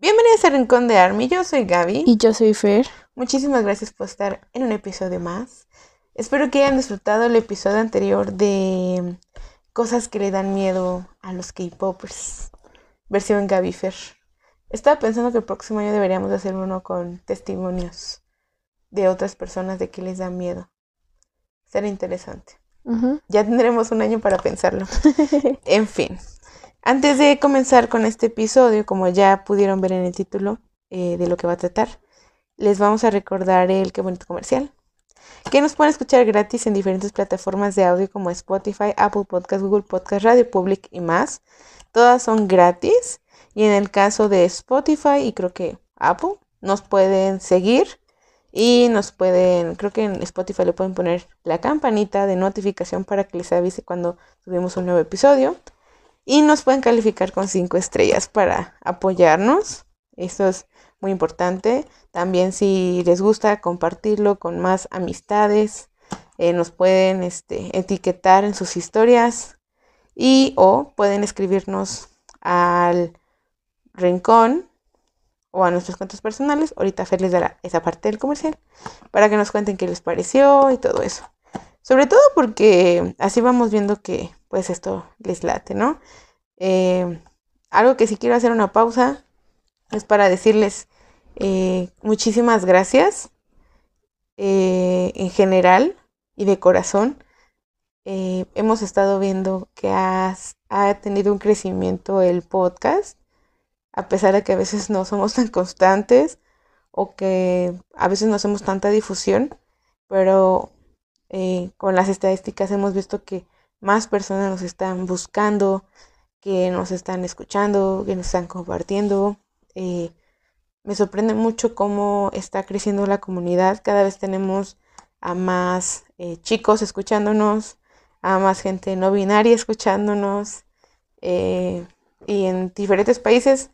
Bienvenidos a Rincón de Army, yo soy Gaby. Y yo soy Fer. Muchísimas gracias por estar en un episodio más. Espero que hayan disfrutado el episodio anterior de cosas que le dan miedo a los K-Popers. Versión Gaby Fer. Estaba pensando que el próximo año deberíamos hacer uno con testimonios de otras personas de que les da miedo. Será interesante. Ya tendremos un año para pensarlo. en fin. Antes de comenzar con este episodio, como ya pudieron ver en el título eh, de lo que va a tratar, les vamos a recordar el Qué bonito comercial. Que nos pueden escuchar gratis en diferentes plataformas de audio como Spotify, Apple Podcast, Google Podcast, Radio Public y más. Todas son gratis. Y en el caso de Spotify y creo que Apple, nos pueden seguir y nos pueden, creo que en Spotify le pueden poner la campanita de notificación para que les avise cuando subimos un nuevo episodio. Y nos pueden calificar con 5 estrellas para apoyarnos. Eso es muy importante. También si les gusta compartirlo con más amistades, eh, nos pueden este, etiquetar en sus historias y o pueden escribirnos al rincón o a nuestros cuentos personales. Ahorita Fer les dará esa parte del comercial para que nos cuenten qué les pareció y todo eso. Sobre todo porque así vamos viendo que pues esto les late, ¿no? Eh, algo que si quiero hacer una pausa es para decirles eh, muchísimas gracias eh, en general y de corazón. hemos estado viendo que has, ha tenido un crecimiento el podcast a pesar de que a veces no somos tan constantes o que a veces no hacemos tanta difusión, pero eh, con las estadísticas hemos visto que más personas nos están buscando, que nos están escuchando, que nos están compartiendo. Eh, me sorprende mucho cómo está creciendo la comunidad. Cada vez tenemos a más eh, chicos escuchándonos, a más gente no binaria escuchándonos. y en diferentes países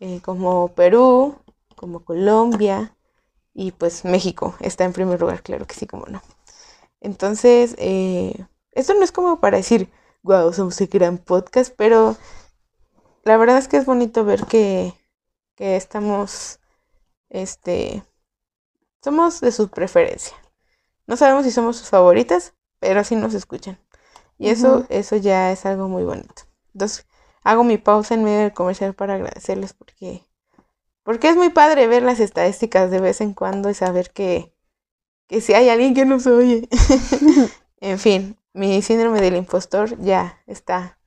eh, como Perú, como Colombia y pues México está en primer lugar, claro que sí, como no. Entonces, eh, esto no es como para decir, wow, somos un gran podcast, pero la verdad es que es bonito ver que, que estamos, este, somos de su preferencia. No sabemos si somos sus favoritas, pero sí nos escuchan. Y eso, eso ya es algo muy bonito. Entonces, hago mi pausa en medio del comercial para agradecerles porque, porque es muy padre ver las estadísticas de vez en cuando y saber que, que si hay alguien que nos oye. en fin, mi síndrome del impostor ya está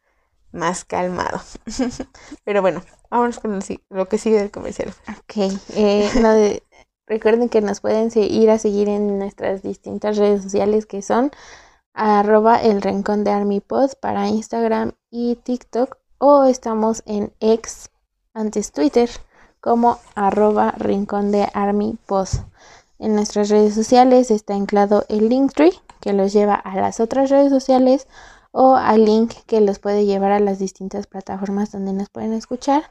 más calmado. Pero bueno, vámonos con lo que sigue del comercial. Ok, eh, recuerden que nos pueden ir a seguir en nuestras distintas redes sociales que son arroba el rincón de Army para Instagram y TikTok o estamos en ex, antes Twitter, como arroba rincón de Army Post. En nuestras redes sociales está anclado el Linktree que los lleva a las otras redes sociales o al link que los puede llevar a las distintas plataformas donde nos pueden escuchar.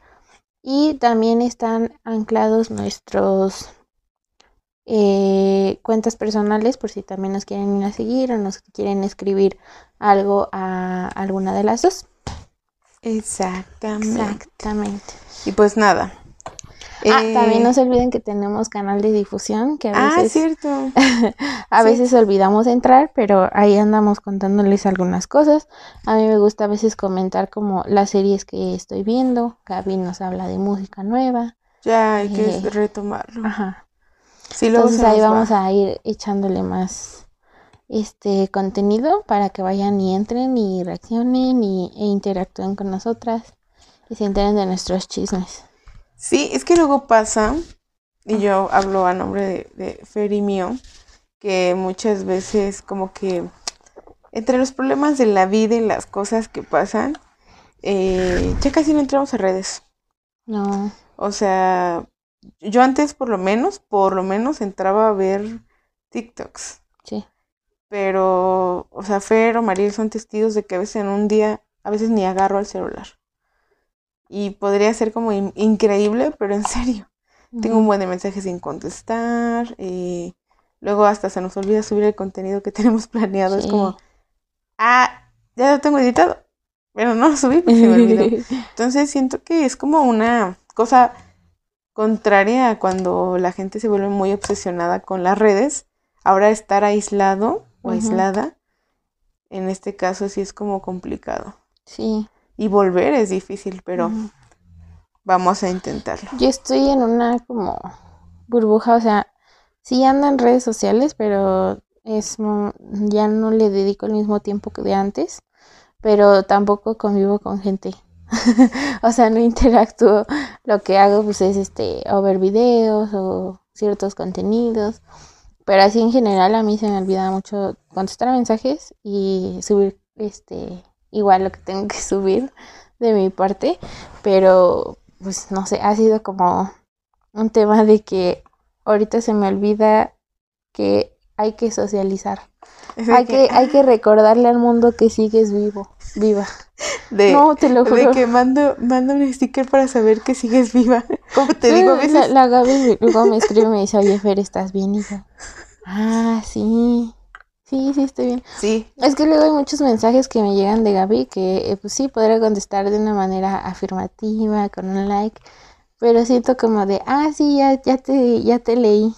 Y también están anclados nuestros eh, cuentas personales por si también nos quieren ir a seguir o nos quieren escribir algo a alguna de las dos. Exactamente. Exactamente. Y pues nada. Ah, también no se olviden que tenemos canal de difusión que a ah, veces cierto. a veces olvidamos entrar, pero ahí andamos contándoles algunas cosas. A mí me gusta a veces comentar como las series que estoy viendo. Gaby nos habla de música nueva. Ya hay que eh, retomarlo. Ajá. Sí, Entonces ahí vamos a ir echándole más este contenido para que vayan y entren y reaccionen y, e interactúen con nosotras y se enteren de nuestros chismes. Sí, es que luego pasa, y yo hablo a nombre de, de Fer y mío, que muchas veces como que entre los problemas de la vida y las cosas que pasan, eh, ya casi no entramos a redes. No. O sea, yo antes por lo menos, por lo menos entraba a ver TikToks. Sí. Pero, o sea, Fer o Mariel son testigos de que a veces en un día, a veces ni agarro el celular. Y podría ser como increíble, pero en serio. Tengo un buen de mensajes sin contestar. Y luego hasta se nos olvida subir el contenido que tenemos planeado. Es como, ah, ya lo tengo editado. Pero no lo subí porque se me olvidó. Entonces siento que es como una cosa contraria a cuando la gente se vuelve muy obsesionada con las redes. Ahora estar aislado o aislada, en este caso sí es como complicado. Sí. Y volver es difícil, pero vamos a intentarlo. Yo estoy en una como burbuja, o sea, sí ando en redes sociales, pero es ya no le dedico el mismo tiempo que de antes, pero tampoco convivo con gente. O sea, no interactúo. Lo que hago pues es este o ver videos o ciertos contenidos, pero así en general a mí se me olvida mucho contestar mensajes y subir este igual lo que tengo que subir de mi parte, pero pues no sé, ha sido como un tema de que ahorita se me olvida que hay que socializar. De Hay que, hay ah, que recordarle al mundo que sigues vivo, viva. de, No, te lo de juro. que mando, mando un sticker para saber que sigues viva. ¿Cómo te digo a La, veces? la Gaby luego me escribe y me dice, oye Fer, ¿estás bien? Yo, ah, sí, sí, sí, estoy bien. Sí, Es que luego hay muchos mensajes que me llegan de Gaby que eh, pues sí, podría contestar de una manera afirmativa, con un like, pero siento como de, ah, sí, ya, ya te, ya te leí.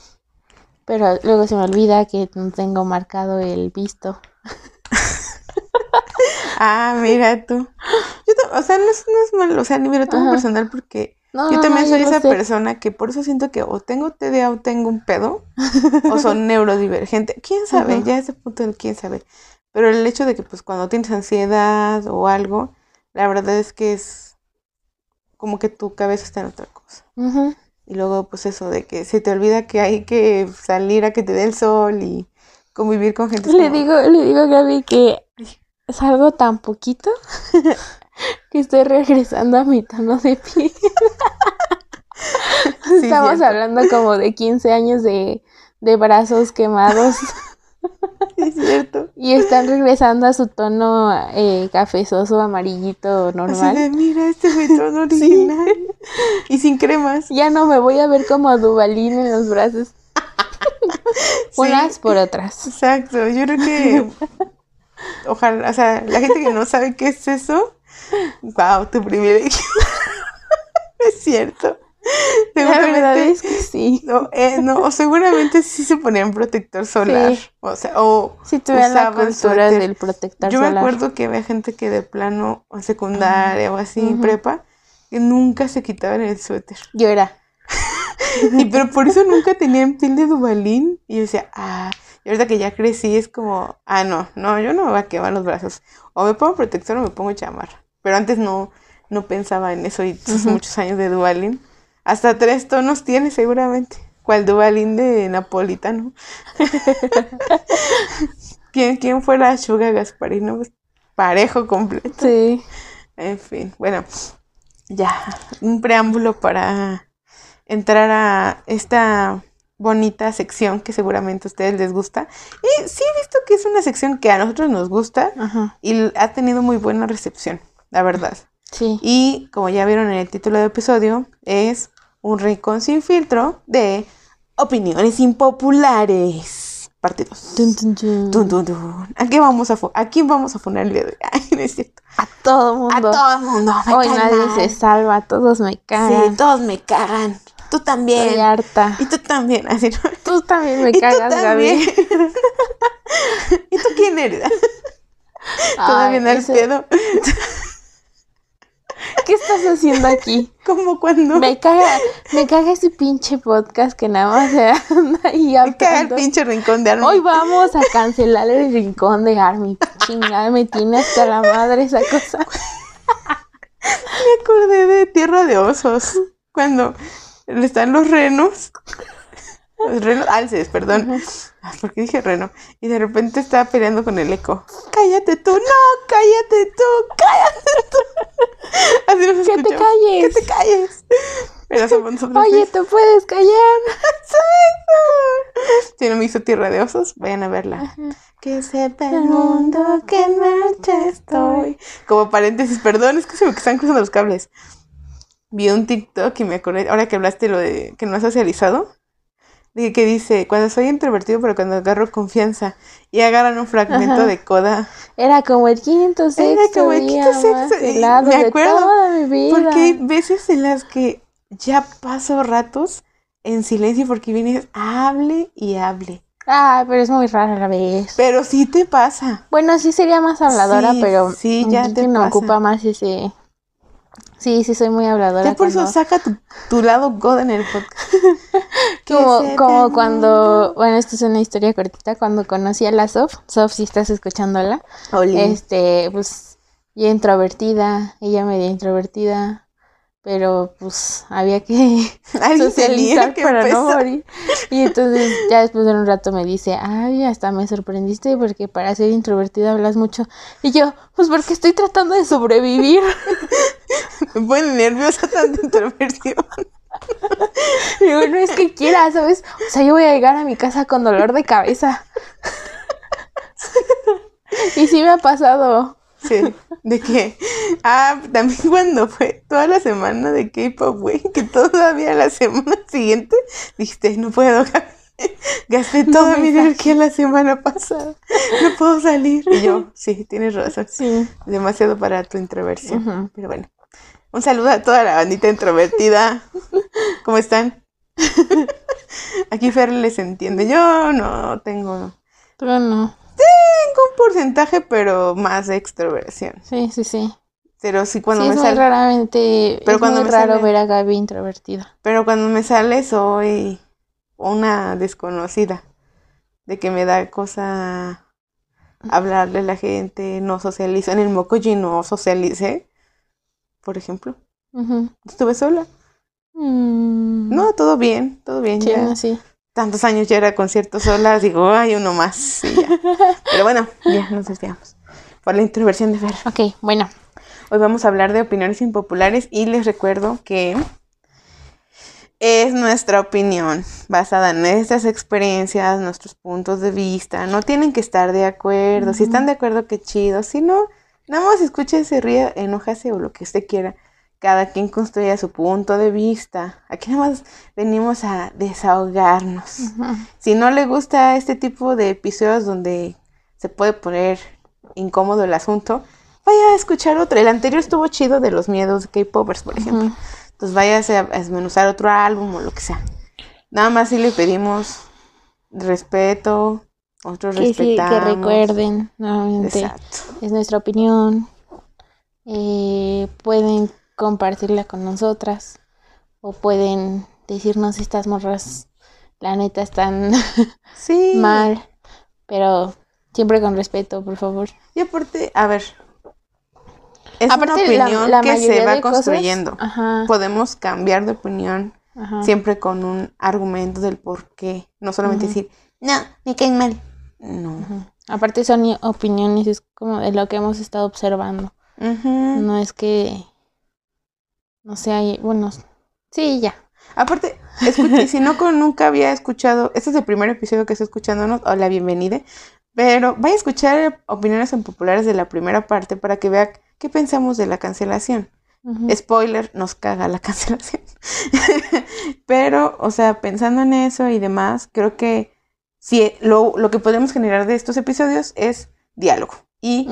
Pero luego se me olvida que no tengo marcado el visto. Ah, mira tú. Yo o sea, no es, no es malo, o sea, ni lo tomo personal porque No, yo también soy esa sé. persona que por eso siento que o tengo TDA o tengo un pedo o son neurodivergente. ¿Quién sabe? Ajá. Ya ese punto del quién sabe. Pero el hecho de que pues cuando tienes ansiedad o algo, la verdad es que es como que tu cabeza está en otra cosa. Y luego pues eso de que se te olvida que hay que salir a que te dé el sol y convivir con gente. es Le como- digo, le digo a Gaby que salgo tan poquito que estoy regresando a mi tono de piel. Sí, Estamos cierto. hablando como de 15 años de, de brazos quemados Es cierto. y están regresando a su tono eh, cafezoso, amarillito, Así normal. de, mira, este es mi tono original. Y sin cremas. Ya no me voy a ver como Dubalín en los brazos. Unas por otras. Exacto, yo creo que ojalá, o sea, la gente que no sabe qué es eso, wow, tu privilegio. es cierto. La verdad es que sí. no, eh, no, o seguramente sí se ponían protector solar. Sí. O sea, o Si tuvieran la cultura suéter. del protector yo me solar. acuerdo que había gente que de plano, o secundaria o así, Ujú. prepa, que nunca se quitaban el suéter. Yo era. Y pero por eso nunca tenían piel de Dubalín. Y yo decía, ah, y ahorita que ya crecí es como, ah, no, no, yo no me voy a quemar los brazos. O me pongo protector o me pongo chamarra. Pero antes no, no pensaba en eso y Ujú. muchos años de Dubalín. Hasta tres tonos tiene seguramente. ¿Cuál Dubalín de napolitano? ¿Quién, quién fue la Suga Gasparino? Pues, parejo completo. Sí. En fin, bueno, ya, un preámbulo para entrar a esta bonita sección que seguramente a ustedes les gusta. Y sí he visto que es una sección que a nosotros nos gusta Ajá. y ha tenido muy buena recepción, la verdad. Sí. Y como ya vieron en el título del episodio, es un rincón sin filtro de opiniones impopulares. Parte 2. Tun, tun, tun. Tun, tun, tun. ¿A, qué vamos a ¿A quién vamos a funar el día de hoy? A todo A mundo. todo el mundo. me Hoy nadie mal. se salva, todos me cagan. Sí, todos me cagan. Tú también. Estoy harta. Y tú también. Así, ¿no? Tú también me cagas, también. Gaby. ¿Y tú quién eres? Ay, Todavía al ese- pedo. ¿Qué estás haciendo aquí? Como cuando me, Me caga, me caga ese pinche podcast que nada más se anda ahí caga el pinche rincón de arma. Hoy vamos a cancelar el rincón de Army. Chingada, me tiene hasta la madre esa cosa. Me acordé de Tierra de Osos. Cuando están los renos. Renos, alces, perdón. ¿Por qué dije reno? Y de repente estaba peleando con el eco. Cállate tú, no, cállate tú, cállate tú. Así nos Que te calles. Que te calles. Pero. Oye, te puedes callar. Si no me hizo Tierra de Osos, vayan a verla. Que sepa el mundo que en marcha estoy. Como paréntesis, perdón, es que se me están cruzando los cables. Vi un TikTok y me acordé, ahora que hablaste lo de que no has socializado, de que dice, cuando soy introvertido, pero cuando agarro confianza, y agarran un fragmento Ajá. de coda, Era como el quinto sexto como el quinto sexto, y me de acuerdo, toda mi vida. porque hay veces en las que ya paso ratos en silencio porque vienes, hable y hable. Ah, pero es muy rara la vez. Pero sí te pasa. Bueno, sí sería más habladora, Sí, pero sí, ya te me pasa. ocupa más ese. Sí, sí soy muy habladora. Ya por eso cuando- saca tu, tu lado God en el podcast. Como, como cuando, bueno, esto es una historia cortita, cuando conocí a la Sof, Sof, si estás escuchándola, Oli. este, pues, yo introvertida, ella media introvertida, pero pues había que socializar que para no morir. Y entonces ya después de un rato me dice, ay, hasta me sorprendiste porque para ser introvertida hablas mucho. Y yo, pues porque estoy tratando de sobrevivir. Me pone nerviosa tanta introversión. Y digo, no es que quiera, ¿sabes? O sea, yo voy a llegar a mi casa con dolor de cabeza. Y sí me ha pasado. Sí, de que, ah, también cuando fue toda la semana de K-pop, güey, que todavía la semana siguiente dijiste, no puedo, gasté No toda me mi energía la semana pasada, no puedo salir. Y yo, sí, tienes razón, Sí. demasiado para tu introversión. Pero bueno, un saludo a toda la bandita introvertida. ¿Cómo están? Aquí Fer les entiende. Yo no tengo, Pero no. Tengo un porcentaje, pero más de extroversión. Sí, sí, sí. Pero sí cuando sí, me es muy sale, raramente. Pero es cuando muy me raro sale- ver a Gaby introvertida. pero cuando me sale soy una desconocida. De que me da cosa hablarle a la gente, no socializo. En el Mokoji no socialicé, por ejemplo. Ujú. Estuve sola. Mm. No, todo bien, todo bien. Sí, ya. sí. Tantos años ya era concierto sola, digo, ay, uno más. y ya. Pero bueno, ya nos desviamos. Por la introversión de Fer. Ok, bueno. Hoy vamos a hablar de opiniones impopulares y les recuerdo que es nuestra opinión basada en nuestras experiencias, nuestros puntos de vista. No tienen que estar de acuerdo. Si están de acuerdo, qué chido. Si no, nada más escuche, se ríe, enójase o lo que usted quiera. Cada quien construya su punto de vista. Aquí nada más venimos a desahogarnos. Si no le gusta este tipo de episodios donde se puede poner incómodo el asunto, vaya a escuchar otro. El anterior estuvo chido de los miedos de K-Popers, por ejemplo. Entonces váyase a desmenuzar otro álbum o lo que sea. Nada más si le pedimos respeto, nosotros Que sí, que respetamos. recuerden, nuevamente, Exacto. es nuestra opinión. Eh, pueden compartirla con nosotras o pueden decirnos estas morras, la neta, están Sí. mal, pero siempre con respeto, por favor. Y aparte, a ver. Es Aparte, una la- opinión la que se va cosas- construyendo. Ajá, Podemos cambiar de opinión ajá. siempre con un argumento del por qué. No solamente decir, no, me caen mal. No. Aparte son opiniones, es como de lo que hemos estado observando. No es que, no sé, hay, bueno, sí, ya. Aparte, escuché, si no con nunca había escuchado, este es el primer episodio que está escuchándonos, hola, bienvenida. Pero vaya a escuchar opiniones impopulares de la primera parte para que vea qué pensamos de la cancelación. Spoiler, nos caga la cancelación. Pero, o sea, pensando en eso y demás, creo que sí, lo, lo que podemos generar de estos episodios es diálogo. Y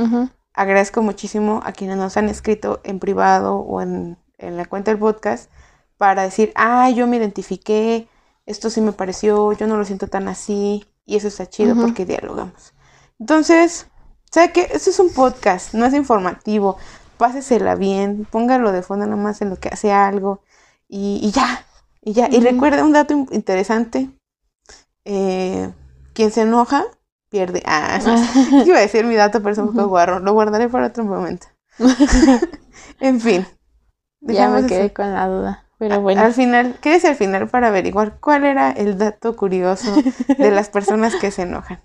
agradezco muchísimo a quienes nos han escrito en privado o en, en la cuenta del podcast para decir, ah, yo me identifiqué, esto sí me pareció, yo no lo siento tan así, y eso está chido porque dialogamos. Entonces, ¿sabe qué? Esto es un podcast, no es informativo. Pásesela bien, póngalo de fondo nomás en lo que hace algo y, y ya, y ya. Y recuerda un dato in- interesante, eh, quien se enoja, pierde. Ah, iba a decir mi dato, pero es un poco guarro. Lo guardaré para otro momento. en fin. Ya me quedé eso. con la duda, pero bueno. Al final, quédese al final para averiguar cuál era el dato curioso de las personas que se enojan.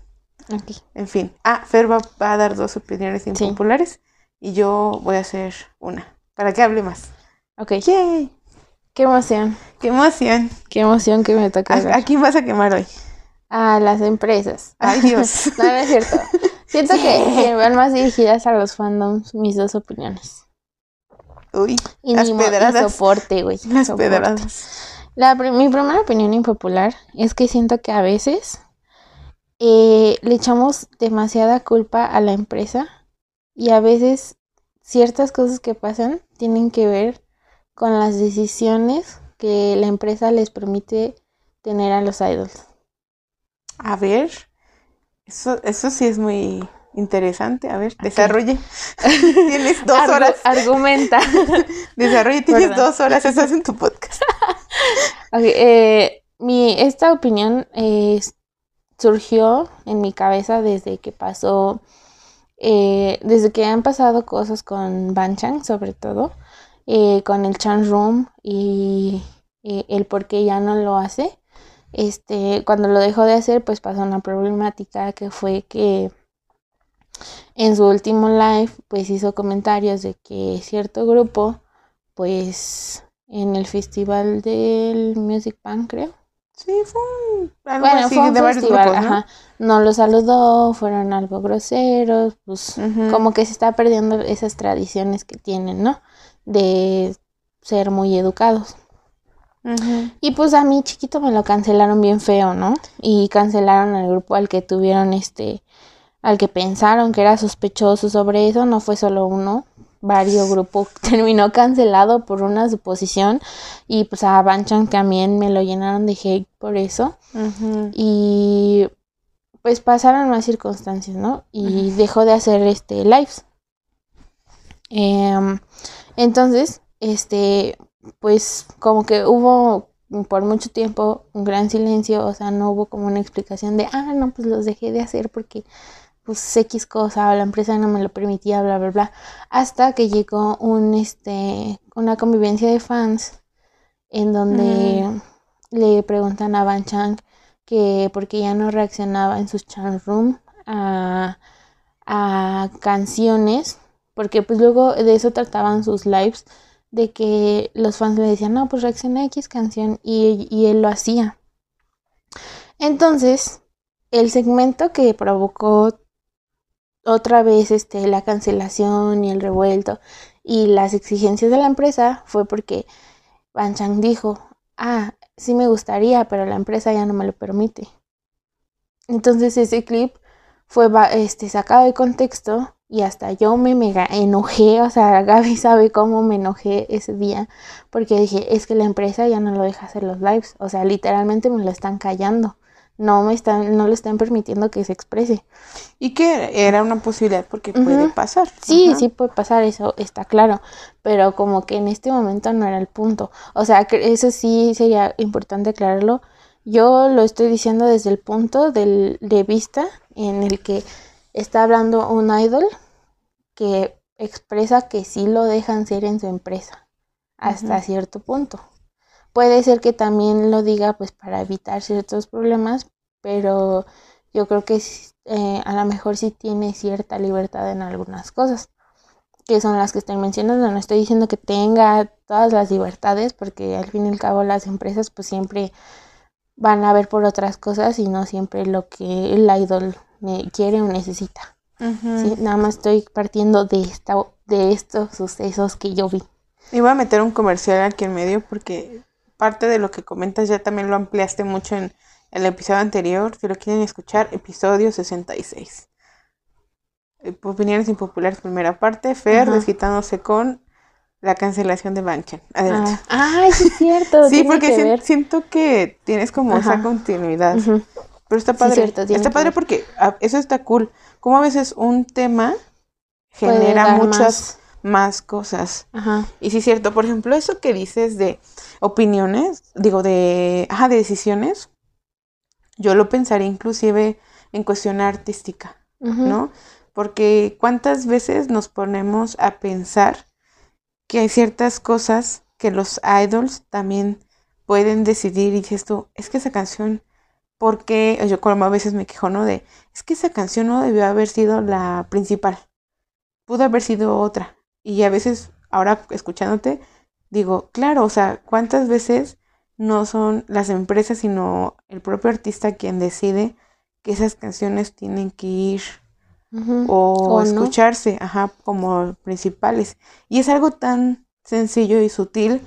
Ok. En fin. Ah, Fer va, va a dar dos opiniones impopulares y yo voy a hacer una. Para que hable más. Ok, ¡Yay! qué emoción, ¡Qué emoción! qué emoción que me toca ¿A, a quién vas a quemar hoy? A las empresas. ¡Ay, Dios! No, no es cierto. Siento que, que van más dirigidas a los fandoms mis dos opiniones. Uy, Y, Las ni mo- y pedradas. soporte, güey. las soporte. pedradas. La, mi primera opinión impopular es que siento que a veces eh, le echamos demasiada culpa a la empresa y a veces ciertas cosas que pasan tienen que ver con las decisiones que que la empresa les permite tener a los idols. A ver, eso, eso sí es muy interesante. A ver, desarrolle. tienes dos Argu- horas. Argumenta. Desarrolle, tienes Perdón. dos horas. Eso es en tu podcast. Ok, eh, mi, esta opinión eh, surgió en mi cabeza desde que pasó, eh, desde que han pasado cosas con Banchan, sobre todo, eh, con el Chan Room y el por qué ya no lo hace. Este, cuando lo dejó de hacer, pues pasó una problemática que fue que en su último live, pues hizo comentarios de que cierto grupo, pues en el festival del Music Bank, creo. Sí, fue un, algo Bueno, así fue un de festival, grupos, ¿no? ajá. No lo saludó, fueron algo groseros, pues como que se está perdiendo esas tradiciones que tienen, ¿no? De ser muy educados. Y pues a mí chiquito me lo cancelaron bien feo, ¿no? Y cancelaron al grupo al que tuvieron este, al que pensaron que era sospechoso sobre eso, no fue solo uno, varios grupos terminó cancelado por una suposición y pues a Banchan también me lo llenaron de hate por eso y pues pasaron más circunstancias, ¿no? Y dejó de hacer este lives. Em, entonces, este, pues como que hubo por mucho tiempo un gran silencio, o sea, no hubo como una explicación de, ah, no, pues los dejé de hacer porque pues X cosa, o la empresa no me lo permitía, bla, bla, bla, hasta que llegó un, este, una convivencia de fans en donde le preguntan a Van Chang que porque ya no reaccionaba en sus chat room a, a canciones, porque pues luego de eso trataban sus lives, de que los fans le decían, no, pues reacciona a X canción y, y él lo hacía. Entonces, el segmento que provocó otra vez este, la cancelación y el revuelto y las exigencias de la empresa fue porque Van Chang dijo, ah, sí me gustaría, pero la empresa ya no me lo permite. Entonces ese clip fue este, sacado de contexto y hasta yo me mega enojé, o sea, Gaby sabe cómo me enojé ese día, porque dije, es que la empresa ya no lo deja hacer los lives, o sea, literalmente me lo están callando, no me están, no le están permitiendo que se exprese. Y que era una posibilidad porque puede pasar. Sí, sí puede pasar, eso está claro, pero como que en este momento no era el punto. O sea, que eso sí sería importante aclararlo. Yo lo estoy diciendo desde el punto del, de vista en el que está hablando un idol que expresa que sí lo dejan ser en su empresa hasta cierto punto. Puede ser que también lo diga pues para evitar ciertos problemas, pero yo creo que eh, a lo mejor sí tiene cierta libertad en algunas cosas, que son las que estoy mencionando. No estoy diciendo que tenga todas las libertades, porque al fin y al cabo las empresas pues siempre van a ver por otras cosas y no siempre lo que el idol quiere o necesita. Nada más estoy partiendo de, esta, de estos sucesos que yo vi. Y voy a meter un comercial aquí en medio porque parte de lo que comentas ya también lo ampliaste mucho en el episodio anterior. Si lo quieren escuchar, episodio 66. Eh, Opiniones impopulares, primera parte. Fer Ajá. desquitándose con la cancelación de Banchan. Adelante. Ah, ay, sí es cierto. sí, porque que si- ver. siento que tienes como esa continuidad. Pero está Sí, padre. cierto, está padre ver. porque ah, eso está cool. Como a veces un tema genera muchas más cosas. Ajá. Y sí es cierto, por ejemplo, eso que dices de opiniones, digo, de, ajá, de decisiones, yo lo pensaría inclusive en cuestión artística. ¿no? Porque cuántas veces nos ponemos a pensar que hay ciertas cosas que los idols también pueden decidir y dices tú, es que esa canción, ¿por qué? Yo como a veces me quejo, ¿no? De, es que esa canción no debió haber sido la principal, pudo haber sido otra. Y a veces, ahora escuchándote, digo, claro, o sea, ¿cuántas veces no son las empresas, sino el propio artista quien decide que esas canciones tienen que ir o, O no. escucharse, ajá, como principales. Y es algo tan sencillo y sutil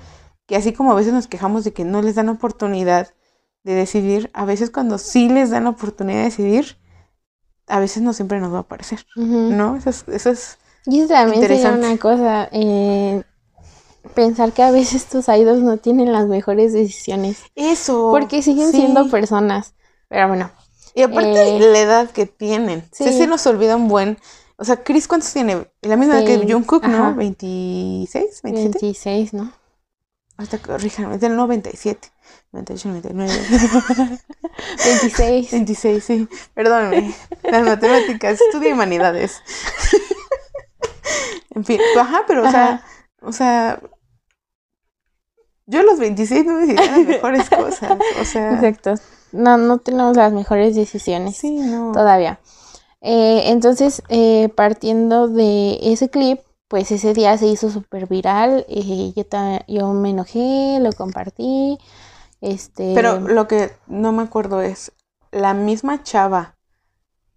que así como a veces nos quejamos de que no les dan oportunidad de decidir, a veces cuando sí les dan oportunidad de decidir, a veces no siempre nos va a parecer, Ujú. ¿no? Eso es, eso es Y también sería una cosa, eh, pensar que a veces tus idols no tienen las mejores decisiones. Eso. Porque siguen sí. siendo personas. Pero bueno, Y aparte eh, la edad que tienen. Sí. sí. se nos olvida un buen. O sea, Chris, ¿cuántos tiene? La misma edad que Jungkook, ajá. ¿no? ¿26? ¿27? 26, ¿no? Hasta corríjanme, es del 97. 98, 99. 26. 26, sí. Perdónme. Las matemáticas, estudio humanidades. en fin, ajá, pero o sea, o sea, yo a los 26 no decidí las mejores cosas. O sea, Exacto. No, no tenemos las mejores decisiones sí, no. todavía. Eh, entonces, eh, partiendo de ese clip, pues ese día se hizo súper viral. eh, yo, yo me enojé, lo compartí. Este, Pero lo que no me acuerdo es, la misma chava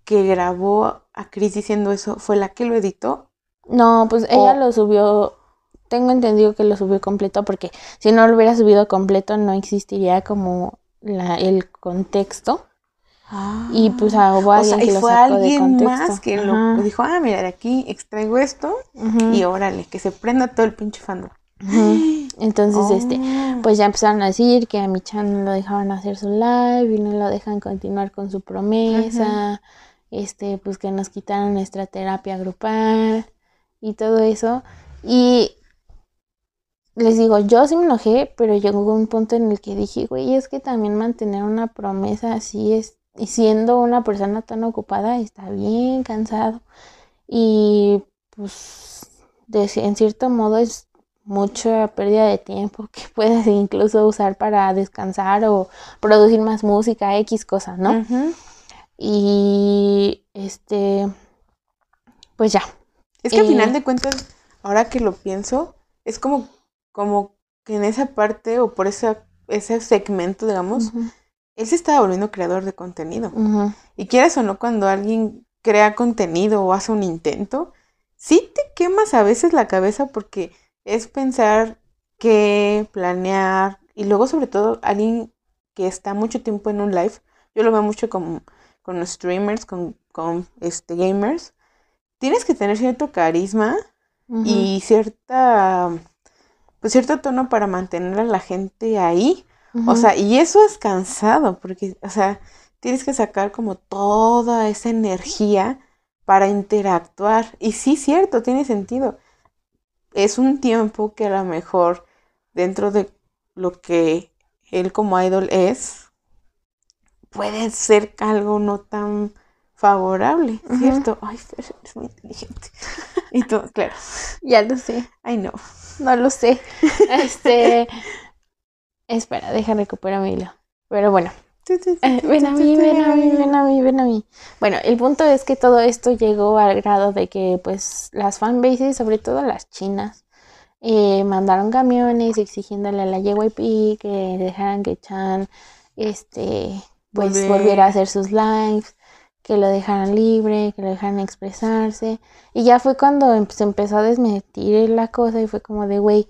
que grabó a Chris diciendo eso, ¿fue la que lo editó? no, pues ella o- lo subió. Tengo entendido que lo subió completo porque si no lo hubiera subido completo no existiría como la, el contexto. Y pues ah, hubo o alguien sea, y que lo fue sacó alguien más que lo Ajá, lo dijo, ah, mira, de aquí extraigo esto y órale, que se prenda todo el pinche fandom. Entonces, este, Oh. pues ya empezaron a decir que a mi chan no lo dejaban hacer su live y no lo dejan continuar con su promesa, este, pues que nos quitaron nuestra terapia grupal y todo eso. Y les digo, yo sí me enojé, pero llegó un punto en el que dije, güey, es que también mantener una promesa así es, y siendo una persona tan ocupada está bien cansado. Y pues de, en cierto modo es mucha pérdida de tiempo que puedes incluso usar para descansar o producir más música, X cosas, ¿no? Y este, pues ya. Es que al final de cuentas, ahora que lo pienso, es como, como que en esa parte o por esa, ese segmento, digamos, él se estaba volviendo creador de contenido. Y quieras o no, cuando alguien crea contenido o hace un intento, sí te quemas a veces la cabeza porque es pensar qué planear y luego sobre todo alguien que está mucho tiempo en un live, yo lo veo mucho con, con los streamers, con, con este, gamers, tienes que tener cierto carisma y cierta, pues cierto tono para mantener a la gente ahí. O sea, y eso es cansado, porque, o sea, tienes que sacar como toda esa energía para interactuar. Y sí, cierto, tiene sentido. Es un tiempo que a lo mejor dentro de lo que él como idol es, puede ser algo no tan favorable. ¿cierto? Ay, Fer, eres muy inteligente. Y tú, claro, Ya lo sé, ay no. No lo sé. Este, espera, deja recuperar mi hilo. Pero bueno, eh, ven a mí, ven a mí, ven a mí, ven a mí. Bueno, el punto es que todo esto llegó al grado de que, pues, las fanbases, sobre todo las chinas, eh, mandaron camiones exigiéndole a la JYP que dejaran que Chan, este, pues, Volver. volviera a hacer sus lives, que lo dejaran libre, que lo dejaran expresarse. Y ya fue cuando em- se empezó a desmentir la cosa y fue como de, güey,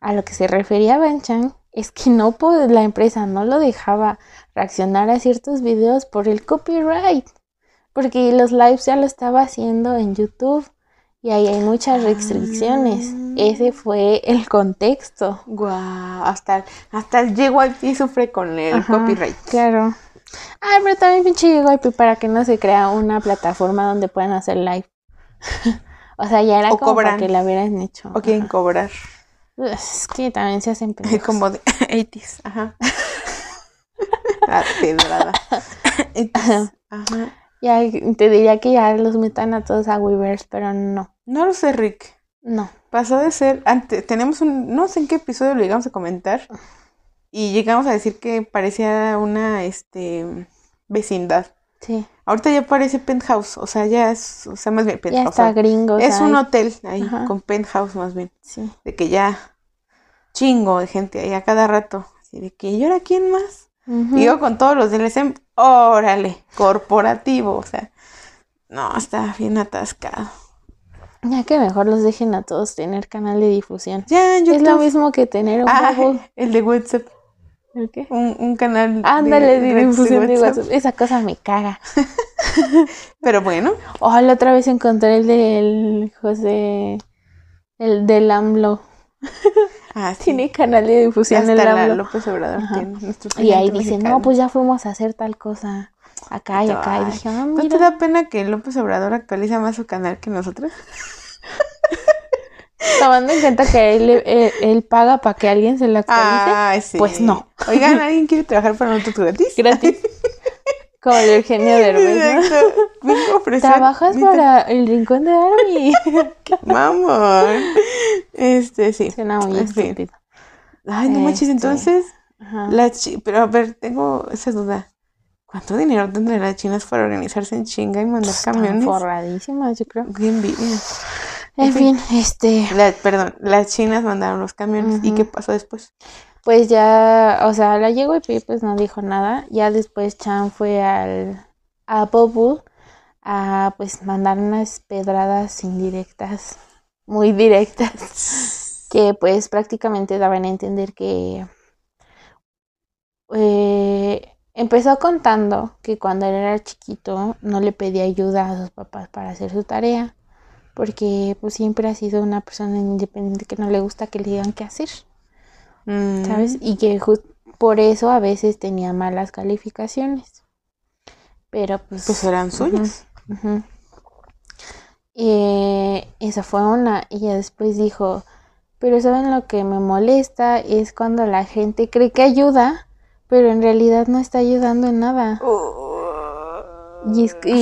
a lo que se refería Banchan es que no po- la empresa no lo dejaba reaccionar a ciertos videos por el copyright, porque los lives ya lo estaba haciendo en YouTube y ahí hay muchas restricciones. Ah. Ese fue el contexto. Guau, hasta, hasta el JYP sufre con el Ajá, copyright. Claro. Ah, pero también pinche JYP para que no se crea una plataforma donde puedan hacer live. o sea, ya era O como para que la hubieran hecho. O quieren Ajá. cobrar. Es que también se hacen pendejos. Como de 80s. Ajá. Pedrada. 80s, Ajá. Ya te diría que ya los metan a todos a Weavers, pero no, No lo sé, Rick. no. Pasó de ser. Antes, tenemos un. No sé en qué episodio lo llegamos a comentar. Y llegamos a decir que parecía una este vecindad. Sí, Ahorita ya parece penthouse. O sea, ya es. O sea, más bien ya penthouse. está gringo. o es sea, un hotel ahí, Ajá. con penthouse más bien. Sí, De que ya. Chingo de gente ahí a cada rato. Así de que, ¿y ahora quién más? Ujú. Y yo con todos los del SM, órale, corporativo, o sea, no, está bien atascado. Ya que mejor los dejen a todos tener canal de difusión. Ya en Es lo mismo que tener un Ah, el de WhatsApp, ¿El qué? un, un canal de- Ándale, de, de difusión de WhatsApp. Esa cosa me caga. Pero bueno, Oh, la otra vez encontré el del José, el del AMLO. Ah, sí. Tiene canal de difusión Hasta el la AMLO. López Obrador tiene Y ahí dice, mexicano. no, pues ya fuimos a hacer tal cosa. Acá y acá. Y dije, ah, ¿No te mira. da pena que López Obrador actualiza más su canal que nosotros? Tomando en cuenta que él, él, él paga para que alguien se lo actualice. Ay, sí. Pues no. Oigan, ¿alguien quiere trabajar para nosotros gratis? Gratis. Como el Eugenio Derbez, ¿no? Trabajas para el rincón de Army. Mamón. Este, sí. Suena muy En estúpido. Ay, no manches, Este, entonces, Ajá. la chi- pero a ver, tengo esa duda. ¿Cuánto dinero tendrán las chinas para organizarse en chinga y mandar Están camiones? forradísimas, yo creo. Qué envidia. En fin, este, La- perdón, las chinas mandaron los camiones. ¿Y qué pasó después? pues ya, o sea, la llegó y pues no dijo nada. Ya después Chan fue al a Bubble a pues mandar unas pedradas indirectas, muy directas, que pues prácticamente daban a entender que eh, empezó contando que cuando él era chiquito no le pedía ayuda a sus papás para hacer su tarea, porque pues siempre ha sido una persona independiente que no le gusta que le digan qué hacer. Mm, ¿sabes? Y que por eso a veces tenía malas calificaciones. Pero pues... Pues eran suyas. Eh, esa fue una. Y ya después dijo, pero ¿saben lo que me molesta? Es cuando la gente cree que ayuda, pero en realidad no está ayudando en nada. Y, es- y,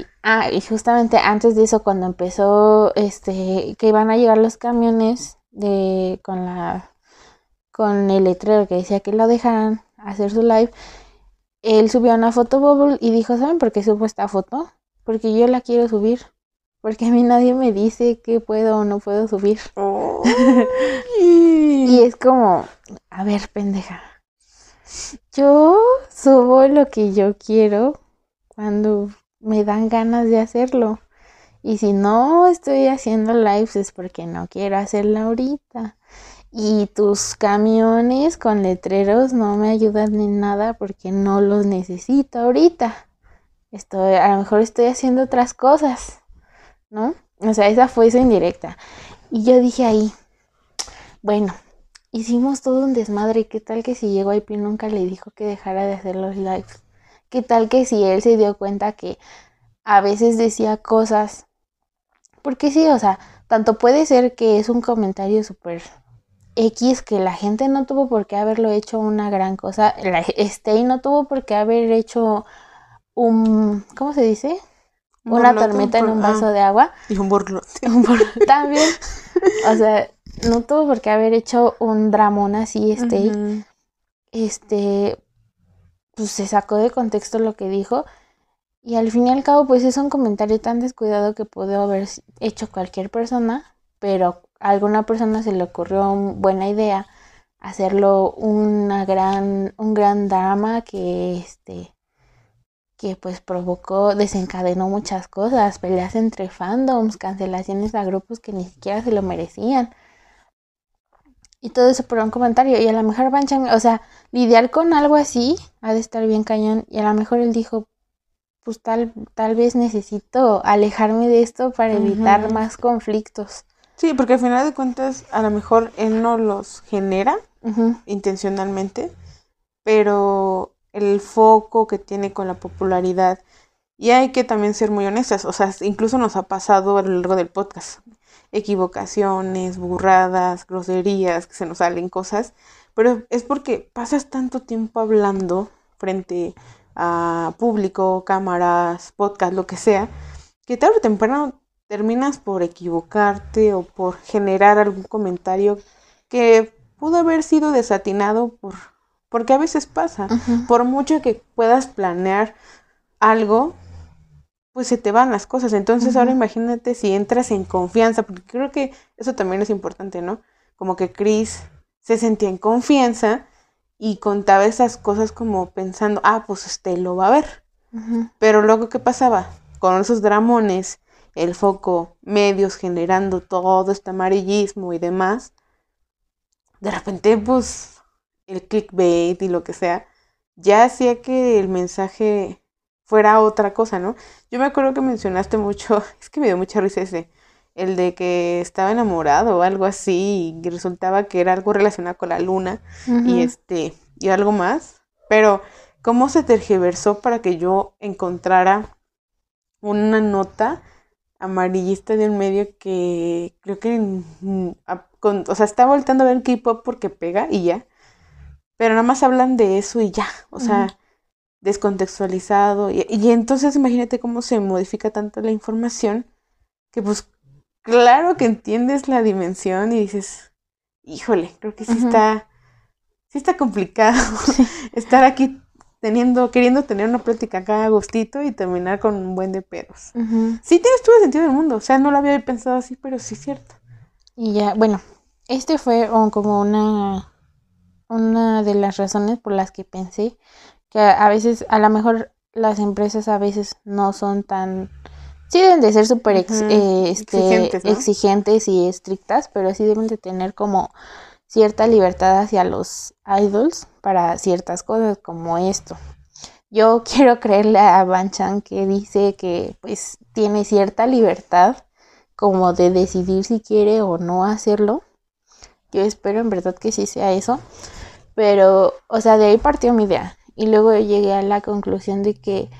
y- ah, y justamente antes de eso, cuando empezó, este, que iban a llegar los camiones de, con la, con el letrero que decía que lo dejaran hacer su live, él subió una foto bubble y dijo, ¿saben por qué subo esta foto? Porque yo la quiero subir. Porque a mí nadie me dice que puedo o no puedo subir. Y Y es como, a ver, pendeja. Yo subo lo que yo quiero cuando me dan ganas de hacerlo. Y si no estoy haciendo lives es porque no quiero hacerla ahorita. Y tus camiones con letreros no me ayudan en nada porque no los necesito ahorita. Estoy, a lo mejor estoy haciendo otras cosas, ¿no? O sea, esa fue su indirecta. Y yo dije ahí, bueno, hicimos todo un desmadre. ¿Qué tal que si llegó IP nunca le dijo que dejara de hacer los lives? ¿Qué tal que si él se dio cuenta que a veces decía cosas? Porque sí, o sea, tanto puede ser que es un comentario súper X que la gente no tuvo por qué haberlo hecho una gran cosa. La Stay no tuvo por qué haber hecho un, ¿cómo se dice? un Una tormenta en un vaso ah, de agua. Y un borlote. También, o sea, no tuvo por qué haber hecho un dramón así, este, este, pues se sacó de contexto lo que dijo y al fin y al cabo, pues es un comentario tan descuidado que pudo haber hecho cualquier persona, pero a alguna persona se le ocurrió un- buena idea hacerlo una gran, un gran drama que, este, que pues provocó, desencadenó muchas cosas, peleas entre fandoms, cancelaciones a grupos que ni siquiera se lo merecían. Y todo eso por un comentario. Y a lo mejor Banchan, o sea, lidiar con algo así ha de estar bien cañón. Y a lo mejor él dijo, pues tal, tal vez necesito alejarme de esto para evitar más conflictos. Sí, porque al final de cuentas, a lo mejor él no los genera intencionalmente, pero el foco que tiene con la popularidad, y hay que también ser muy honestas, o sea, incluso nos ha pasado a lo largo del podcast, equivocaciones, burradas, groserías, que se nos salen cosas, pero es porque pasas tanto tiempo hablando frente a público, cámaras, podcast, lo que sea, que tarde o temprano terminas por equivocarte o por generar algún comentario que pudo haber sido desatinado por porque a veces pasa. Por mucho que puedas planear algo, pues se te van las cosas. Entonces ahora imagínate si entras en confianza, porque creo que eso también es importante, ¿no? Como que Chris se sentía en confianza y contaba esas cosas como pensando, ah, pues este lo va a ver. Pero luego, ¿qué pasaba? Con esos dramones, el foco, medios generando todo este amarillismo y demás, de repente, pues, el clickbait y lo que sea, ya hacía que el mensaje fuera otra cosa, ¿no? Yo me acuerdo que mencionaste mucho, es que me dio mucha risa ese, el de que estaba enamorado o algo así y resultaba que era algo relacionado con la luna y este y algo más, pero cómo se tergiversó para que yo encontrara una nota amarillista de un medio que creo que o sea, está voltando a ver K-pop porque pega y ya. Pero nada más hablan de eso y ya, o sea, descontextualizado y, y entonces imagínate cómo se modifica tanto la información que pues claro que entiendes la dimensión y dices, híjole, creo que sí está, sí está complicado estar aquí teniendo, queriendo tener una plática acá a gustito y terminar con un buen de pedos. Sí tienes todo el sentido del mundo, o sea, no lo había pensado así, pero sí es cierto. Y ya, bueno, este fue como una, una de las razones por las que pensé que a veces, a lo mejor las empresas a veces no son tan sí deben de ser súper eh, este, exigentes, y estrictas, pero sí deben de tener como cierta libertad hacia los idols para ciertas cosas como esto. Yo quiero creerle a Banchan que dice que pues tiene cierta libertad como de decidir si quiere o no hacerlo. Yo espero en verdad que sí sea eso. Pero, o sea, de ahí partió mi idea. Y luego llegué a la conclusión de que,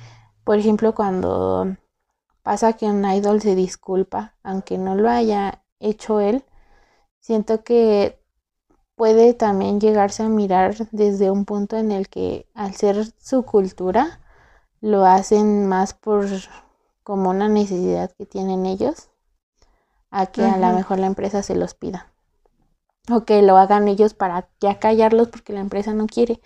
por ejemplo, cuando Pasa que un idol se disculpa, aunque no lo haya hecho él. Siento que puede también llegarse a mirar desde un punto en el que al ser su cultura lo hacen más por como una necesidad que tienen ellos a que a lo mejor la empresa se los pida o que lo hagan ellos para ya callarlos porque la empresa no quiere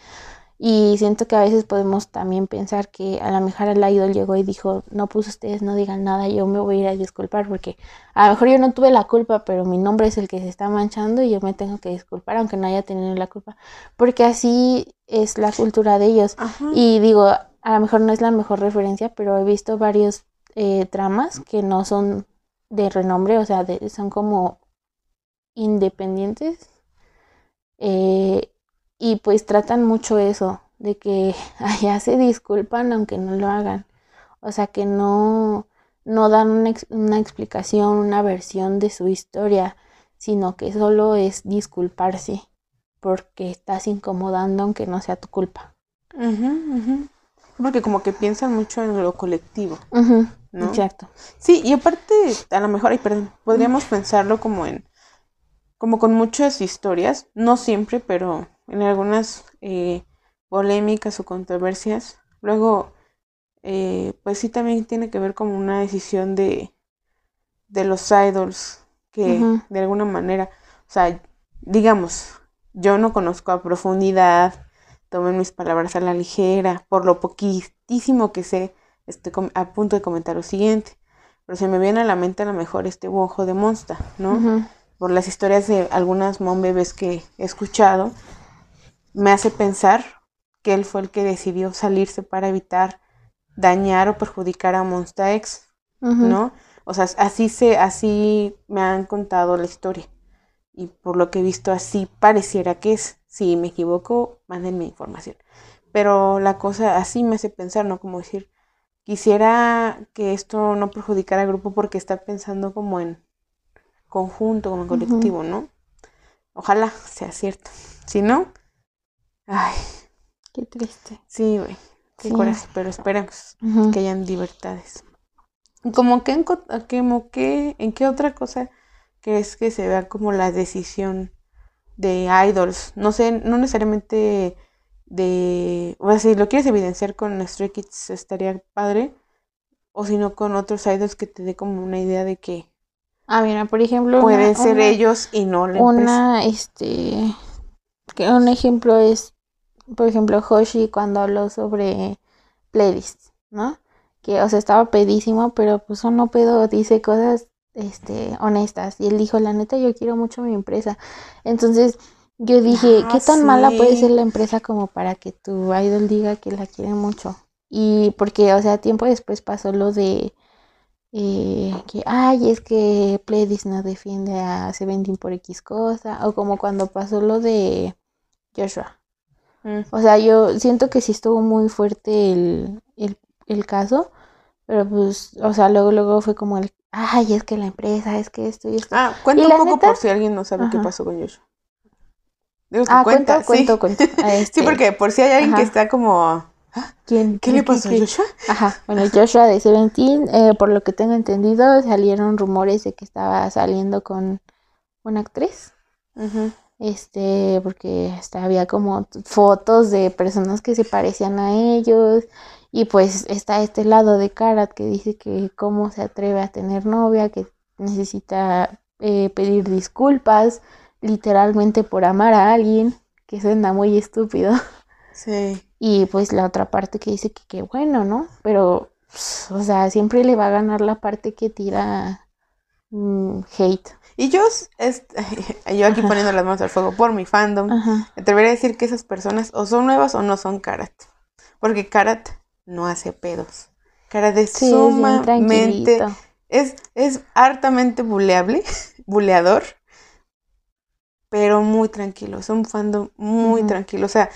y siento que a veces podemos también pensar que a lo mejor el idol llegó y dijo, no, pues ustedes no digan nada, yo me voy a ir a disculpar porque a lo mejor yo no tuve la culpa, pero mi nombre es el que se está manchando y yo me tengo que disculpar aunque no haya tenido la culpa. Porque así es la cultura de ellos. Y digo, a lo mejor no es la mejor referencia, pero he visto varios eh, dramas que no son de renombre, o sea, son como independientes. Eh, y pues tratan mucho eso, de que allá se disculpan aunque no lo hagan. O sea, que no, no dan una, una explicación, una versión de su historia, sino que solo es disculparse porque estás incomodando aunque no sea tu culpa. Porque como que piensan mucho en lo colectivo. ¿no? Exacto. Sí, y aparte, a lo mejor, perdón, podríamos pensarlo como en, como con muchas historias, no siempre, pero en algunas eh, polémicas o controversias. Luego, eh, pues sí también tiene que ver como una decisión de, de los idols que de alguna manera, o sea, digamos, yo no conozco a profundidad, tomen mis palabras a la ligera, por lo poquitísimo que sé, estoy a punto de comentar lo siguiente, pero se me viene a la mente a lo mejor este ojo de Monster, ¿no? Por las historias de algunas mom bebés que he escuchado, me hace pensar que él fue el que decidió salirse para evitar dañar o perjudicar a Monsta X, ¿no? O sea, así se, así me han contado la historia. Y por lo que he visto, así pareciera que es. Si me equivoco, mándenme información. Pero la cosa así me hace pensar, ¿no? Como decir, quisiera que esto no perjudicara al grupo porque está pensando como en conjunto, como en colectivo, ¿no? Ojalá sea cierto. Si no, Ay. Qué triste. Sí, güey. Qué coraje, pero esperemos que hayan libertades. Como que en, como que, ¿En qué otra cosa crees que se vea como la decisión de idols? No sé, no necesariamente de... O sea, si lo quieres evidenciar con Stray Kids estaría padre. O si no con otros idols que te dé como una idea de que... Ah, mira, por ejemplo... Pueden ser ellos y no la Una, este... Que un ejemplo es por ejemplo, Hoshi cuando habló sobre playlists, ¿no? Que, o sea, estaba pedísimo, pero pues no pedo dice cosas, este, honestas. Y él dijo, la neta, yo quiero mucho mi empresa. Entonces, yo dije, ah, ¿qué tan mala puede ser la empresa como para que tu idol diga que la quiere mucho? Y porque, o sea, tiempo después pasó lo de eh, que, ay, es que Pledis no defiende a Seventeen por X cosa, o como cuando pasó lo de Joshua, o sea, yo siento que sí estuvo muy fuerte el, el, caso, pero pues, o sea, luego, luego fue como el, ay, es que la empresa, es que esto y esto. Ah, cuenta un poco neta- por si alguien no sabe qué pasó con Joshua. Digo ah, cuenta, cuento, sí. cuento, cuento. Ah, Sí, este, porque por si hay alguien que está como, ¿quién- ¿qué le pasó a Joshua? Ajá, bueno, Joshua de Seventeen, eh, por lo que tengo entendido, salieron rumores de que estaba saliendo con una actriz. Ujú. Este, porque hasta había como fotos de personas que se parecían a ellos. Y pues está este lado de Karat que dice que cómo se atreve a tener novia, que necesita eh, pedir disculpas, literalmente por amar a alguien, que suena muy estúpido. Sí. Y pues la otra parte que dice que qué bueno, ¿no? Pero, pues, o sea, siempre le va a ganar la parte que tira mm, hate. Y yo, es, yo aquí poniendo las manos al fuego por mi fandom, Ajá. me atrevería a decir que esas personas o son nuevas o no son Karat. Porque Karat no hace pedos. Karat es Sí, sumamente, es, es hartamente buleable, buleador, pero muy tranquilo. Es un fandom muy tranquilo. O sea,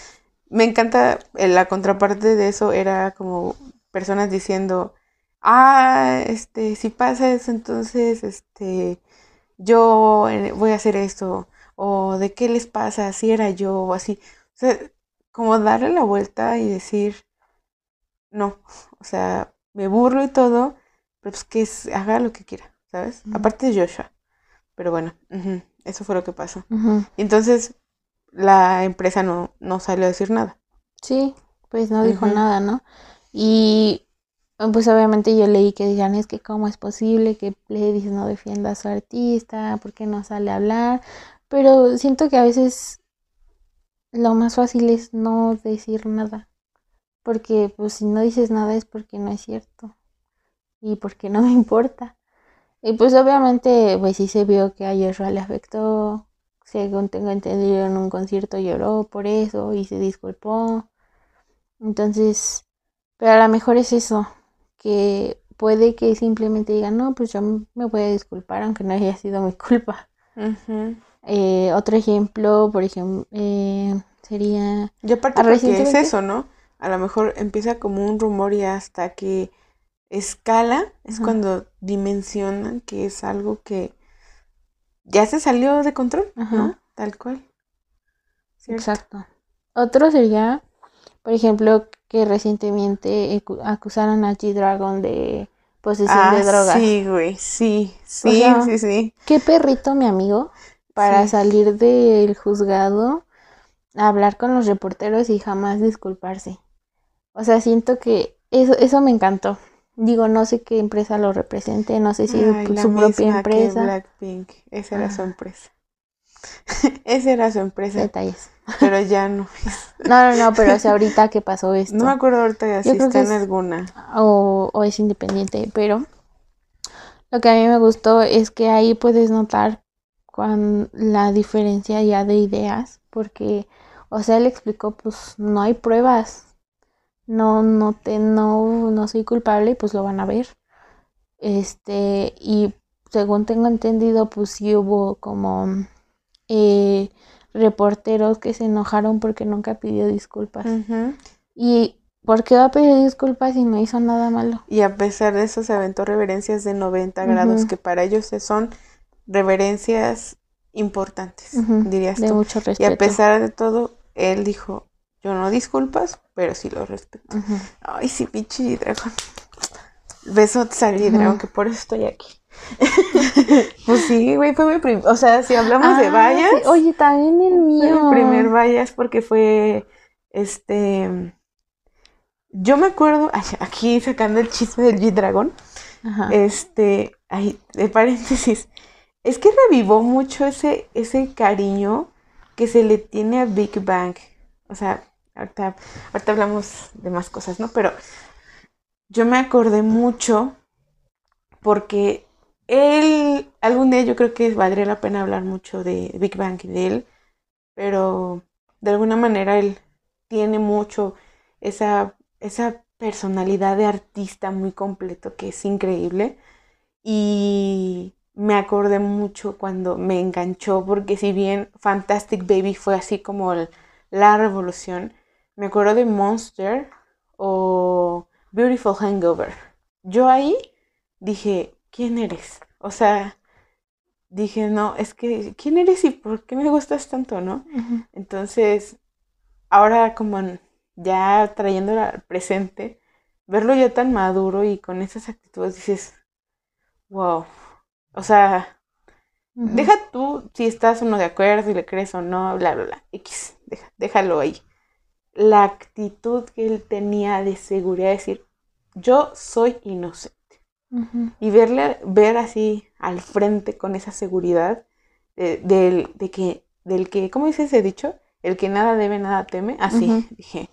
me encanta, eh, la contraparte de eso era como personas diciendo, ah, este, si pasa eso, entonces, este, yo eh, voy a hacer esto, o de qué les pasa, si era yo, o así. O sea, como darle la vuelta y decir, no, o sea, me burlo y todo, pero pues que es- haga lo que quiera, ¿sabes? Aparte de Joshua. Pero bueno, eso fue lo que pasó. Entonces la empresa no, no salió a decir nada. Sí, pues no dijo nada, ¿no? Y pues obviamente yo leí que digan, es que cómo es posible que Pledis no defienda a su artista, por qué no sale a hablar, pero siento que a veces lo más fácil es no decir nada, porque pues si no dices nada es porque no es cierto y porque no me importa. Y pues obviamente pues sí se vio que a Joshua le afectó, según tengo entendido en un concierto lloró por eso y se disculpó. Entonces, pero a lo mejor es eso, que puede que simplemente digan, no, pues yo me voy a disculpar aunque no haya sido mi culpa. Eh, otro ejemplo, por ejemplo, sería... Y aparte porque es eso, ¿no? A lo mejor empieza como un rumor y hasta que escala es Ajá. cuando dimensionan que es algo que ya se salió de control, ¿no? Tal cual. ¿Cierto? Exacto. Otro sería, por ejemplo, que recientemente acu- acusaron a G-Dragon de posesión Ah, de drogas. sí, güey, sí, sí, sea, sí, sí. Qué perrito, mi amigo, para Sí. salir del juzgado, a hablar con los reporteros y jamás disculparse. O sea, siento que eso, eso me encantó. Digo, no sé qué empresa lo represente, no sé si Ay, su la propia misma que empresa. Blackpink. Esa era su Ah. empresa. Esa era su empresa, Detalles. pero ya no. No, no, no, pero o sea, ahorita que pasó esto. No me acuerdo ahorita si Yo creo está en es- alguna. o, o es independiente, pero lo que a mí me gustó es que ahí puedes notar la diferencia ya de ideas, porque, o sea, él explicó, pues no hay pruebas, no, no te, no, no soy culpable, pues lo van a ver. Este, y según tengo entendido, pues sí hubo como eh, reporteros que se enojaron porque nunca pidió disculpas. ¿Y por qué va a pedir disculpas si no hizo nada malo? Y a pesar de eso se aventó reverencias de 90 grados, que para ellos son reverencias importantes, Ujú, dirías De tú. mucho Y respeto. a pesar de todo, él dijo, yo no disculpas, pero sí lo respeto. Ay, sí, pinche dragón. Al Ujú. dragón, que por eso estoy aquí. pues sí, güey, fue mi primer... O sea, si hablamos de Ah, vallas, sí. Oye, también el fue mío. mi primer vallas porque fue, este... Yo me acuerdo, ay, aquí sacando el chisme del G-Dragón, Ajá. este, ay, de paréntesis, es que revivó mucho ese, ese cariño que se le tiene a Big Bang. O sea, ahorita, ahorita hablamos de más cosas, ¿no? Pero yo me acordé mucho porque él, algún día yo creo que valdría la pena hablar mucho de Big Bang y de él, pero de alguna manera él tiene mucho esa, esa personalidad de artista muy completo que es increíble. Y me acordé mucho cuando me enganchó, porque si bien Fantastic Baby fue así como la revolución, me acuerdo de Monster o Beautiful Hangover. Yo ahí dije, ¿quién eres? O sea, dije, no, es que, ¿quién eres y por qué me gustas tanto, no? Entonces, ahora como ya trayéndolo al presente, verlo ya tan maduro y con esas actitudes dices, wow, o sea, deja tú si estás uno de acuerdo, si le crees o no, bla, bla, bla, X, déjalo ahí. La actitud que él tenía de seguridad, de decir, yo soy inocente. Y verle, ver así al frente con esa seguridad de, del, que, del que, ¿cómo dice ese dicho? El que nada debe, nada teme. Así, dije.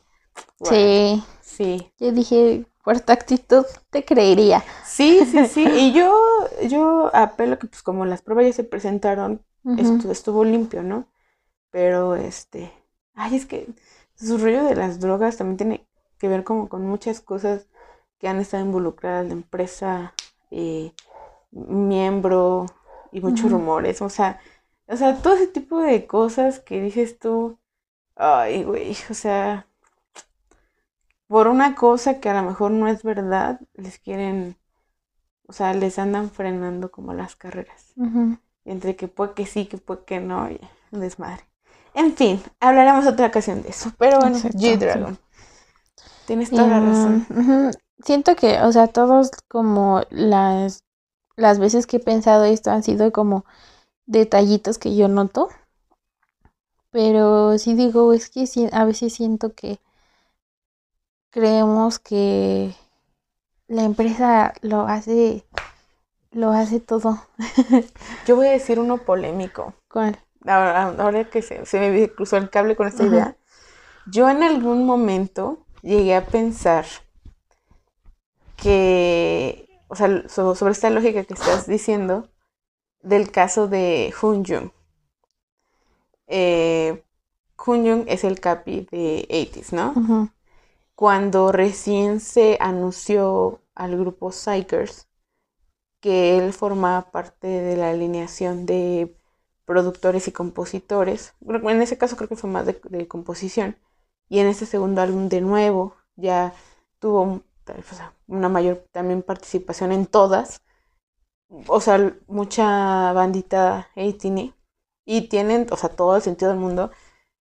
sí. Sí. Yo dije, por tu actitud te creería. Sí, sí, sí. Y yo, yo apelo que pues como las pruebas ya se presentaron, esto estuvo limpio, ¿no? Pero este, ay, es que su rollo de las drogas también tiene que ver como con muchas cosas que han estado involucradas la empresa, eh, miembro y muchos rumores. O sea, o sea, todo ese tipo de cosas que dices tú, ay, güey, o sea, por una cosa que a lo mejor no es verdad, les quieren, o sea, les andan frenando como las carreras. Entre que puede que sí, que puede que no, y desmadre. En fin, hablaremos otra ocasión de eso. Pero bueno, G-Dragon. Tienes toda la razón. Siento que, o sea, todos como las, las veces que he pensado esto han sido como detallitos que yo noto. Pero sí digo, es que a veces siento que creemos que la empresa lo hace lo hace todo. Yo voy a decir uno polémico. ¿Cuál? Ahora, que se, me cruzó el cable con esta idea. Yo en algún momento llegué a pensar que, o sea, sobre esta lógica que estás diciendo del caso de Jung. Eh, Jung es el capi de 80s, ¿no? cuando recién se anunció al grupo Psychers que él formaba parte de la alineación de productores y compositores. En ese caso creo que fue más de, composición. Y en este segundo álbum de nuevo ya tuvo una mayor también participación en todas. O sea, mucha bandita 18 y tienen, o sea, todo el sentido del mundo.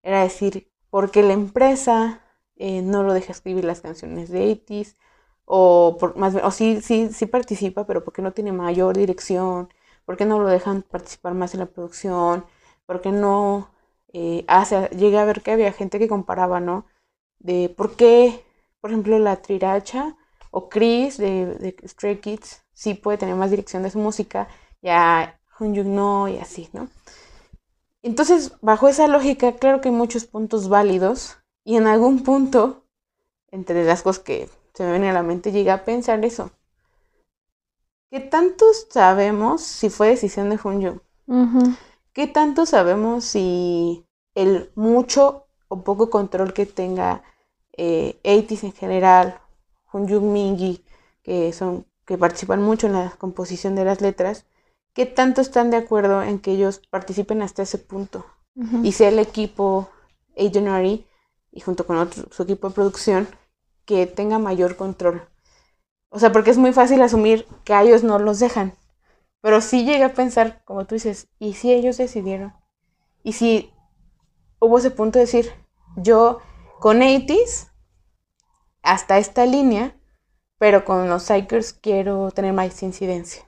Era decir, porque la empresa eh, no lo deja escribir las canciones de 80 o por, más o sí, sí, sí participa, pero porque no tiene mayor dirección, porque no lo dejan participar más en la producción, porque no eh, hace, llegué a ver que había gente que comparaba, ¿no? De por qué, por ejemplo, la Triracha o Chris de, de Stray Kids sí puede tener más dirección de su música, ya Hyunjung no y así, ¿no? Entonces, bajo esa lógica, claro que hay muchos puntos válidos y en algún punto, entre las cosas que se me vienen a la mente, llegué a pensar eso. ¿Qué tanto sabemos si fue decisión de Junju? ¿Qué tanto sabemos si el mucho o poco control que tenga eh, en general, Junju Mingi, que son que participan mucho en la composición de las letras, qué tanto están de acuerdo en que ellos participen hasta ese punto? Y sea el equipo Agenary y junto con otro, su equipo de producción que tenga mayor control. O sea, porque es muy fácil asumir que a ellos no los dejan. Pero sí llegué a pensar, como tú dices, ¿y si ellos decidieron? ¿Y si hubo ese punto de decir, yo con 80 hasta esta línea, pero con los Psychers quiero tener más incidencia?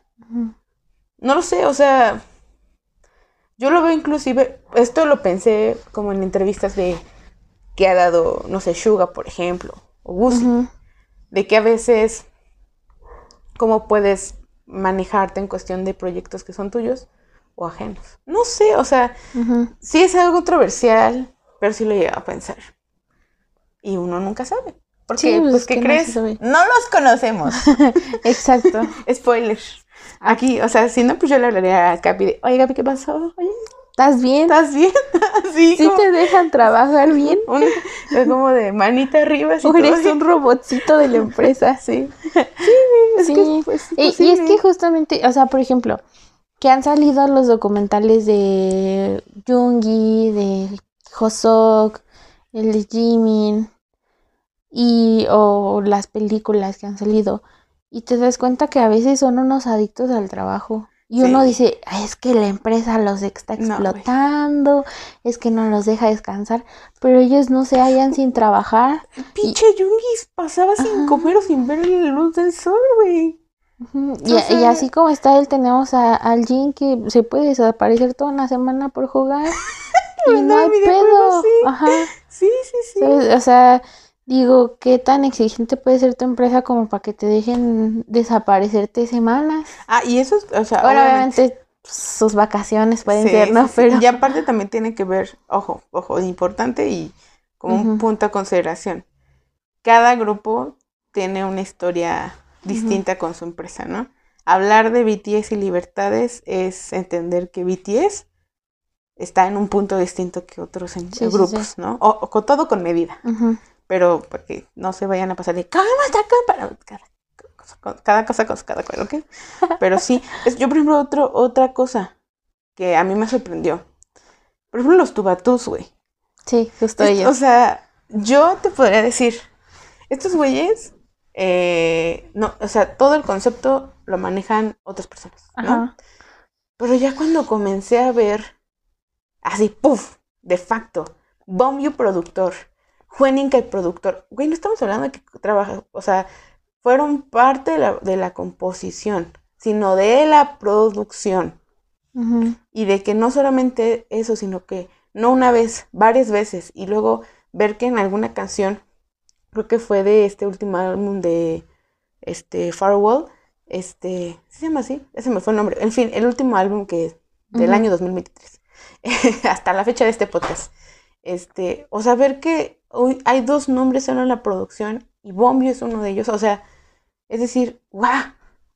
No lo sé, o sea, yo lo veo inclusive, esto lo pensé como en entrevistas de que ha dado, no sé, Suga, por ejemplo, o Gucci, de que a veces, ¿cómo puedes manejarte en cuestión de proyectos que son tuyos o ajenos? No sé, o sea, sí es algo controversial, pero sí lo llega a pensar. Y uno nunca sabe. Porque, pues, pues ¿qué crees? No, los conocemos. Exacto. Spoiler. Aquí, o sea, si no, pues yo le hablaría a Capi de, oye, Capi, ¿qué pasó? Oye, ¿Estás bien? ¿Estás bien? sí. ¿Sí te dejan trabajar bien? es como de manita arriba. O eres un robotcito de la empresa. sí. Sí, es Que, pues, y, y, es que justamente, o sea, por ejemplo, que han salido los documentales de Jungi, de Hosok, el Jimin, y, o las películas que han salido, y te das cuenta que a veces son unos adictos al trabajo. Y uno dice, "Ay, es que la empresa los está No, explotando, es que no los deja descansar, pero ellos no se hallan sin trabajar. El pinche Yungis pasaba sin comer o sin ver la luz del sol, güey. Y, y así como está él, tenemos a, al Jin que se puede desaparecer toda una semana por jugar. y no hay pedo. sí. Ajá. Sí, sí, sí. ¿sabes? O sea, digo, ¿qué tan exigente puede ser tu empresa como para que te dejen desaparecerte semanas? Ah, y eso es, o sea, Ahora, obviamente. obviamente, sus vacaciones pueden Sí, ser, ¿no? sí. Pero. Y aparte también tiene que ver, ojo, ojo, importante y como un punto a consideración. Cada grupo tiene una historia distinta con su empresa, ¿no? Hablar de BTS y libertades es entender que BTS está en un punto distinto que otros en- Sí, sí, grupos, sí. ¿no? O, o con todo con medida, Ujú, pero porque no se vayan a pasar de ¿cómo está acá para cada cosa cada cosa con cada cual, ¿ok? Pero sí, es, yo por ejemplo otro, otra cosa que a mí me sorprendió. Por ejemplo los tubatús, güey. Sí, justo Es- ellos. O sea, yo te podría decir, estos güeyes, eh, no, o sea, todo el concepto lo manejan otras personas, ¿no? Ajá. Pero ya cuando comencé a ver, así, puff, de facto, Bombio productor, Jueninka el productor, güey, no estamos hablando de que trabaja, o sea, fueron parte de la, de la composición, sino de la producción. Y de que no solamente eso, sino que no una vez, varias veces, y luego ver que en alguna canción, creo que fue de este último álbum de este Firewall, este, ¿sí se llama así? Ese me fue el nombre. En fin, el último álbum que del Ujú. año 2023, hasta la fecha de este podcast. Este, o sea, ver que hay dos nombres solo en la producción y Bombio es uno de ellos, o sea, es decir, ¡guau!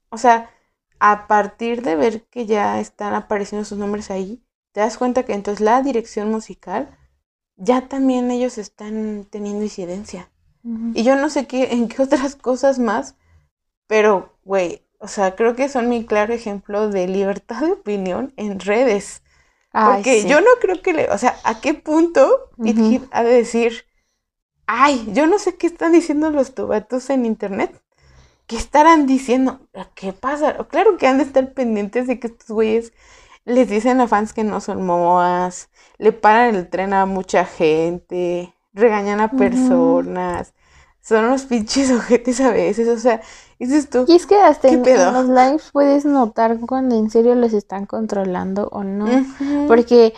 O sea, a partir de ver que ya están apareciendo sus nombres ahí, te das cuenta que entonces la dirección musical ya también ellos están teniendo incidencia. Y yo no sé qué, en qué otras cosas más, pero, güey, o sea, creo que son mi claro ejemplo de libertad de opinión en redes. Ay, Porque sí. yo no creo que le, o sea, ¿a qué punto It Ujú. Hit ha de decir, ay, yo no sé qué están diciendo los tubatos en internet? ¿Qué estarán diciendo? ¿Qué pasa? Claro que han de estar pendientes de que estos güeyes les dicen a fans que no son moas, le paran el tren a mucha gente, regañan a personas, son unos pinches ojetes a veces, o sea, dices tú, Y es que hasta ¿Qué en, los lives puedes notar cuando en serio los están controlando o no. Porque,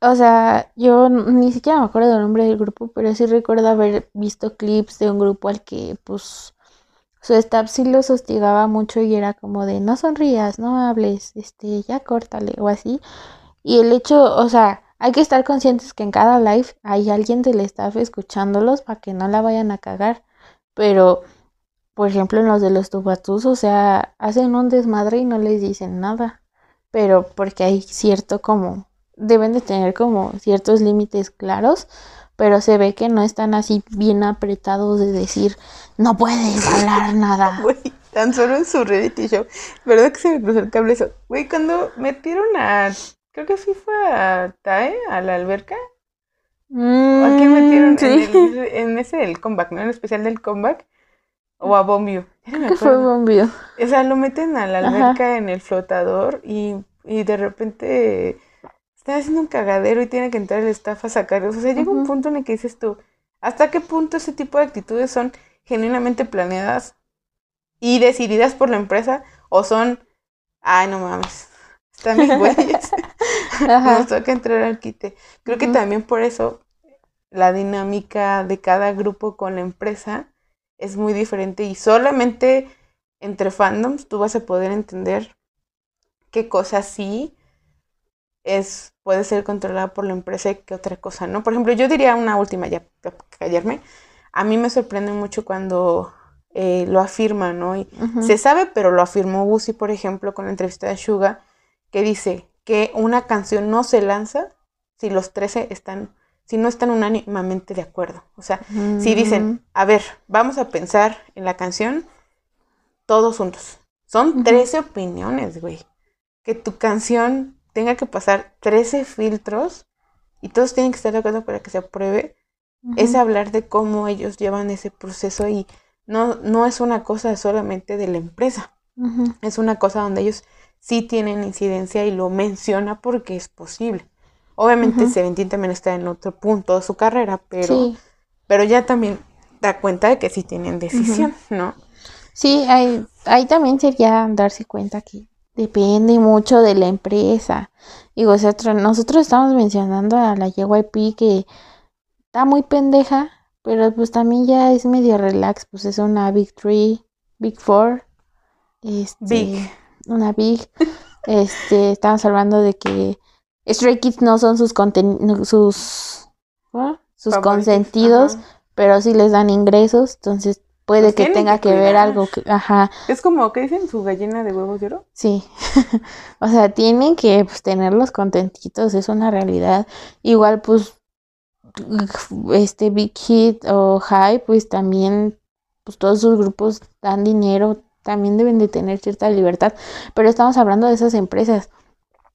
o sea, yo ni siquiera me acuerdo del nombre del grupo, pero sí recuerdo haber visto clips de un grupo al que, pues, su staff sí los hostigaba mucho y era como de no sonrías, no hables, este, ya córtale o así. Y el hecho, o sea, hay que estar conscientes que en cada live hay alguien del staff escuchándolos para que no la vayan a cagar. Pero, por ejemplo, en los de los tubatús, o sea, hacen un desmadre y no les dicen nada. Pero porque hay cierto como, deben de tener como ciertos límites claros, pero se ve que no están así bien apretados de decir, no puedes hablar nada. Güey, tan solo en su reality show. ¿Verdad que se me cruzó el cable eso? Güey, cuando metieron a. Creo que sí fue a Tae, a la alberca. ¿O a quién metieron Mm, sí. en, el- en ese del comeback, ¿no? En el especial del comeback. O a Bombio. Me que fue bombio. O sea, lo meten a la Ajá. alberca en el flotador y, y de repente están haciendo un cagadero y tiene que entrar el staff a sacarlos. O sea, llega un punto en el que dices tú, ¿hasta qué punto ese tipo de actitudes son genuinamente planeadas y decididas por la empresa o son, ay, no mames, están mis güeyes, Ajá. nos toca entrar al quite. Creo que también por eso la dinámica de cada grupo con la empresa es muy diferente y solamente entre fandoms tú vas a poder entender qué cosa sí es puede ser controlada por la empresa y qué otra cosa no. Por ejemplo, yo diría una última ya para callarme. A mí me sorprende mucho cuando eh, lo afirma, ¿no? Y se sabe, pero lo afirmó Uzi, por ejemplo, con la entrevista de Suga, que dice que una canción no se lanza si los 13 están, si no están unánimamente de acuerdo. O sea, si Mm. dicen, a ver, vamos a pensar en la canción todos juntos. Son Ujú. 13 opiniones, güey. Que tu canción tenga que pasar 13 filtros y todos tienen que estar de acuerdo para que se apruebe. Es hablar de cómo ellos llevan ese proceso y no, no es una cosa solamente de la empresa, es una cosa donde ellos sí tienen incidencia y lo menciona porque es posible. Obviamente Seventeen también está en otro punto de su carrera, pero, pero ya también da cuenta de que sí tienen decisión, ¿no? Sí, ahí, ahí también sería darse cuenta que depende mucho de la empresa. Y nosotros, nosotros estamos mencionando a la JYP que está muy pendeja, pero pues también ya es medio relax, pues es una Big Three, Big Four. Este, Big. Una Big. este, estamos hablando de que Stray Kids no son sus contenidos, sus, sus consentidos, pero sí les dan ingresos, entonces puede Pues que tenga que que, ver algo que, ajá, Es como, ¿qué dicen? ¿Su gallina de huevos de oro? sí. o sea, tienen que pues, tenerlos contentitos, es una realidad. Igual, pues, este Big Hit o High, pues también, pues todos sus grupos dan dinero, también deben de tener cierta libertad, pero estamos hablando de esas empresas.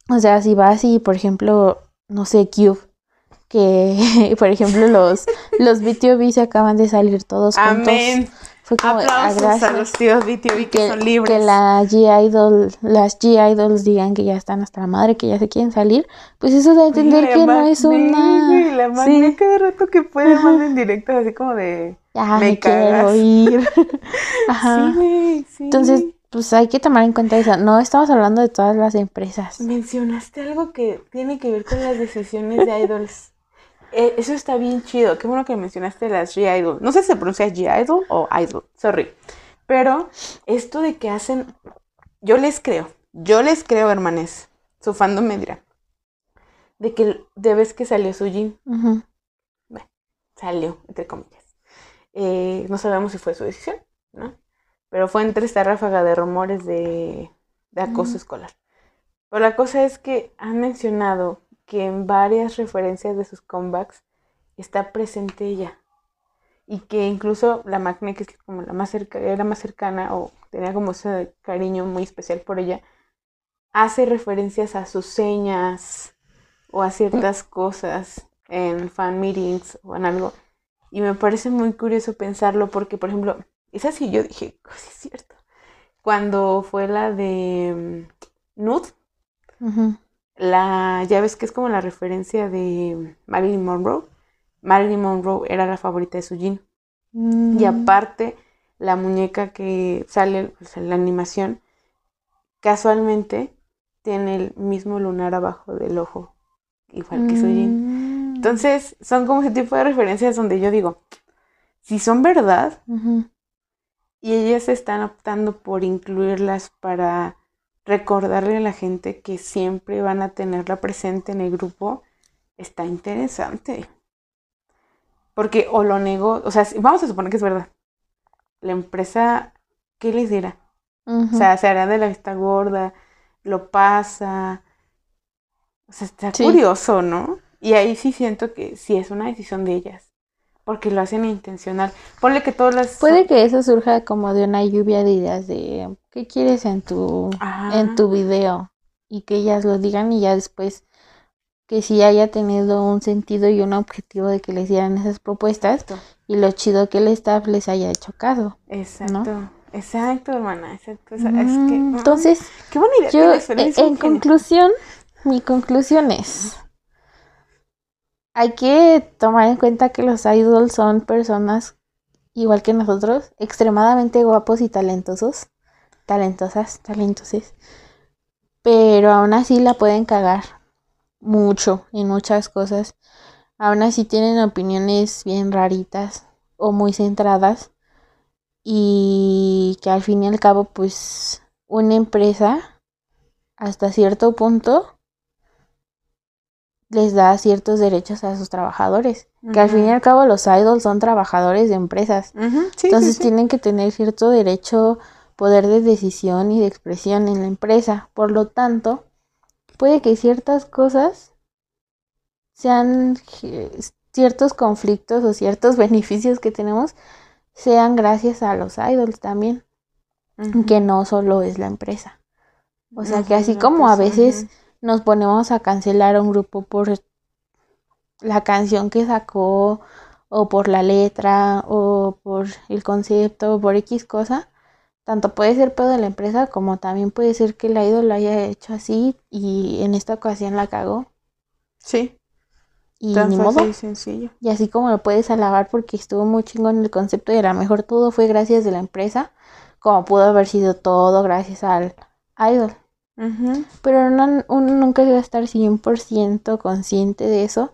O sea, si vas y, por ejemplo, no sé, Cube, que, por ejemplo, los, los BTOB se acaban de salir todos juntos. Amén. Fue como, Aplausos a los tíos que, Que, son libres. que la G-Idol, las G-Idols digan que ya están hasta la madre, que ya se quieren salir, pues eso da a entender que no es una... La Magné Sí. cada rato que puede Ajá. manda en directo así como de... Ya Me me, quiero ir. Ajá. Sí, sí. Entonces, pues hay que tomar en cuenta eso. No estamos hablando de todas las empresas. Mencionaste algo que tiene que ver con las decisiones de idols. Eh, eso está bien chido. Qué bueno que mencionaste las G-Idol. No sé si se pronuncia G-Idol o Idol. Sorry. Pero esto de que hacen... Yo les creo. Yo les creo, hermanes. Su fandom me dirá. De que de vez que salió su Jin. Ujú. Salió, entre comillas. Eh, no sabemos si fue su decisión, ¿no? Pero fue entre esta ráfaga de rumores de, de acoso escolar. Pero la cosa es que han mencionado que en varias referencias de sus comebacks está presente ella. Y que incluso la Magné, que es como la más cerca, era más cercana o tenía como ese cariño muy especial por ella, hace referencias a sus señas o a ciertas cosas en fan meetings o en algo. Y me parece muy curioso pensarlo porque, por ejemplo, esa sí yo dije, "Oh, sí es cierto. Cuando fue la de mm, Nude, Ujú. La, ya ves que es como la referencia de Marilyn Monroe. Marilyn Monroe era la favorita de Sujin. Y Mm. aparte, la muñeca que sale pues, en la animación, casualmente tiene el mismo lunar abajo del ojo, igual que Sujin. Mm. Entonces, son como ese tipo de referencias donde yo digo, si son verdad y ellas están optando por incluirlas para recordarle a la gente que siempre van a tenerla presente en el grupo, está interesante. Porque o lo negó, o sea, vamos a suponer que es verdad. La empresa, ¿qué les dirá? O sea, se hará de la vista gorda, lo pasa. O sea, está Sí. curioso, ¿no? Y ahí sí siento que sí es una decisión de ellas. Porque lo hacen intencional. Ponle que todas las. Puede que eso surja como de una lluvia de ideas de qué quieres en tu en tu video y que ellas lo digan y ya después que sí haya tenido un sentido y un objetivo de que les dieran esas propuestas Exacto. y lo chido que el staff les haya hecho caso. Exacto. Exacto, hermana. Exacto. Es, es que. Mm, ah, Entonces, Qué yo eh, en conclusión, mi conclusión es hay que tomar en cuenta que los idols son personas igual que nosotros, extremadamente guapos y talentosos, talentosas, talentoses, pero aún así la pueden cagar mucho en muchas cosas. Aún así tienen opiniones bien raritas o muy centradas y que al fin y al cabo pues una empresa hasta cierto punto les da ciertos derechos a sus trabajadores. Que al fin y al cabo los idols son trabajadores de empresas. Sí, Entonces sí. tienen que tener cierto derecho, poder de decisión y de expresión en la empresa. Por lo tanto, puede que ciertas cosas sean ciertos conflictos o ciertos beneficios que tenemos sean gracias a los idols también, que no solo es la empresa. O sea que así como a veces. Nos ponemos a cancelar a un grupo por la canción que sacó o por la letra o por el concepto o por X cosa, tanto puede ser pedo de la empresa como también puede ser que el idol lo haya hecho así y en esta ocasión la cagó. Sí. Y Tan ni fácil modo. y sencillo. Y así como lo puedes alabar porque estuvo muy chingón el concepto y a lo mejor todo fue gracias de la empresa, como pudo haber sido todo gracias al idol. Pero no, uno nunca va a estar 100% consciente de eso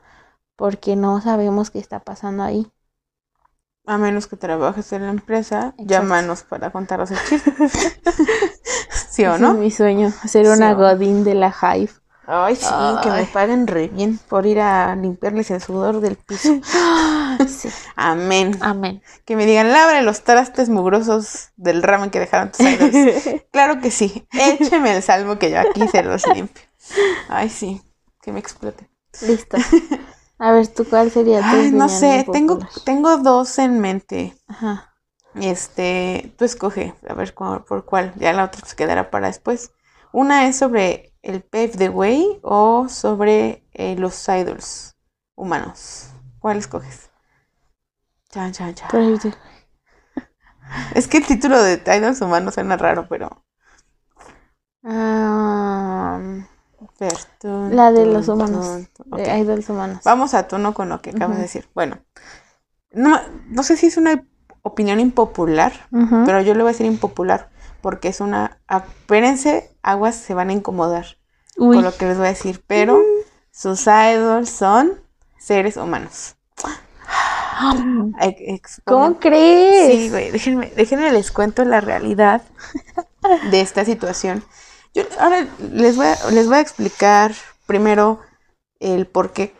porque no sabemos qué está pasando ahí. A menos que trabajes en la empresa, Exacto. llámanos para contaros el chisme. ¿Sí o Ese no? es mi sueño, ser Sí, una o- godín de la Hive. Ay, sí, que me paguen re bien por ir a limpiarles el sudor del piso. Sí, Amén. amén. Que me digan, lábrale los trastes mugrosos del ramen que dejaron tus idols. Claro que sí. Écheme el salmo que yo aquí se los limpio. Ay, sí. Que me explote. Listo. A ver, ¿tú cuál sería tu Ay, no sé. Tengo, tengo dos en mente. Ajá. Este, tú escoge, a ver por cuál. Ya la otra se quedará para después. Una es sobre el Pave the Way o sobre eh, los idols humanos. ¿Cuál escoges? Chan. Pero yo- Es que el título de idols humanos suena raro, pero. Ah, ver, tun, La de tun, los humanos. tun, de idols humanos. Vamos a tono con lo que acabas de decir. Bueno, no, no sé si es una opinión impopular, pero yo le voy a decir impopular porque es una. Espérense, aguas se van a incomodar Uy. con lo que les voy a decir, pero sus idols son seres humanos. ¿Cómo crees? Sí, güey, déjenme, déjenme les cuento la realidad de esta situación. Yo ahora les voy a, les voy a explicar primero el por qué,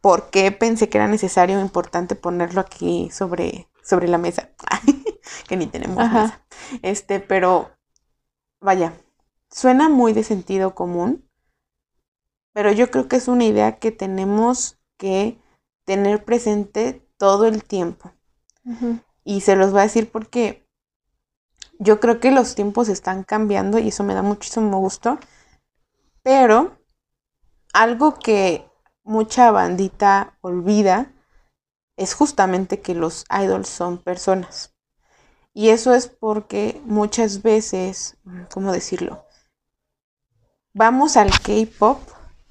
por qué pensé que era necesario o importante ponerlo aquí sobre, sobre la mesa. que ni tenemos Ajá. mesa. Este, pero vaya, suena muy de sentido común, pero yo creo que es una idea que tenemos que tener presente todo el tiempo. Y se los voy a decir porque yo creo que los tiempos están cambiando y eso me da muchísimo gusto. Pero algo que mucha bandita olvida es justamente que los idols son personas. Y eso es porque muchas veces, ¿cómo decirlo? Vamos al K-pop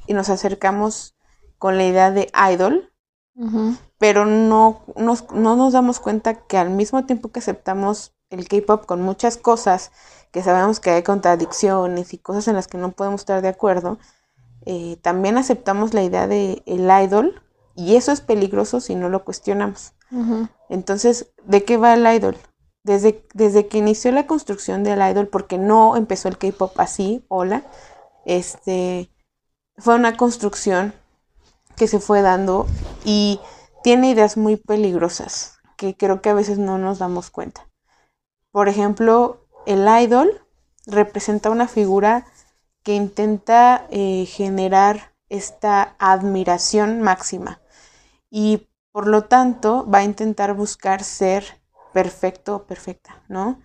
y nos acercamos con la idea de idol, pero no nos, no nos damos cuenta que al mismo tiempo que aceptamos el K-pop con muchas cosas, que sabemos que hay contradicciones y cosas en las que no podemos estar de acuerdo, eh, también aceptamos la idea de el idol y eso es peligroso si no lo cuestionamos. Entonces, ¿de qué va el idol? Desde, desde que inició la construcción del idol, porque no empezó el K-pop así, hola, este, fue una construcción que se fue dando y tiene ideas muy peligrosas que creo que a veces no nos damos cuenta. Por ejemplo, el idol representa una figura que intenta eh, generar esta admiración máxima y por lo tanto va a intentar buscar ser perfecto perfecta, ¿no?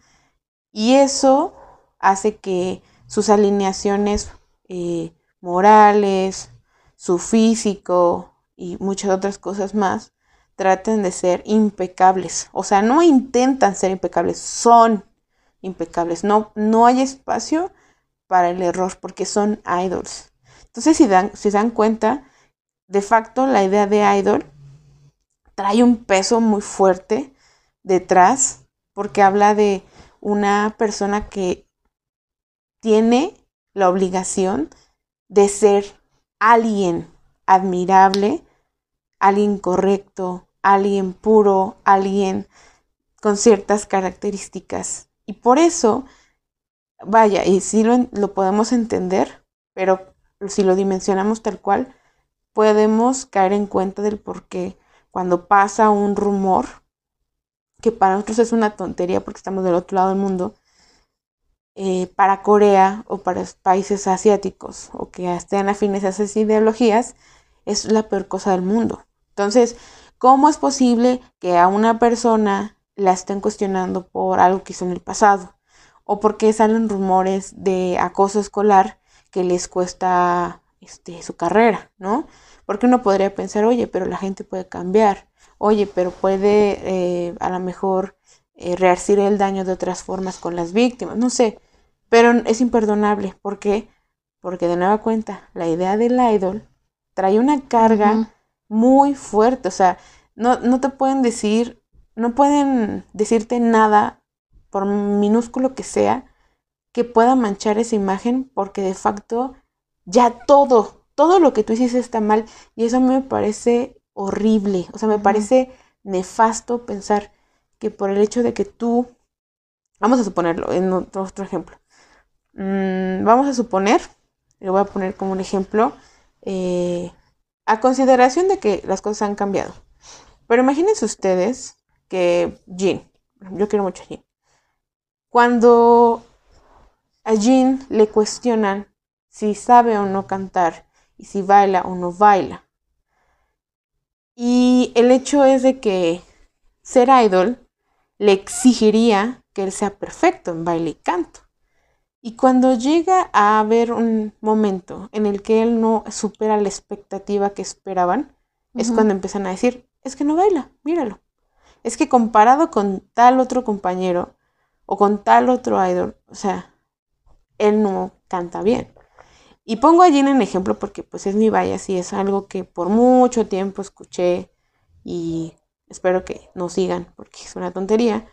Y eso hace que sus alineaciones eh, morales, su físico y muchas otras cosas más traten de ser impecables. O sea, no intentan ser impecables, son impecables. No, no hay espacio para el error porque son idols. Entonces, si, dan, si se dan cuenta, de facto la idea de idol trae un peso muy fuerte detrás porque habla de una persona que tiene la obligación de ser alguien admirable, alguien correcto, alguien puro, alguien con ciertas características. Y por eso, vaya, y sí lo, lo podemos entender, pero si lo dimensionamos tal cual, podemos caer en cuenta del por qué cuando pasa un rumor, que para nosotros es una tontería porque estamos del otro lado del mundo, eh, para Corea o para países asiáticos o que estén afines a esas ideologías, es la peor cosa del mundo. Entonces, ¿cómo es posible que a una persona la estén cuestionando por algo que hizo en el pasado? O porque salen rumores de acoso escolar que les cuesta este, su carrera, ¿no? Porque uno podría pensar, oye, pero la gente puede cambiar. Oye, pero puede eh, a lo mejor eh, rearcir el daño de otras formas con las víctimas, no sé, pero es imperdonable. ¿Por qué? Porque de nueva cuenta, la idea del idol trae una carga muy fuerte, o sea, no, no te pueden decir, no pueden decirte nada, por minúsculo que sea, que pueda manchar esa imagen, porque de facto ya todo, todo lo que tú hiciste está mal, y eso me parece horrible, o sea, me parece nefasto pensar que por el hecho de que tú, vamos a suponerlo en otro, ejemplo, mm, vamos a suponer, lo voy a poner como un ejemplo, eh, a consideración de que las cosas han cambiado. Pero imagínense ustedes que Jean, yo quiero mucho a Jean, cuando a Jean le cuestionan si sabe o no cantar y si baila o no baila. Y el hecho es de que ser idol le exigiría que él sea perfecto en baile y canto. Y cuando llega a haber un momento en el que él no supera la expectativa que esperaban, es cuando empiezan a decir, es que no baila, míralo. Es que comparado con tal otro compañero o con tal otro idol, o sea, él no canta bien. Y pongo allí en ejemplo porque pues es mi vaya, y es algo que por mucho tiempo escuché y espero que no sigan porque es una tontería.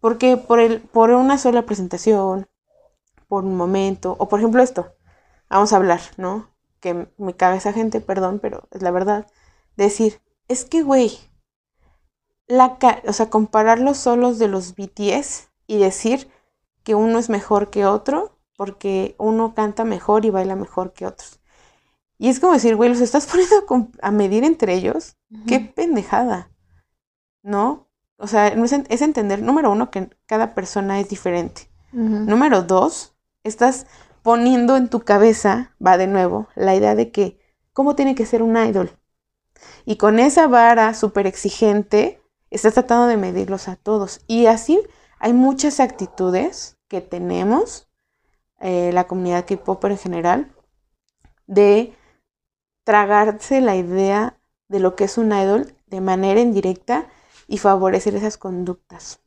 Porque por, el, por una sola presentación por un momento, o por ejemplo esto, vamos a hablar, ¿no? Que me cabe esa gente, perdón, pero es la verdad. Decir, es que, güey, la o sea, comparar los solos de los BTS y decir que uno es mejor que otro, porque uno canta mejor y baila mejor que otros. Y es como decir, güey, los estás poniendo a, medir entre ellos. Qué pendejada. ¿No? O sea, es entender, número uno, que cada persona es diferente. Número dos, estás poniendo en tu cabeza, va de nuevo, la idea de que, ¿cómo tiene que ser un idol? Y con esa vara súper exigente, estás tratando de medirlos a todos. Y así hay muchas actitudes que tenemos, eh, la comunidad K-Popper en general, de tragarse la idea de lo que es un idol de manera indirecta y favorecer esas conductas,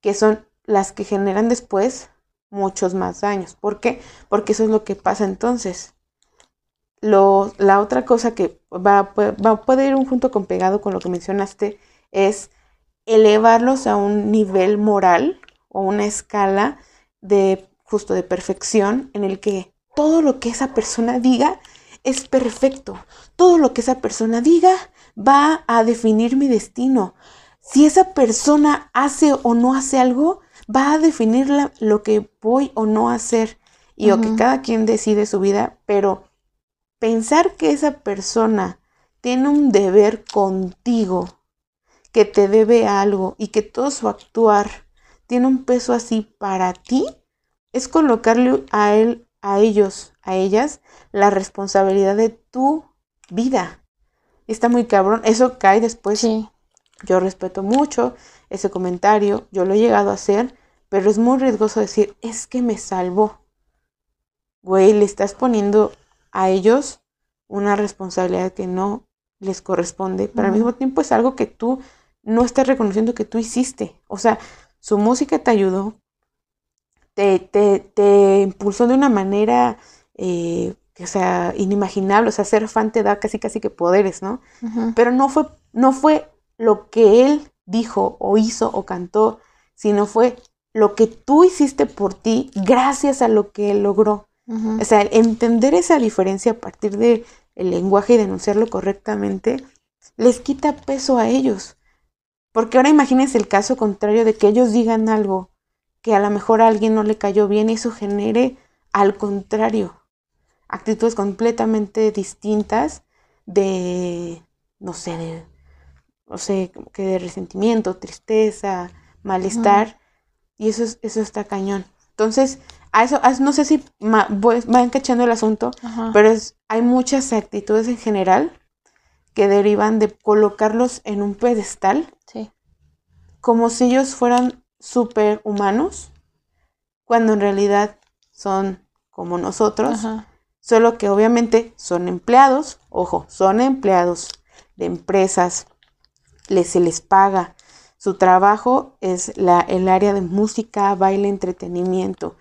que son las que generan después muchos más daños. ¿Por qué? Porque eso es lo que pasa entonces. Lo, la otra cosa que va, va, poder ir un junto con pegado con lo que mencionaste es elevarlos a un nivel moral o una escala de justo de perfección en el que todo lo que esa persona diga es perfecto. Todo lo que esa persona diga va a definir mi destino. Si esa persona hace o no hace algo, va a definir lo que voy o no a hacer y o que cada quien decide su vida, pero pensar que esa persona tiene un deber contigo, que te debe algo y que todo su actuar tiene un peso así para ti, es colocarle a él, a ellos, a ellas, la responsabilidad de tu vida. Está muy cabrón. Eso cae después. Sí. Yo respeto mucho ese comentario, yo lo he llegado a hacer, pero es muy riesgoso decir, es que me salvó. Güey, le estás poniendo a ellos una responsabilidad que no les corresponde, pero al mismo tiempo es algo que tú no estás reconociendo que tú hiciste. O sea, su música te ayudó, te, te, te impulsó de una manera, eh, o sea, inimaginable. O sea, ser fan te da casi casi que poderes, ¿no? Pero no fue, no fue lo que él dijo o hizo o cantó, sino fue lo que tú hiciste por ti gracias a lo que él logró. O sea, entender esa diferencia a partir del lenguaje y denunciarlo correctamente, les quita peso a ellos. Porque ahora imagínense el caso contrario de que ellos digan algo que a lo mejor a alguien no le cayó bien y eso genere al contrario actitudes completamente distintas de, no sé, de no sé, que de resentimiento, tristeza, malestar. Y eso, eso está cañón. Entonces, a eso, no sé si van cachando el asunto, pero es, hay muchas actitudes en general que derivan de colocarlos en un pedestal. Como si ellos fueran superhumanos, cuando en realidad son como nosotros, solo que obviamente son empleados, ojo, son empleados de empresas les, se les paga. Su trabajo es la, el área de música, baile, entretenimiento.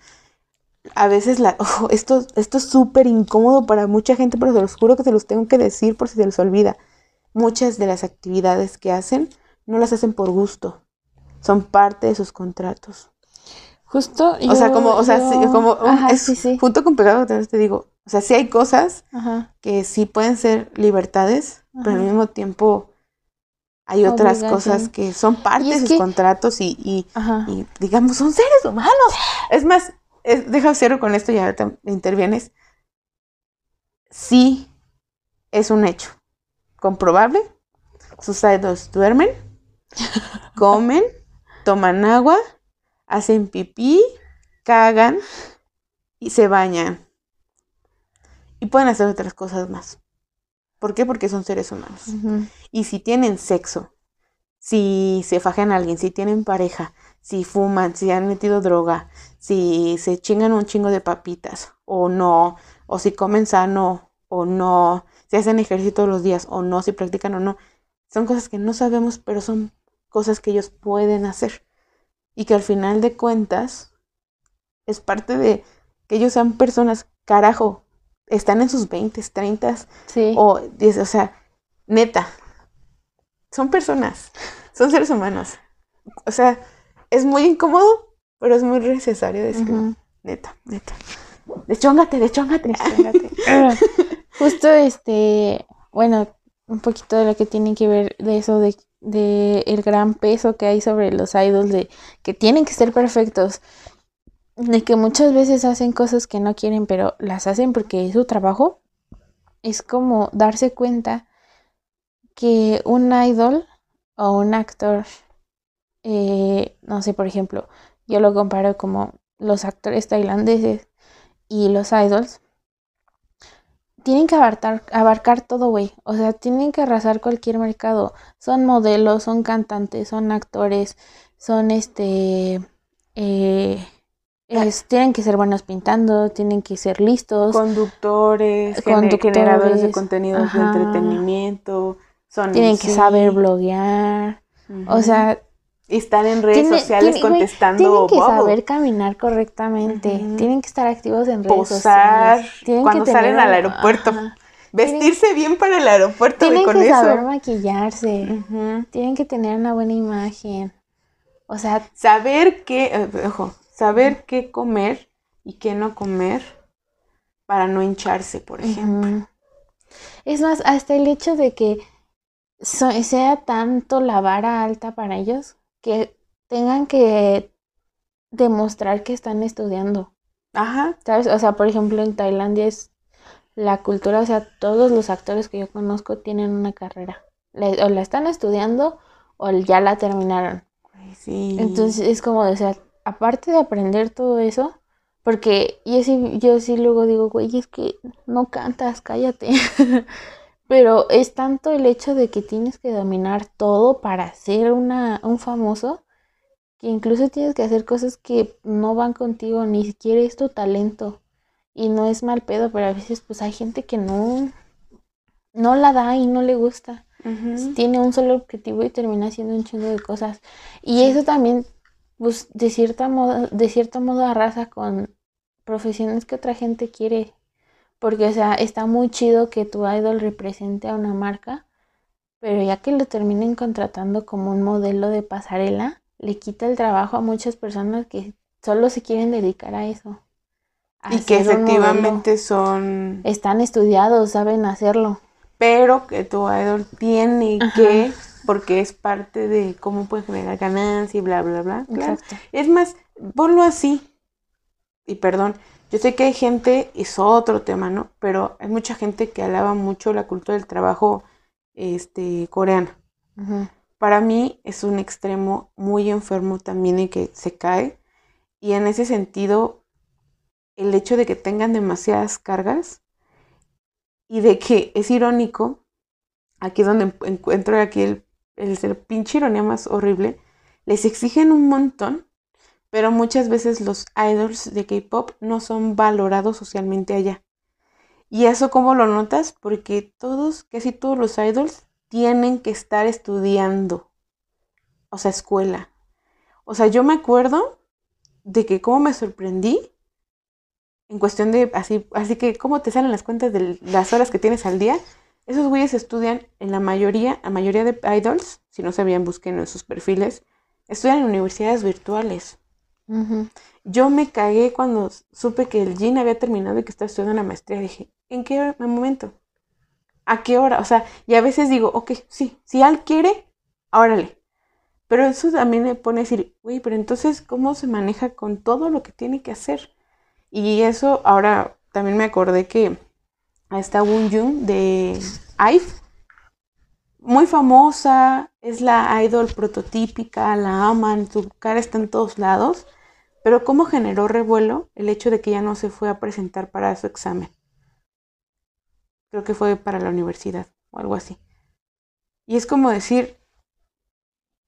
A veces la, ojo, esto, esto es súper incómodo para mucha gente, pero se los juro que se los tengo que decir por si se les olvida. Muchas de las actividades que hacen no las hacen por gusto, son parte de sus contratos. Justo. o sea, como, o sea, yo- sí, como un- Ajá, es sí, sí. junto con pegado, te digo, o sea, sí hay cosas Ajá. que sí pueden ser libertades, pero al mismo tiempo hay otras Obligación. cosas que son parte de sus que- contratos y, y, digamos, son seres humanos. Es más, es, deja cierro con esto y ahorita intervienes. Sí, es un hecho comprobable. Sus idols duermen, comen, toman agua, hacen pipí, cagan y se bañan. Y pueden hacer otras cosas más. ¿Por qué? Porque son seres humanos. Y si tienen sexo, si se fajan a alguien, si tienen pareja, si fuman, si han metido droga, si se chingan un chingo de papitas o no, o si comen sano o no, si hacen ejercicio todos los días o no, si practican o no, son cosas que no sabemos, pero son cosas que ellos pueden hacer. Y que al final de cuentas es parte de que ellos sean personas, carajo, están en sus 20, 30, Sí. o, dice, o sea, neta, son personas, son seres humanos. O sea, es muy incómodo, pero es muy necesario decirlo. Ujú. Neta, neta. Deschóngate, deschóngate. Ah, Justo este, bueno, un poquito de lo que tiene que ver de eso de, de el gran peso que hay sobre los idols de que tienen que ser perfectos, de que muchas veces hacen cosas que no quieren, pero las hacen porque es su trabajo. Es como darse cuenta que un idol o un actor, eh, no sé, por ejemplo, yo lo comparo como los actores tailandeses y los idols tienen que abarcar, abarcar todo, güey. O sea, tienen que arrasar cualquier mercado. Son modelos, son cantantes, son actores, son este... eh, es- tienen que ser buenos pintando, tienen que ser listos. Conductores, Conductores, generadores de contenidos ajá. de entretenimiento, son tienen en que sí. saber bloguear. O sea, Y estar en redes tiene- sociales tiene- contestando tienen que saber caminar correctamente. Tienen que estar activos en redes Posar sociales. Tienen cuando que salen al aeropuerto. ajá. vestirse bien para el aeropuerto Tienen con que eso. saber maquillarse. Tienen que tener una buena imagen. O sea, Saber qué, eh, ojo, saber qué comer y qué no comer para no hincharse, por ejemplo. es más, hasta el hecho de que so- sea tanto la vara alta para ellos que tengan que demostrar que están estudiando. Ajá. ¿Sabes? O sea, por ejemplo, en Tailandia es la cultura, o sea, todos los actores que yo conozco tienen una carrera. O la están estudiando o ya la terminaron. Sí. Entonces es como, o sea, aparte de aprender todo eso, porque yo sí, yo sí luego digo, güey, es que no cantas, cállate. Pero es tanto el hecho de que tienes que dominar todo para ser una, un famoso, que incluso tienes que hacer cosas que no van contigo, ni siquiera es tu talento. Y no es mal pedo, pero a veces pues hay gente que no, no la da y no le gusta tiene un solo objetivo y termina haciendo un chingo de cosas. Y eso también, pues, de cierta modo, de cierto modo arrasa con profesiones que otra gente quiere. Porque, o sea, está muy chido que tu idol represente a una marca, pero ya que lo terminen contratando como un modelo de pasarela, le quita el trabajo a muchas personas que solo se quieren dedicar a eso. a Y que efectivamente son, Están estudiados, saben hacerlo. pero que tu idol tiene Ajá. que, porque es parte de cómo puede generar ganancia y bla, bla, bla. Claro. Es más, ponlo así. Y perdón, yo sé que hay gente, es otro tema, ¿no? Pero hay mucha gente que alaba mucho la cultura del trabajo este, coreana. Para mí es un extremo muy enfermo también en que se cae. Y en ese sentido, el hecho de que tengan demasiadas cargas y de que es irónico, aquí es donde encu- encuentro aquí el, el, el pinche ironía más horrible, les exigen un montón, pero muchas veces los idols de K-pop no son valorados socialmente allá. ¿Y eso cómo lo notas? Porque todos, casi todos los idols tienen que estar estudiando. O sea, escuela. O sea, yo me acuerdo de que cómo me sorprendí en cuestión de así, así que cómo te salen las cuentas de las horas que tienes al día. Esos güeyes estudian en la mayoría, la mayoría de idols, si no sabían, busquen en sus perfiles, estudian en universidades virtuales. Yo me cagué cuando supe que el Jin había terminado y que estaba estudiando la maestría. Dije, ¿en qué momento? ¿A qué hora? O sea, y a veces digo, ok, sí, si él quiere, órale. Pero eso también me pone a decir, güey, pero entonces, ¿cómo se maneja con todo lo que tiene que hacer? Y eso, ahora también me acordé que está Woon Jung de IVE, muy famosa, es la idol prototípica, la aman, su cara está en todos lados, pero ¿cómo generó revuelo el hecho de que ella no se fue a presentar para su examen? Creo que fue para la universidad o algo así. Y es como decir,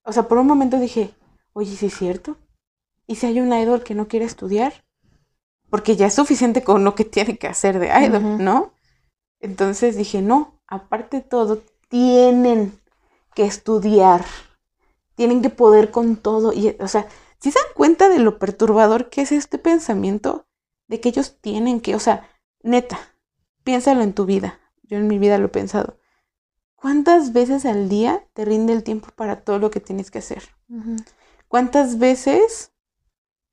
o sea, por un momento dije, oye, ¿sí es cierto? ¿Y si hay una idol que no quiere estudiar? Porque ya es suficiente con lo que tiene que hacer de idol, ¿no? Entonces dije, no, aparte de todo, tienen que estudiar, tienen que poder con todo. Y, o sea, si se dan cuenta de lo perturbador que es este pensamiento, de que ellos tienen que, o sea, neta, piénsalo en tu vida. Yo en mi vida lo he pensado. ¿Cuántas veces al día te rinde el tiempo para todo lo que tienes que hacer? ¿Cuántas veces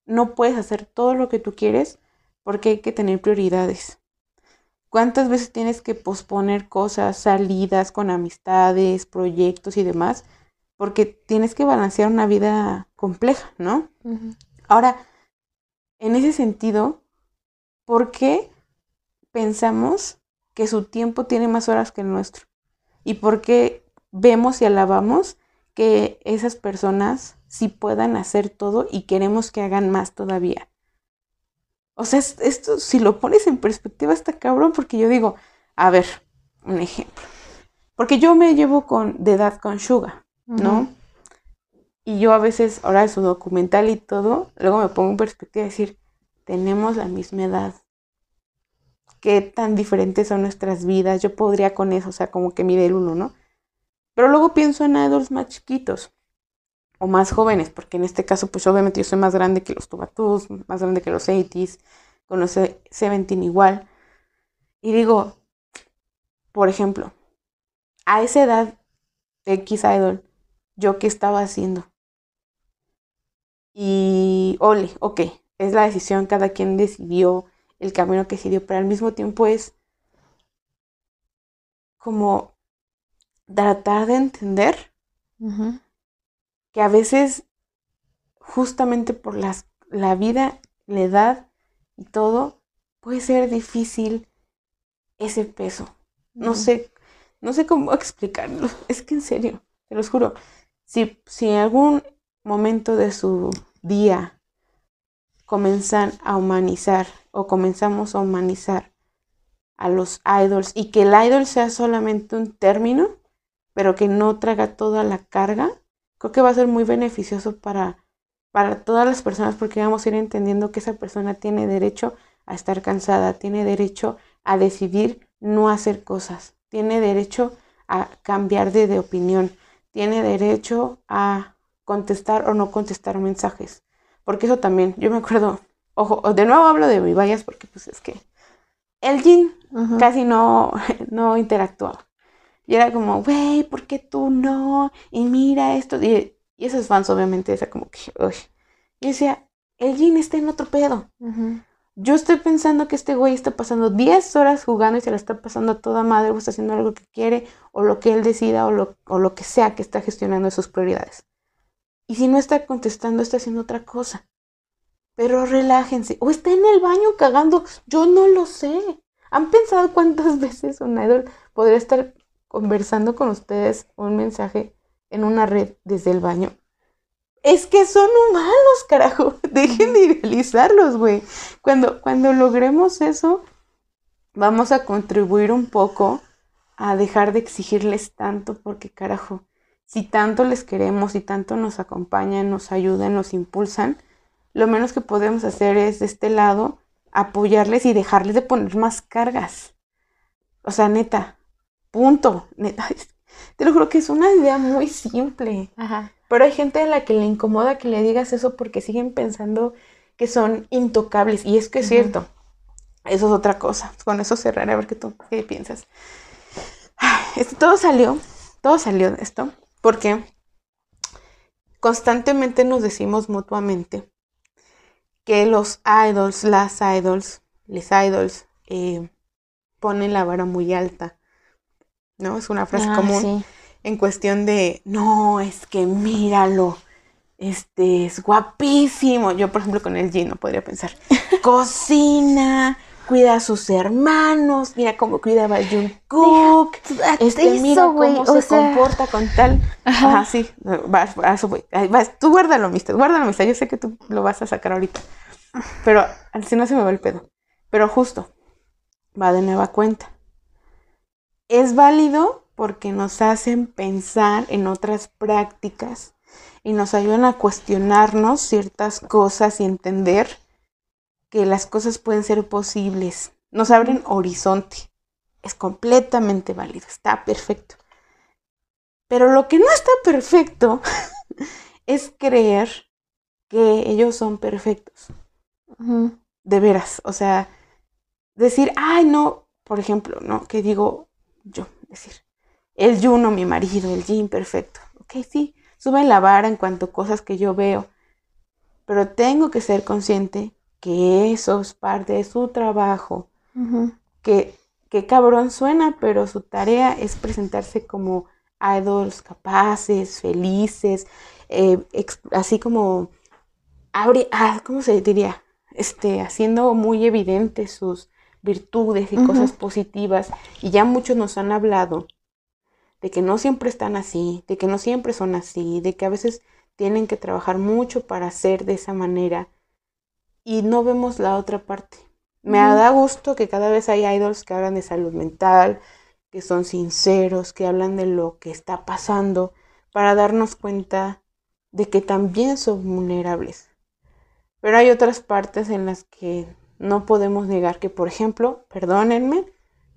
no puedes hacer todo lo que tú quieres porque hay que tener prioridades? ¿Cuántas veces tienes que posponer cosas, salidas con amistades, proyectos y demás? Porque tienes que balancear una vida compleja, ¿no? Ahora, en ese sentido, ¿por qué pensamos que su tiempo tiene más horas que el nuestro? ¿Y por qué vemos y alabamos que esas personas sí puedan hacer todo y queremos que hagan más todavía? O sea, esto si lo pones en perspectiva está cabrón porque yo digo, a ver, un ejemplo. Porque yo me llevo con, de edad con Suga, ¿no? Y yo a veces, ahora su documental y todo, luego me pongo en perspectiva y decir, tenemos la misma edad. Qué tan diferentes son nuestras vidas. Yo podría con eso, o sea, como que mide el uno, ¿no? Pero luego pienso en adultos más chiquitos o más jóvenes, porque en este caso, pues obviamente yo soy más grande que los Tubatus, más grande que los 80s, con los 70 igual. Y digo, por ejemplo, a esa edad de X Idol, ¿yo qué estaba haciendo? Y, ole, ok, es la decisión, cada quien decidió el camino que decidió, pero al mismo tiempo es como tratar de entender que a veces justamente por las, la vida, la edad y todo, puede ser difícil ese peso. No sé, no sé cómo explicarlo. Es que en serio, te lo juro. Si, en algún momento de su día comienzan a humanizar o comenzamos a humanizar a los idols y que el idol sea solamente un término, pero que no traga toda la carga, creo que va a ser muy beneficioso para, para todas las personas porque vamos a ir entendiendo que esa persona tiene derecho a estar cansada, tiene derecho a decidir no hacer cosas, tiene derecho a cambiar de opinión, tiene derecho a contestar o no contestar mensajes. Porque eso también, yo me acuerdo, ojo, de nuevo hablo de mi vallas porque pues es que el Jin casi no, no interactuaba. Y era como, güey, ¿por qué tú no? Y mira esto. Y, esos fans, obviamente, esa como que, uy. Y decía, el Jin está en otro pedo. Yo estoy pensando que este güey está pasando 10 horas jugando y se la está pasando a toda madre o está haciendo algo que quiere o lo que él decida o lo, o lo que sea que está gestionando sus prioridades. Y si no está contestando, está haciendo otra cosa. Pero relájense. O está en el baño cagando. Yo no lo sé. ¿Han pensado cuántas veces un idol podría estar conversando con ustedes un mensaje en una red desde el baño. Es que son humanos, carajo. Dejen de idealizarlos, güey. Cuando, cuando logremos eso, vamos a contribuir un poco a dejar de exigirles tanto, porque carajo, si tanto les queremos, si tanto nos acompañan, nos ayudan, nos impulsan, lo menos que podemos hacer es de este lado apoyarles y dejarles de poner más cargas. O sea, neta, Punto. Te lo juro que es una idea muy simple. Ajá. Pero hay gente a la que le incomoda que le digas eso porque siguen pensando que son intocables. Y es que es cierto. Eso es otra cosa. Con eso cerraré a ver qué tú qué piensas. Ay, Esto, todo salió, todo salió de esto porque constantemente nos decimos mutuamente que los idols, las idols, les idols, eh, ponen la vara muy alta. ¿No? Es una frase Ah, común sí. En cuestión de, no, es que míralo, este es guapísimo. Yo, por ejemplo, con el Gino podría pensar, cocina, cuida a sus hermanos, mira cómo cuidaba a Jungkook, este, mira cómo se sea, comporta con tal. Ajá. Ajá, sí, vas. Ahí vas. Tú guárdalo, amistad, guárdalo, amistad. Yo sé que tú lo vas a sacar ahorita. Pero si no se me va el pedo. Pero justo, va de nueva cuenta. Es válido porque nos hacen pensar en otras prácticas y nos ayudan a cuestionarnos ciertas cosas y entender que las cosas pueden ser posibles. Nos abren horizonte. Es completamente válido, está perfecto. Pero lo que no está perfecto es creer que ellos son perfectos. De veras. O sea, decir, ay, no, por ejemplo, ¿no? Que digo yo, decir, el Juno, mi marido, el Jim, perfecto. Ok, sí, sube la vara en cuanto a cosas que yo veo. Pero tengo que ser consciente que eso es parte de su trabajo. Que, que cabrón suena, pero su tarea es presentarse como idols capaces, felices, eh, así como, abre, ah, ¿cómo se diría? Este, haciendo muy evidentes sus virtudes y cosas positivas. Y ya muchos nos han hablado de que no siempre están así, de que no siempre son así, de que a veces tienen que trabajar mucho para ser de esa manera. Y no vemos la otra parte. Me da gusto que cada vez hay idols que hablan de salud mental, que son sinceros, que hablan de lo que está pasando, para darnos cuenta de que también son vulnerables. Pero hay otras partes en las que no podemos negar que, por ejemplo, perdónenme,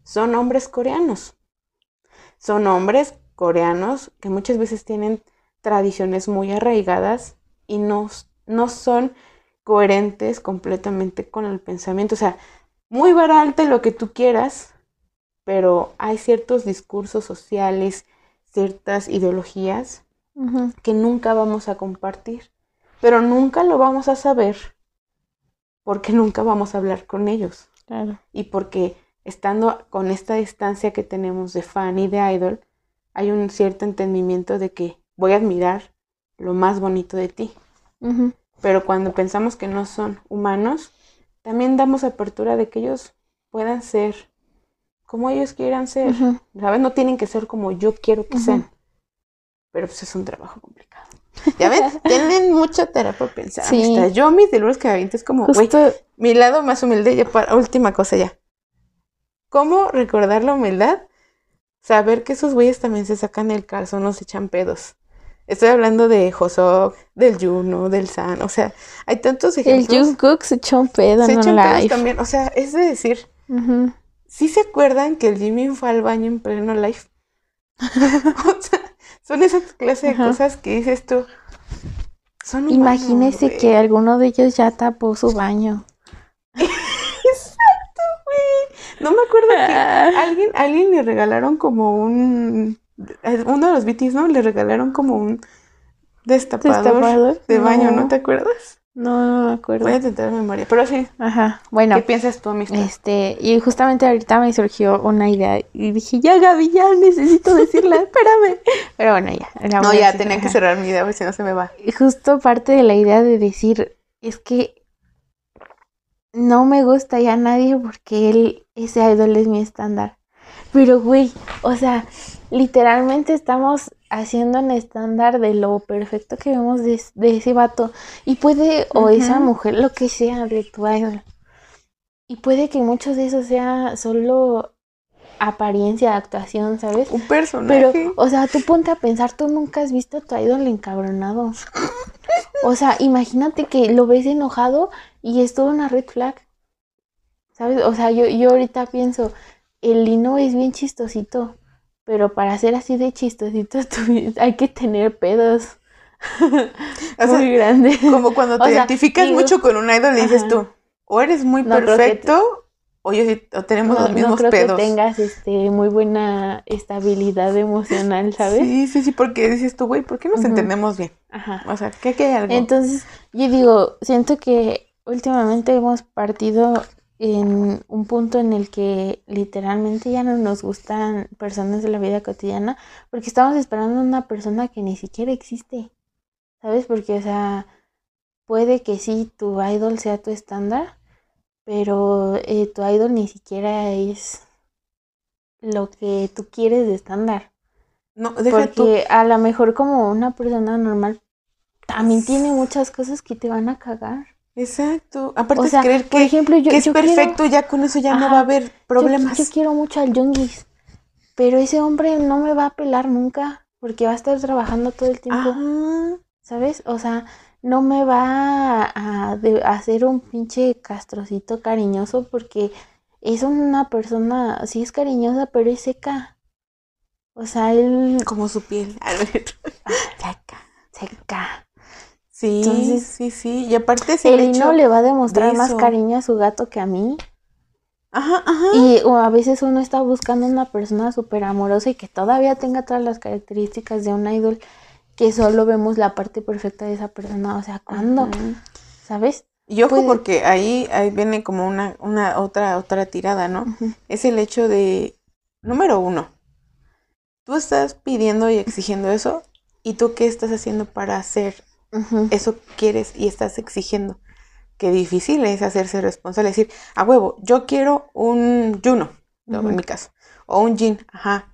son hombres coreanos. Son hombres coreanos que muchas veces tienen tradiciones muy arraigadas y no, no son coherentes completamente con el pensamiento. O sea, muy vara alta lo que tú quieras, pero hay ciertos discursos sociales, ciertas ideologías que nunca vamos a compartir, pero nunca lo vamos a saber porque nunca vamos a hablar con ellos Claro. y porque estando con esta distancia que tenemos de fan y de idol, hay un cierto entendimiento de que voy a admirar lo más bonito de ti. Pero cuando pensamos que no son humanos, también damos apertura de que ellos puedan ser como ellos quieran ser. Ujú. ¿Sabes? No tienen que ser como yo quiero que sean. Pero pues es un trabajo complicado. Ya ven, tienen mucha tarea por pensar. Sí. Yo mis dolores que me aviento es como, güey, mi lado más humilde, ya para última cosa ya. ¿Cómo recordar la humildad? Saber que esos güeyes también se sacan el calzón, no se echan pedos. Estoy hablando de Josok, del Juno, del San, o sea, hay tantos el ejemplos. Jungkook se echó un pedo se en echan pedos también, o sea, es de decir. ¿sí se acuerdan que el Jimmy fue al baño en pleno live? o sea, son esas clases de cosas que dices tú. Son humanos, Imagínese que alguno de ellos ya tapó su baño. Exacto, güey. No me acuerdo que Ah. alguien, alguien le regalaron como un. Uno de los BTs, ¿no? Le regalaron como un destapador, ¿Destapador? de baño, ¿no No. te acuerdas? No, no me acuerdo. Voy a intentar memoria. Pero sí, Ajá. Bueno, ¿qué piensas tú, amistad? este, y justamente ahorita me surgió una idea y dije, ya Gaby, ya necesito decirla, espérame. Pero bueno, ya. no, ya tenía que cerrar mi idea, porque si no se me va. Y justo parte de la idea de decir, es que no me gusta ya nadie porque él, ese idol es mi estándar. Pero, güey, o sea, literalmente estamos haciendo un estándar de lo perfecto que vemos de, de ese vato. Y puede, o esa mujer, lo que sea de tu idol. Y puede que mucho de eso sea solo apariencia, actuación, ¿sabes? Un personaje. Pero, o sea, tú ponte a pensar, tú nunca has visto a tu idol encabronado. O sea, imagínate que lo ves enojado y es toda una red flag. ¿Sabes? O sea, yo, yo ahorita pienso, el Lino es bien chistosito, pero para ser así de chistositos tú- hay que tener pedos O sea, muy grandes. Como cuando te O sea, identificas digo- mucho con un idol y dices tú, o eres muy No perfecto, o, yo o tenemos No, los no mismos creo pedos. que tengas este muy buena estabilidad emocional, ¿sabes? Sí, sí, sí, porque dices tú, güey, ¿por qué nos entendemos bien? Ajá. O sea, ¿qué hay algo? Entonces, yo digo, siento que últimamente hemos partido en un punto en el que literalmente ya no nos gustan personas de la vida cotidiana porque estamos esperando a una persona que ni siquiera existe, ¿sabes? Porque, o sea, puede que sí, tu idol sea tu estándar, pero eh, tu idol ni siquiera es lo que tú quieres de estándar. no, deja tú. Porque a lo mejor como una persona normal también tiene muchas cosas que te van a cagar. Exacto. Aparte O sea, es creer por que, ejemplo, yo, que es yo quiero- perfecto, ya con eso ya no va a haber yo- problemas. Yo, quiero mucho al Jungis, pero ese hombre no me va a pelar nunca porque va a estar trabajando todo el tiempo, Ajá. ¿sabes? O sea, no me va a, de- hacer un pinche castrocito cariñoso porque es una persona, sí es cariñosa, pero es seca. O sea, él Como su piel. A ver. Saca. seca. Sí, Entonces, sí, sí. Y aparte es el Él hecho... no le va a demostrar más cariño a su gato que a mí. Ajá, ajá. Y o a veces uno está buscando una persona súper amorosa y que todavía tenga todas las características de un idol que solo vemos la parte perfecta de esa persona. O sea, ¿cuándo? ¿Sabes? Y ojo porque ahí, ahí viene como una, una otra, otra tirada, ¿no? Es el hecho de, número uno, tú estás pidiendo y exigiendo eso, y tú qué estás haciendo para eso quieres y estás exigiendo. Qué difícil es hacerse responsable, decir, a huevo, yo quiero un Juno, en mi caso, o un Jin, ajá.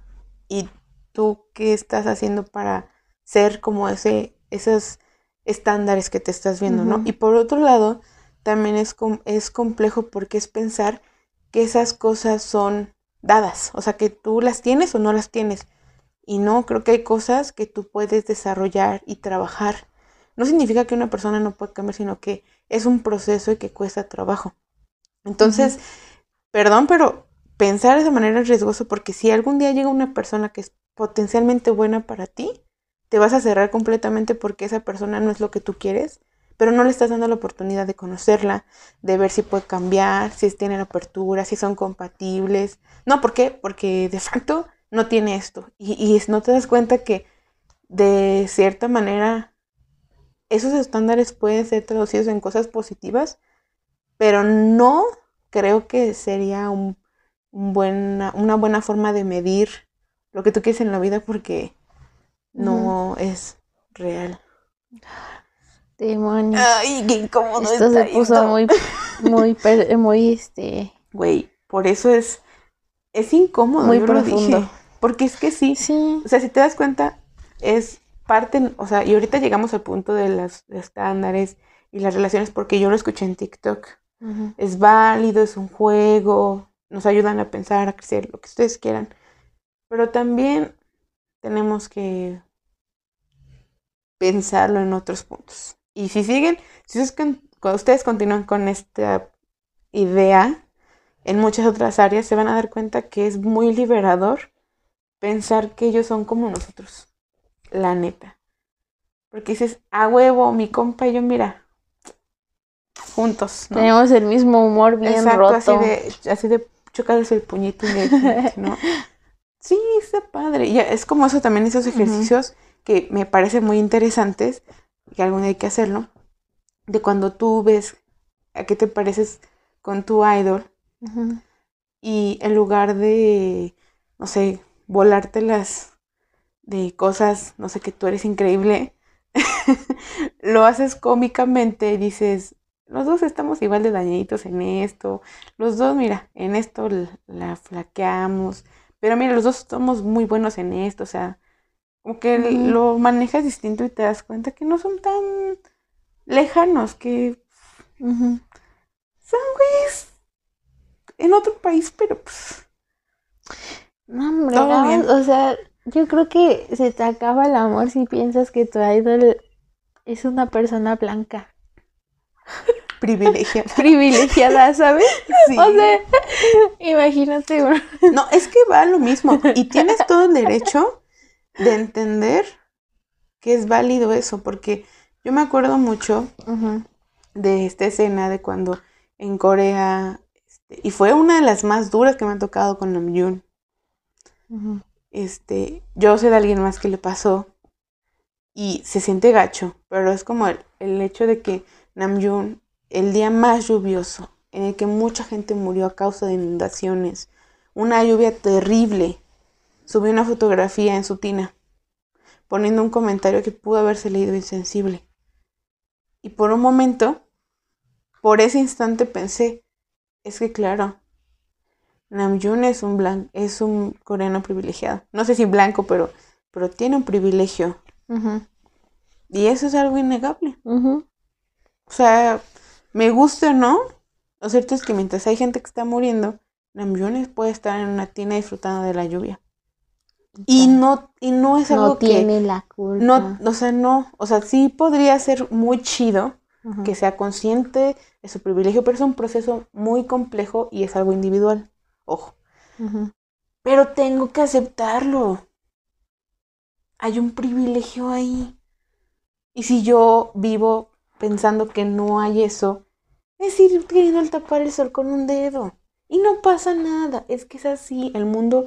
Y tú qué estás haciendo para ser como ese, esos estándares que te estás viendo, ¿no? Y por otro lado, también es, com- es complejo porque es pensar que esas cosas son dadas, o sea, que tú las tienes o no las tienes. Y no, creo que hay cosas que tú puedes desarrollar y trabajar. No significa que una persona no pueda cambiar, sino que es un proceso y que cuesta trabajo. Entonces, perdón, pero pensar de esa manera es riesgoso porque si algún día llega una persona que es potencialmente buena para ti, te vas a cerrar completamente porque esa persona no es lo que tú quieres, pero no le estás dando la oportunidad de conocerla, de ver si puede cambiar, si tienen apertura, si son compatibles. No, ¿por qué? Porque de facto no tiene esto. Y, no te das cuenta que de cierta manera esos estándares pueden ser traducidos en cosas positivas, pero no creo que sería un, un buena, una buena forma de medir lo que tú quieres en la vida porque no es real. Demonios. Ay, qué incómodo Esto se está puso esto. muy, muy, muy, este, Güey, por eso es, es incómodo, Muy yo lo dije. profundo. Porque es que sí, sí. o sea, si te das cuenta, es parte, o sea, y ahorita llegamos al punto de los estándares y las relaciones porque yo lo escuché en TikTok. Es válido, es un juego, nos ayudan a pensar, a crecer, lo que ustedes quieran. Pero también tenemos que pensarlo en otros puntos. Y si siguen, si ustedes, ustedes continúan con esta idea en muchas otras áreas, se van a dar cuenta que es muy liberador pensar que ellos son como nosotros. La neta. Porque dices, a huevo, mi compa y yo, mira, juntos. ¿no? Tenemos el mismo humor bien Exacto, roto. así de, así de chocarles el puñito inmediatamente, ¿no? Sí, está padre. Y es como eso también, esos ejercicios que me parecen muy interesantes, que algún día hay que hacerlo, de cuando tú ves a qué te pareces con tu idol y en lugar de, no sé, volártelas de cosas, no sé, que tú eres increíble, lo haces cómicamente y dices, los dos estamos igual de dañaditos en esto, los dos, mira, en esto la flaqueamos, pero mira, los dos somos muy buenos en esto, o sea, como que lo manejas distinto y te das cuenta que no son tan lejanos, que son güeyes en otro país, pero pues... No, hombre, o sea, yo creo que se te acaba el amor si piensas que tu idol es una persona blanca. privilegiada. privilegiada, ¿sabes? Sí. O sea, imagínate. un- No, es que va lo mismo. Y tienes todo el derecho de entender que es válido eso, porque yo me acuerdo mucho de esta escena de cuando en Corea, este, y fue una de las más duras que me han tocado con Namjoon. ujú. Este, yo sé de alguien más que le pasó y se siente gacho, pero es como el, el hecho de que Namjoon, el día más lluvioso, en el que mucha gente murió a causa de inundaciones, una lluvia terrible, subió una fotografía en su tina, poniendo un comentario que pudo haberse leído insensible. Y por un momento, por ese instante pensé, es que claro, Namjoon es un blan- es un coreano privilegiado. No sé si blanco, pero, pero tiene un privilegio. Y eso es algo innegable. O sea, me guste o no, lo cierto es que mientras hay gente que está muriendo, Namjoon puede estar en una tina disfrutando de la lluvia. Y no, y no es algo No que tiene la culpa. no, o sea, no, o sea, sí podría ser muy chido que sea consciente de su privilegio, pero es un proceso muy complejo y es algo individual. Ojo. Pero tengo que aceptarlo. Hay un privilegio ahí. Y si yo vivo pensando que no hay eso, es ir queriendo tapar el sol con un dedo. Y no pasa nada. Es que es así. El mundo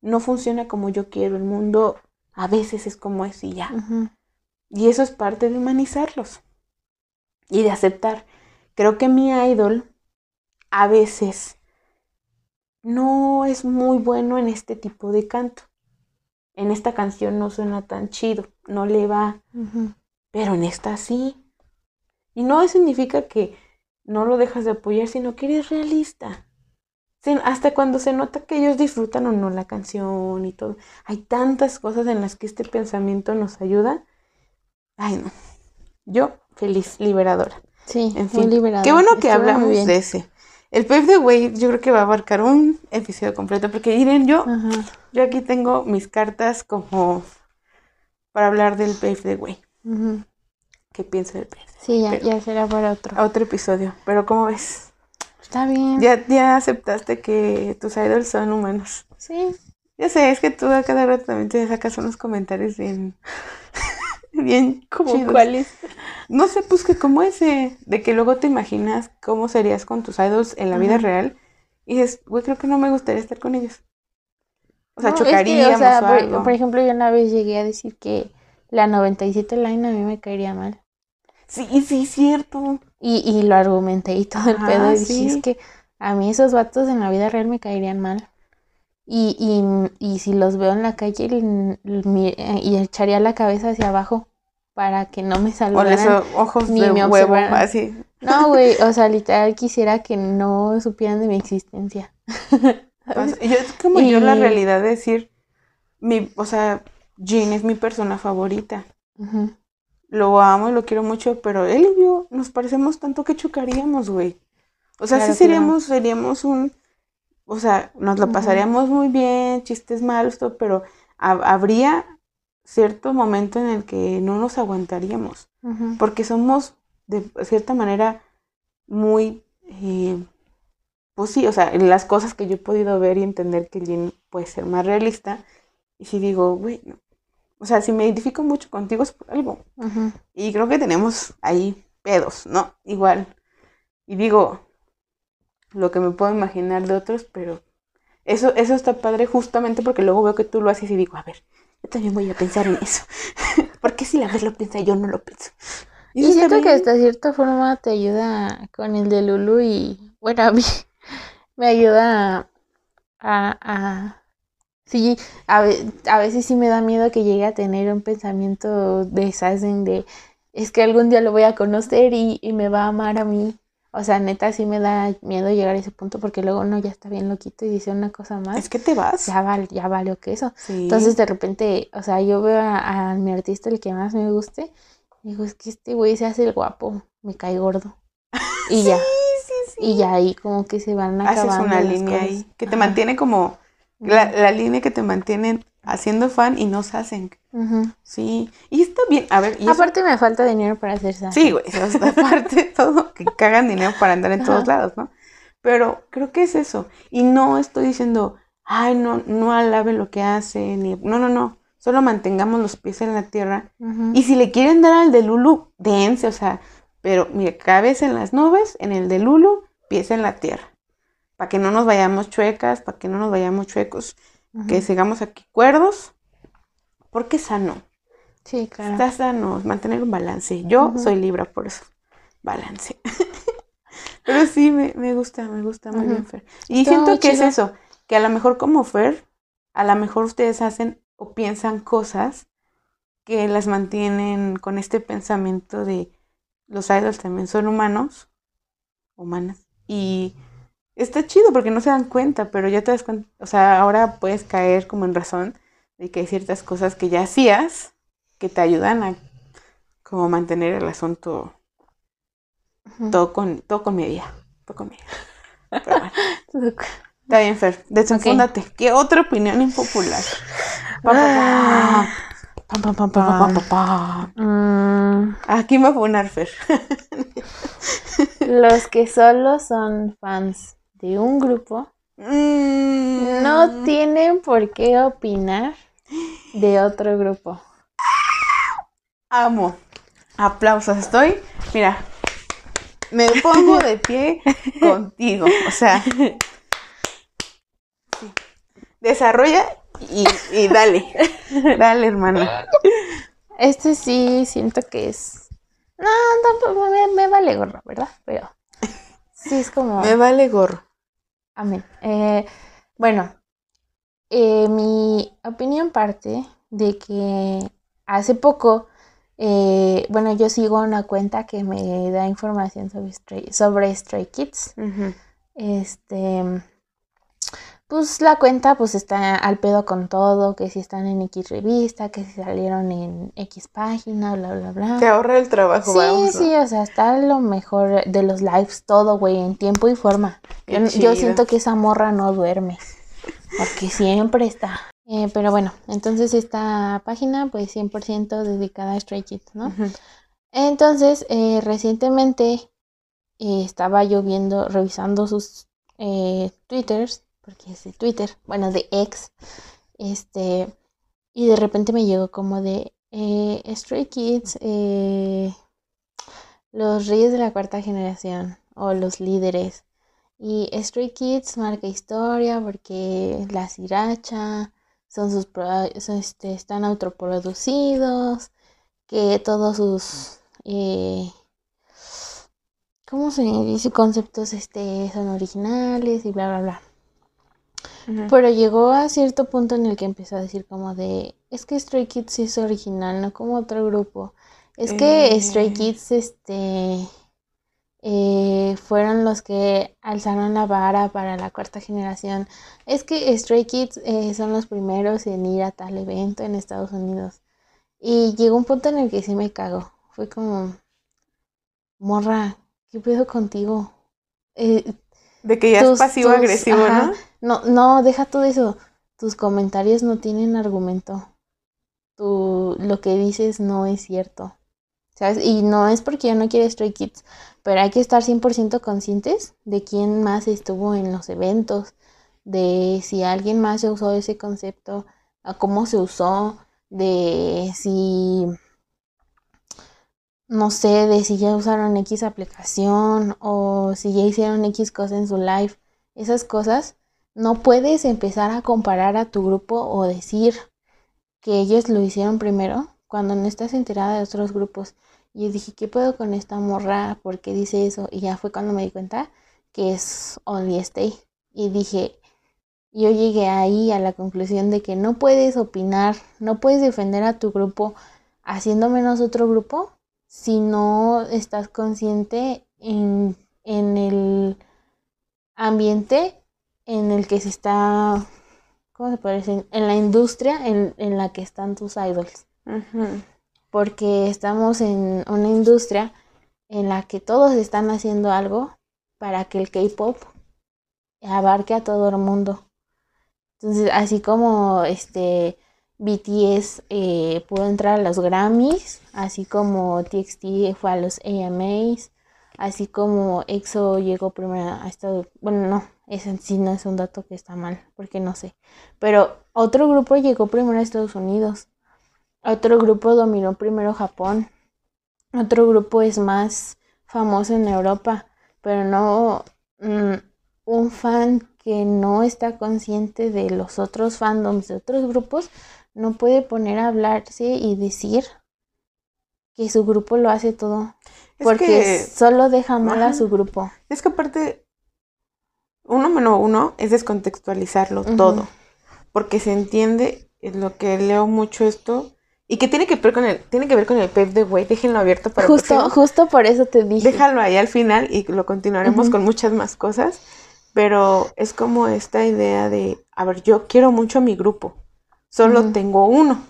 no funciona como yo quiero. El mundo a veces es como es y ya. Y eso es parte de humanizarlos. Y de aceptar. Creo que mi idol a veces no es muy bueno en este tipo de canto. En esta canción no suena tan chido, no le va, pero en esta sí. Y no significa que no lo dejas de apoyar, sino que eres realista. Hasta cuando se nota que ellos disfrutan o no la canción y todo. Hay tantas cosas en las que este pensamiento nos ayuda. Ay, no. Yo, feliz, liberadora. Sí, En muy fin, liberador. qué bueno que Estuvo hablamos de ese. El Pave the Way yo creo que va a abarcar un episodio completo, porque miren, yo, Ajá. yo aquí tengo mis cartas como para hablar del Pave the Way. ¿Qué pienso del Pave? the Sí, ya, Pero- ya será para otro. Otro episodio, pero ¿cómo ves? Está bien. Ya, ya aceptaste que tus idols son humanos. Sí. Ya sé, es que tú a cada rato también te sacas unos comentarios bien, bien ¿Como cuáles? No sé, pues que como ese, de que luego te imaginas cómo serías con tus idols en la vida real y dices, güey, creo que no me gustaría estar con ellos. O sea, No, es que, chocaríamos o sea, o por, algo. por ejemplo, yo una vez llegué a decir que la 97 line a mí me caería mal. Sí, sí, cierto. Y, y lo argumenté y todo el Ajá, pedo. Y dije, sí. es que a mí esos vatos en la vida real me caerían mal. Y, y, y si los veo en la calle, mi- eh, y echaría la cabeza hacia abajo para que no me O saludaran. ojos ni de me huevo, así. No, güey, o sea, literal quisiera que no supieran de mi existencia. ¿Sabes? Yo, es como yo la realidad de decir, mi, o sea, Jean es mi persona favorita. Lo amo y lo quiero mucho, pero él y yo nos parecemos tanto que chocaríamos, güey. O sea, Claro, sí seríamos, seríamos un, o sea, nos lo pasaríamos muy bien, chistes malos, todo, pero ha- habría cierto momento en el que no nos aguantaríamos, porque somos de cierta manera muy, eh, pues sí, o sea, las cosas que yo he podido ver y entender que Jin puede ser más realista, y si digo, güey, no. o sea, si me identifico mucho contigo es por algo. Y creo que tenemos ahí pedos, ¿no? Igual. Y digo, lo que me puedo imaginar de otros, pero eso, eso está padre justamente porque luego veo que tú lo haces y digo, a ver, yo también voy a pensar en eso. porque si la vez lo piensa, yo no lo pienso. Y siento que hasta cierta forma te ayuda con el de Lulu y, bueno, a mí me ayuda a, a, sí, a, a veces sí me da miedo que llegue a tener un pensamiento de Sazen de, es que algún día lo voy a conocer y, y me va a amar a mí. O sea, neta, sí me da miedo llegar a ese punto porque luego uno ya está bien loquito y dice una cosa más. Es que te vas. Ya vale, ya valió que eso. Sí. Entonces de repente, o sea, yo veo a, a mi artista el que más me guste, y digo, es que este güey se hace el guapo, me cae gordo. Y ya, sí, sí. y ya ahí como que se van acabando Haces una las línea cosas. ahí que te Ajá. mantiene como la, la línea que te mantiene haciendo fan y nos hacen. Sí, y está bien. A ver, y eso- Aparte me falta dinero para hacer esa. Sí, güey, aparte todo, que cagan dinero para andar en todos lados, ¿no? Pero creo que es eso. Y no estoy diciendo, ay, no, no alabe lo que hace, ni... No, no, no. Solo mantengamos los pies en la tierra. Y si le quieren dar al de Lulu, dense, o sea, pero mire, cabeza en las nubes, en el de Lulu, pies en la tierra. Para que no nos vayamos chuecas, para que no nos vayamos chuecos, que sigamos aquí cuerdos, porque es sano. Sí, claro. Está sano, mantener un balance. Yo soy Libra, por eso. Balance. Pero sí, me, me gusta, me gusta muy bien, Fer. Y Está siento que es eso, que a lo mejor como Fer, a lo mejor ustedes hacen o piensan cosas que las mantienen con este pensamiento de los idols también son humanos, humanas. Y está chido porque no se dan cuenta, pero ya te das cuenta, o sea, ahora puedes caer como en razón de que hay ciertas cosas que ya hacías que te ayudan a como mantener el asunto todo con, todo con medida. Todo con medida. Pero bueno, está bien, Fer. Desenfúndate. ¿Qué otra opinión impopular? Pa, pa, pa. Pam, pam, pam, pam, pam, pam, pam. Mm, ¿A quién va a funar, Fer? los que solo son fans de un grupo Mm. no tienen por qué opinar de otro grupo. Amo. Aplausos. Estoy, mira, me pongo de pie contigo. O sea, sí. desarrolla y, y dale. Dale, hermana. Este sí siento que es. No, tampoco me, me vale gorro, ¿verdad? Pero sí es como. Me vale gorro. Amén. Eh, bueno, eh, mi opinión parte de que hace poco, eh, bueno, yo sigo una cuenta que me da información sobre Stray, sobre Stray Kids. Este, pues la cuenta pues está al pedo con todo, que si están en X revista, que si salieron en X página, bla, bla, bla. Te ahorra el trabajo, Sí, sí, o sea, está lo mejor de los lives, todo, güey, en tiempo y forma. Yo, siento que esa morra no duerme, porque siempre está. Eh, pero bueno, entonces esta página, pues 100% dedicada a Stray Kids, ¿no? Entonces, eh, recientemente eh, estaba yo viendo, revisando sus eh, twitters, porque es de Twitter, bueno, de ex, este, y de repente me llegó como de eh, Stray Kids, eh, los reyes de la cuarta generación, o los líderes. Y Stray Kids marca historia porque la siracha, son sus, son, este, están autoproducidos, que todos sus eh, ¿cómo se dice? conceptos este son originales y bla bla bla. Pero llegó a cierto punto en el que empezó a decir como de es que Stray Kids es original, no como otro grupo. Es que Eh. Stray Kids este eh, fueron los que alzaron la vara para la cuarta generación. Es que Stray Kids eh, son los primeros en ir a tal evento en Estados Unidos. Y llegó un punto en el que sí me cago. Fue como, morra, ¿qué pedo contigo? Eh, De que ya es tus- pasivo tus- agresivo, ajá. ¿no? No, no, deja todo eso. Tus comentarios no tienen argumento. Tu, lo que dices no es cierto. ¿Sabes? Y no es porque yo no quiera Stray Kids, pero hay que estar 100% conscientes de quién más estuvo en los eventos, de si alguien más ya usó ese concepto, a cómo se usó, de si, no sé, de si ya usaron X aplicación o si ya hicieron X cosa en su live. Esas cosas no puedes empezar a comparar a tu grupo o decir que ellos lo hicieron primero cuando no estás enterada de otros grupos. Y yo dije, ¿qué puedo con esta morra? ¿Por qué dice eso? Y ya fue cuando me di cuenta que es Only. Y dije, yo llegué ahí a la conclusión de que no puedes opinar, no puedes defender a tu grupo haciendo menos otro grupo si no estás consciente en, en el ambiente en el que se está, ¿cómo se puede decir? En la industria en, en la que están tus idols. Porque estamos en una industria en la que todos están haciendo algo para que el K-pop abarque a todo el mundo. Entonces, así como este BTS eh, pudo entrar a los Grammys, así como TXT fue a los AMAs, así como EXO llegó primero a Estados Bueno, no, ese sí no es un dato que está mal, porque no sé. Pero otro grupo llegó primero a Estados Unidos, otro grupo dominó primero Japón, otro grupo es más famoso en Europa, pero no mm, un fan que no está consciente de los otros fandoms de otros grupos no puede poner a hablarse y decir que su grupo lo hace todo. porque solo deja mal a su grupo. Es que aparte, uno menos uno es descontextualizarlo todo. Porque se entiende en lo que leo mucho esto. Y que tiene que ver con el, tiene que ver con el pep de güey, déjenlo abierto para Justo, justo por eso te dije. Déjalo ahí al final y lo continuaremos con muchas más cosas. Pero es como esta idea de, a ver, yo quiero mucho a mi grupo solo tengo uno.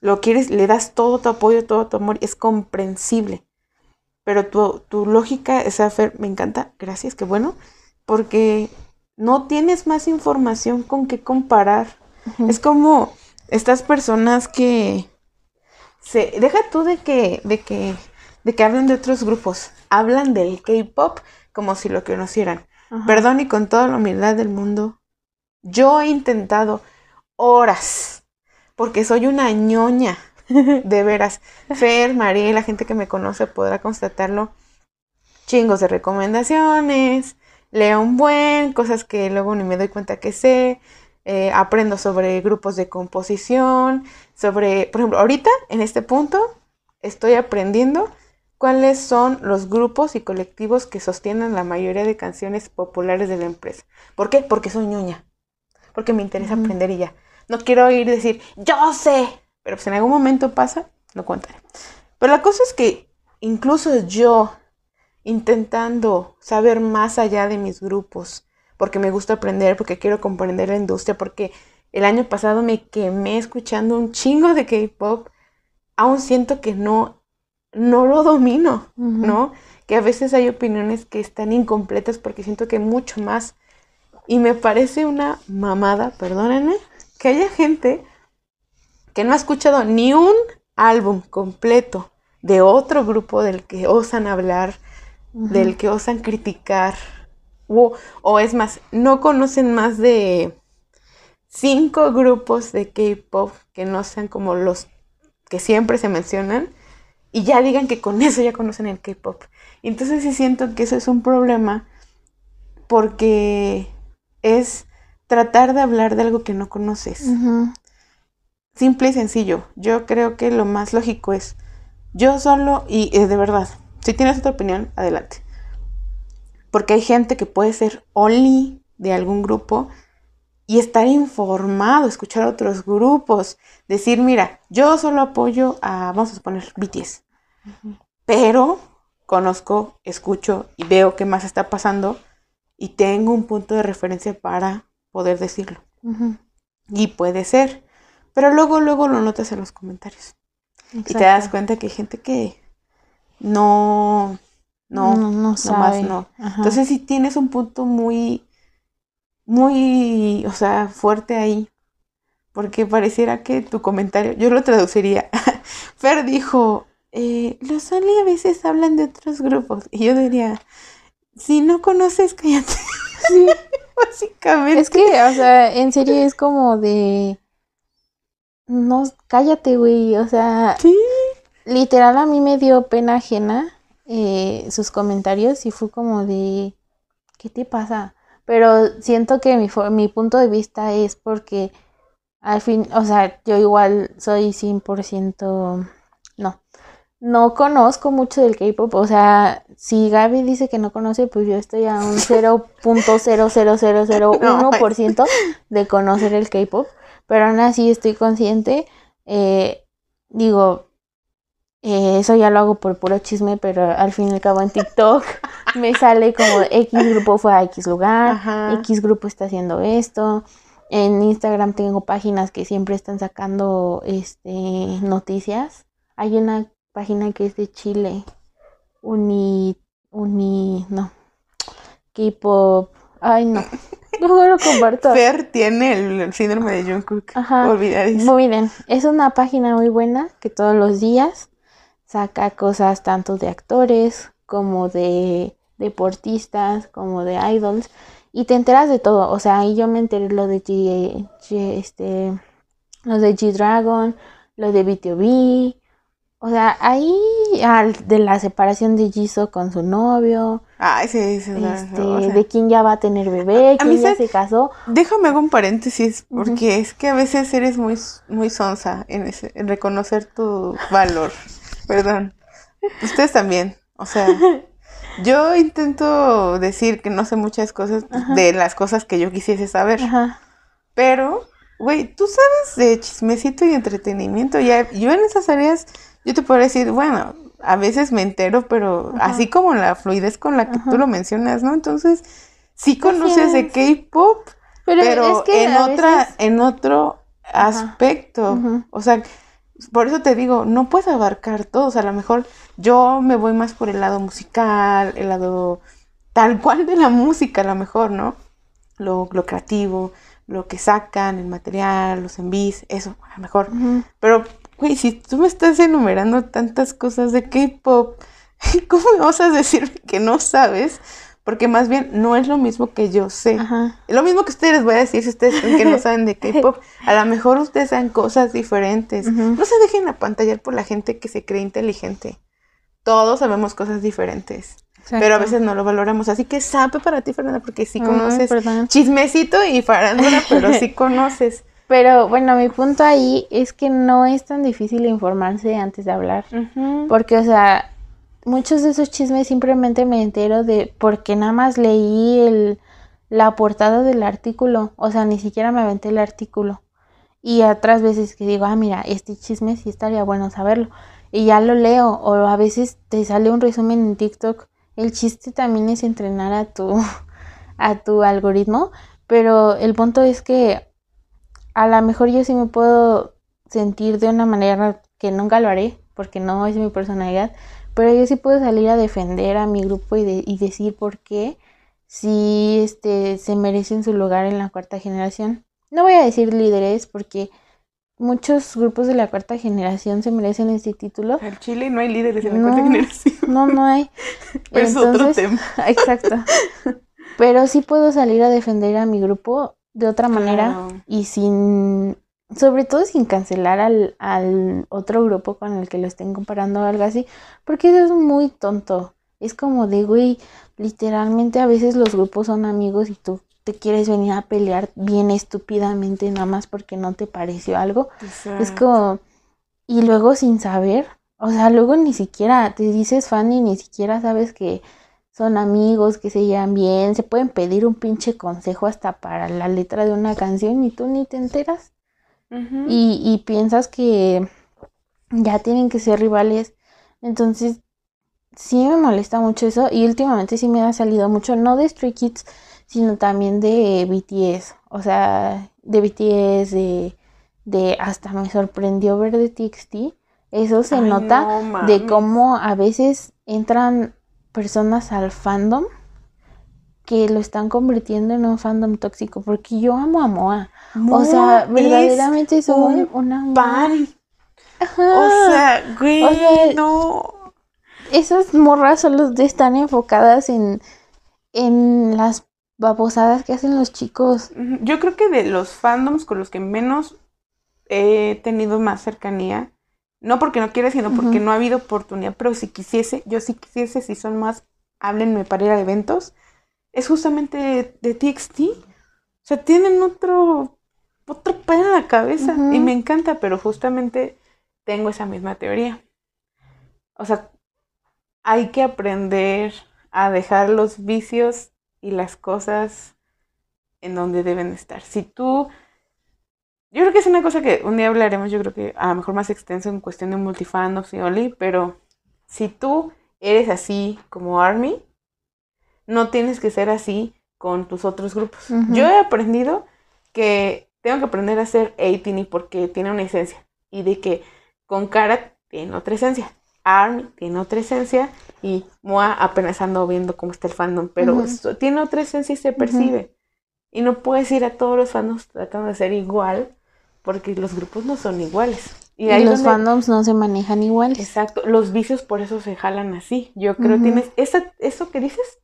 Lo quieres, le das todo tu apoyo, todo tu amor, es comprensible. Pero tu, tu lógica, esa Fer, me encanta, gracias, qué bueno, porque no tienes más información con qué comparar. Es como estas personas que se deja tú de que de que de que hablen de otros grupos, hablan del K-pop como si lo conocieran. Perdón y con toda la humildad del mundo, yo he intentado horas, porque soy una ñoña, de veras. Fer, María y la gente que me conoce podrá constatarlo. Chingos de recomendaciones, leo un buen, cosas que luego ni me doy cuenta que sé. Eh, aprendo sobre grupos de composición, sobre, por ejemplo, ahorita en este punto estoy aprendiendo cuáles son los grupos y colectivos que sostienen la mayoría de canciones populares de la empresa. ¿Por qué? Porque soy ñoña. Porque me interesa aprender y ya. No quiero ir decir, yo sé, pero si en algún momento pasa, lo contaré. Pero la cosa es que incluso yo, intentando saber más allá de mis grupos, porque me gusta aprender, porque quiero comprender la industria, porque el año pasado me quemé escuchando un chingo de K-pop, aún siento que no, no lo domino, ¿no? Que a veces hay opiniones que están incompletas porque siento que hay mucho más. Y me parece una mamada, perdónenme, que haya gente que no ha escuchado ni un álbum completo de otro grupo del que osan hablar, del que osan criticar, o, o, es más, no conocen más de cinco grupos de K-Pop que no sean como los que siempre se mencionan, y ya digan que con eso ya conocen el K-Pop. Entonces sí siento que eso es un problema porque es tratar de hablar de algo que no conoces. Simple y sencillo. Yo creo que lo más lógico es, yo solo, y es de verdad, si tienes otra opinión, adelante. Porque hay gente que puede ser only de algún grupo y estar informado, escuchar otros grupos, decir, mira, yo solo apoyo a, vamos a suponer, BTS, pero conozco, escucho y veo qué más está pasando y tengo un punto de referencia para poder decirlo. Y puede ser. Pero luego, luego lo notas en los comentarios. Y te das cuenta que hay gente que no, no, no, no sabe. no. Entonces, si tienes un punto muy, muy, o sea, fuerte ahí, porque pareciera que tu comentario, yo lo traduciría. Fer dijo, eh, los Only a veces hablan de otros grupos. Y yo diría, si no conoces, cállate. Sí. Básicamente. Es que, o sea, en serio es como de. No, cállate, güey. O sea. Sí. Literal, a mí me dio pena ajena eh, sus comentarios y fue como de. ¿Qué te pasa? Pero siento que mi, mi punto de vista es porque al fin, o sea, yo igual soy 100%. No, no conozco mucho del K-pop, o sea, si Gaby dice que no conoce, pues yo estoy a un 0.00001% de conocer el K-pop, pero aún así estoy consciente, eh, digo, eh, eso ya lo hago por puro chisme, pero al fin y al cabo en TikTok me sale como X grupo fue a X lugar, X grupo está haciendo esto. En Instagram tengo páginas que siempre están sacando este noticias. Hay una página que es de Chile. Uni. Uni. No. K-pop. Ay, no. Luego lo comparto. Fer tiene el, síndrome de Jungkook. Ajá. Olvidadizo. Miren, es una página muy buena que todos los días saca cosas tanto de actores como de deportistas, como de idols, y te enteras de todo. O sea, ahí yo me enteré lo de G, G- este, lo de G-Dragon, lo de BTOB. O sea, ahí al- de la separación de Jisoo con su novio, Ay, sí, sí. este, o sea, de quién ya va a tener bebé, quién ya se- se casó. Déjame hago un paréntesis, porque es que a veces eres muy, muy sonsa en, ese- en reconocer tu valor. Perdón. Ustedes también. O sea, yo intento decir que no sé muchas cosas Ajá. de las cosas que yo quisiese saber. Ajá. Pero, güey, tú sabes de chismecito y entretenimiento. Ya, yo en esas áreas, yo te puedo decir, bueno, a veces me entero, pero Ajá. así como la fluidez con la que tú lo mencionas, ¿no? Entonces, sí conoces de. K-pop, Pero, pero es que en otra, veces- en otro aspecto. O sea, por eso te digo, no puedes abarcar todo. O sea, a lo mejor yo me voy más por el lado musical, el lado tal cual de la música, a lo mejor, ¿no? Lo, lo creativo, lo que sacan, el material, los envíos, eso, a lo mejor. Pero, güey, si tú me estás enumerando tantas cosas de K-pop, ¿cómo me vas a decir que no sabes? Porque más bien no es lo mismo que yo sé. Ajá. Lo mismo que ustedes les voy a decir si ustedes creen que no saben de K-pop. A lo mejor ustedes saben cosas diferentes. No se dejen apantallar por la gente que se cree inteligente. Todos sabemos cosas diferentes, pero a Exacto. veces no lo valoramos. Así que sape para ti, Fernanda, porque sí Ay, conoces perdón. chismecito y farándula, pero sí conoces. Pero bueno, mi punto ahí es que no es tan difícil informarse antes de hablar. Porque, o sea, muchos de esos chismes simplemente me entero de porque nada más leí el, la portada del artículo. O sea, ni siquiera me aventé el artículo. Y otras veces que digo, ah, mira, este chisme sí estaría bueno saberlo. Y ya lo leo. O a veces te sale un resumen en TikTok. El chiste también es entrenar a tu, a tu algoritmo. Pero el punto es que a lo mejor yo sí me puedo sentir de una manera que nunca lo haré, porque no es mi personalidad, pero yo sí puedo salir a defender a mi grupo y, de- y decir por qué si este, se merecen su lugar en la cuarta generación. No voy a decir líderes, porque muchos grupos de la cuarta generación se merecen este título. En Chile no hay líderes en la No. cuarta generación. No, no hay. Pero es otro tema. Exacto. Pero sí puedo salir a defender a mi grupo de otra manera Claro. y sin, sobre todo sin cancelar al, al otro grupo con el que lo estén comparando o algo así, porque eso es muy tonto. Es como de, güey, literalmente a veces los grupos son amigos y tú te quieres venir a pelear bien estúpidamente nada más porque no te pareció algo. Es como, y luego sin saber, o sea, luego ni siquiera te dices fan y ni siquiera sabes que son amigos, que se llevan bien, se pueden pedir un pinche consejo hasta para la letra de una canción y tú ni te enteras. Y, y piensas que ya tienen que ser rivales. Entonces, sí me molesta mucho eso y últimamente sí me ha salido mucho, no de Stray Kids, sino también de BTS. O sea, de BTS, de, de hasta me sorprendió ver de TXT. Eso se Ay, nota no de cómo a veces entran personas al fandom que lo están convirtiendo en un fandom tóxico, porque yo amo a Moa. O sea, verdaderamente soy un una pan. Ajá. O sea, güey, O sea, no. esas morras solo están enfocadas en, en las babosadas que hacen los chicos. Yo creo que de los fandoms con los que menos he tenido más cercanía, no porque no quiera, sino porque no ha habido oportunidad, pero si quisiese, yo sí quisiese, si son más, háblenme para ir a eventos, es justamente de, de TXT. O sea, tienen otro, otro pan en la cabeza y me encanta, pero justamente tengo esa misma teoría. O sea, hay que aprender a dejar los vicios y las cosas en donde deben estar. Si tú, yo creo que es una cosa que un día hablaremos, yo creo que a lo mejor más extenso en cuestión de multifandoms y Oli, pero si tú eres así como Army, no tienes que ser así con tus otros grupos. Yo he aprendido que tengo que aprender a ser 18 porque tiene una esencia y de que con cara tiene otra esencia. Army tiene otra esencia y Moa apenas ando viendo cómo está el fandom, pero tiene otra esencia y se percibe. Y no puedes ir a todos los fandoms tratando de ser igual, porque los grupos no son iguales. Y, los fandoms no se manejan igual. Exacto, los vicios por eso se jalan así. Yo creo Ujú. tienes esa, eso que dices.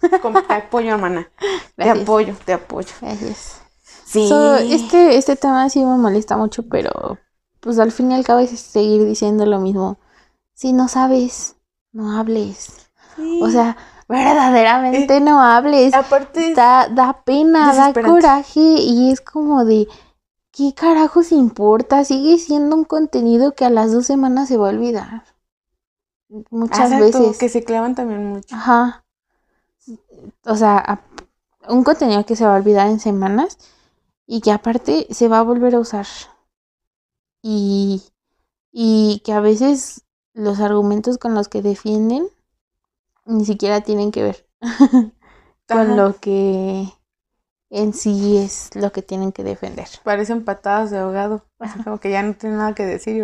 Te apoyo, hermana. Te apoyo, te apoyo. Gracias. Sí. So, este, este tema sí me molesta mucho, pero pues al fin y al cabo es seguir diciendo lo mismo. Si no sabes, no hables. Sí. O sea, verdaderamente no hables. aparte, Da, da pena, da coraje y es como de, ¿qué carajos importa? Sigue siendo un contenido que a las dos semanas se va a olvidar. Muchas exacto, veces. que se clavan también mucho. Ajá. O sea, un contenido que se va a olvidar en semanas y que aparte se va a volver a usar. Y, y que a veces los argumentos con los que defienden ni siquiera tienen que ver con lo que en sí es lo que tienen que defender. Parecen patadas de ahogado. Como que ya no tienen nada que decir y.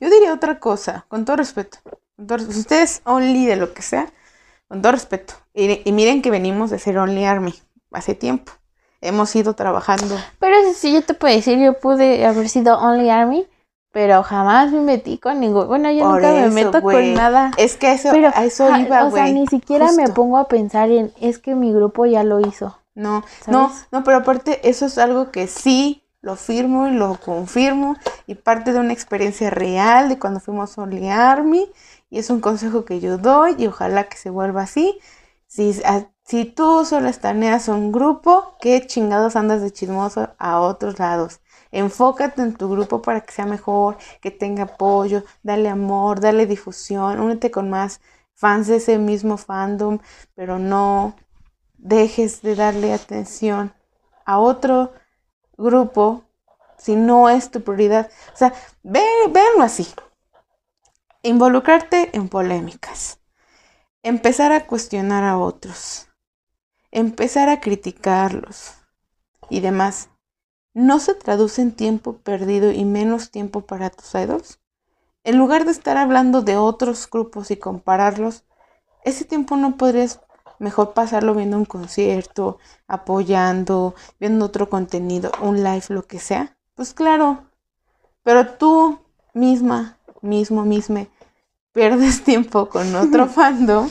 Yo diría otra cosa, con todo respeto. Con todo res- si ustedes only de lo que sea, con todo respeto. Y, y miren que venimos de ser only army hace tiempo. Hemos ido trabajando. Pero eso sí, yo te puedo decir, yo pude haber sido Only Army, pero jamás me metí con ningún. Bueno, yo Por nunca me meto güey. con nada. Es que eso, Pero, a eso iba, o sea, güey. ni siquiera me pongo a pensar en, es que mi grupo ya lo hizo. No, no, no, pero aparte eso es algo que sí lo firmo y lo confirmo y parte de una experiencia real de cuando fuimos a Only Army y es un consejo que yo doy y ojalá que se vuelva así. Si, a- si tú solo estaneas un grupo, ¿qué chingados andas de chismoso a otros lados? Enfócate en tu grupo para que sea mejor, que tenga apoyo, dale amor, dale difusión, únete con más fans de ese mismo fandom, pero no dejes de darle atención a otro grupo si no es tu prioridad. O sea, ve, véanlo así. Involucrarte en polémicas. Empezar a cuestionar a otros. Empezar a criticarlos y demás. ¿No se traduce en tiempo perdido y menos tiempo para tus idols? En lugar de estar hablando de otros grupos y compararlos, ese tiempo no podrías mejor pasarlo viendo un concierto, apoyando, viendo otro contenido, un live, lo que sea. Pues claro, pero tú misma, mismo, misme, pierdes tiempo con otro fandom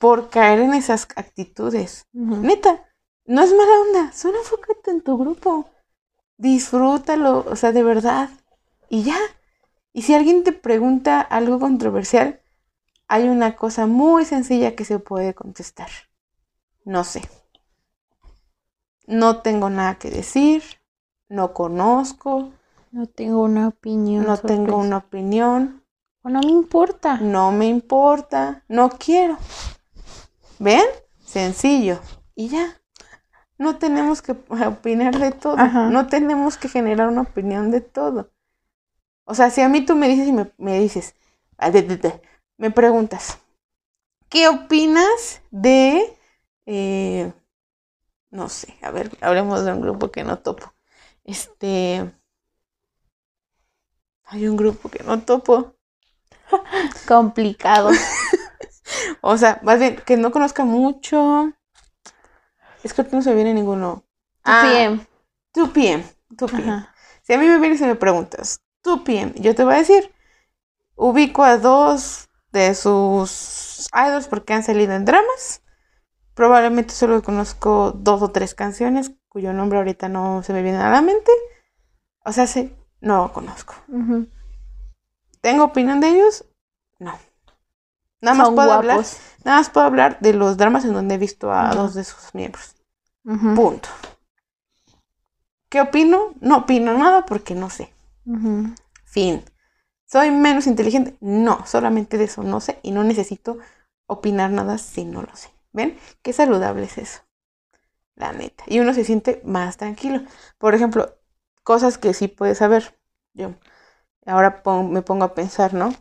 por caer en esas actitudes. Neta, no es mala onda, solo enfócate en tu grupo. Disfrútalo, o sea, de verdad. Y ya. Y si alguien te pregunta algo controversial, hay una cosa muy sencilla que se puede contestar. No sé. No tengo nada que decir. No conozco. No tengo una opinión. No tengo una opinión. O no me importa. No me importa. No quiero. ¿Ven? Sencillo. Y ya. No tenemos que opinar de todo. Ajá. No tenemos que generar una opinión de todo. O sea, si a mí tú me dices y me, me dices, ah, me preguntas, ¿qué opinas de, eh, no sé, a ver, hablemos de un grupo que no topo. Este, hay un grupo que no topo. Complicado. O sea, más bien, que no conozca mucho. Es que no se viene ninguno. Ah, 2PM. 2PM. 2PM. Ajá. Si a mí me vienes y me preguntas, 2PM, yo te voy a decir, ubico a dos de sus idols porque han salido en dramas. Probablemente solo conozco dos o tres canciones cuyo nombre ahorita no se me viene a la mente. O sea, sí, no conozco. ¿Tengo opinión de ellos? No. Nada más Son puedo hablar, nada más puedo hablar de los dramas en donde he visto a dos de sus miembros. Punto. ¿Qué opino? No opino nada porque no sé. Fin. ¿Soy menos inteligente? No, solamente de eso no sé y no necesito opinar nada si no lo sé. ¿Ven? Qué saludable es eso. La neta. Y uno se siente más tranquilo. Por ejemplo, cosas que sí puedes saber. Yo ahora pon- me pongo a pensar, ¿no?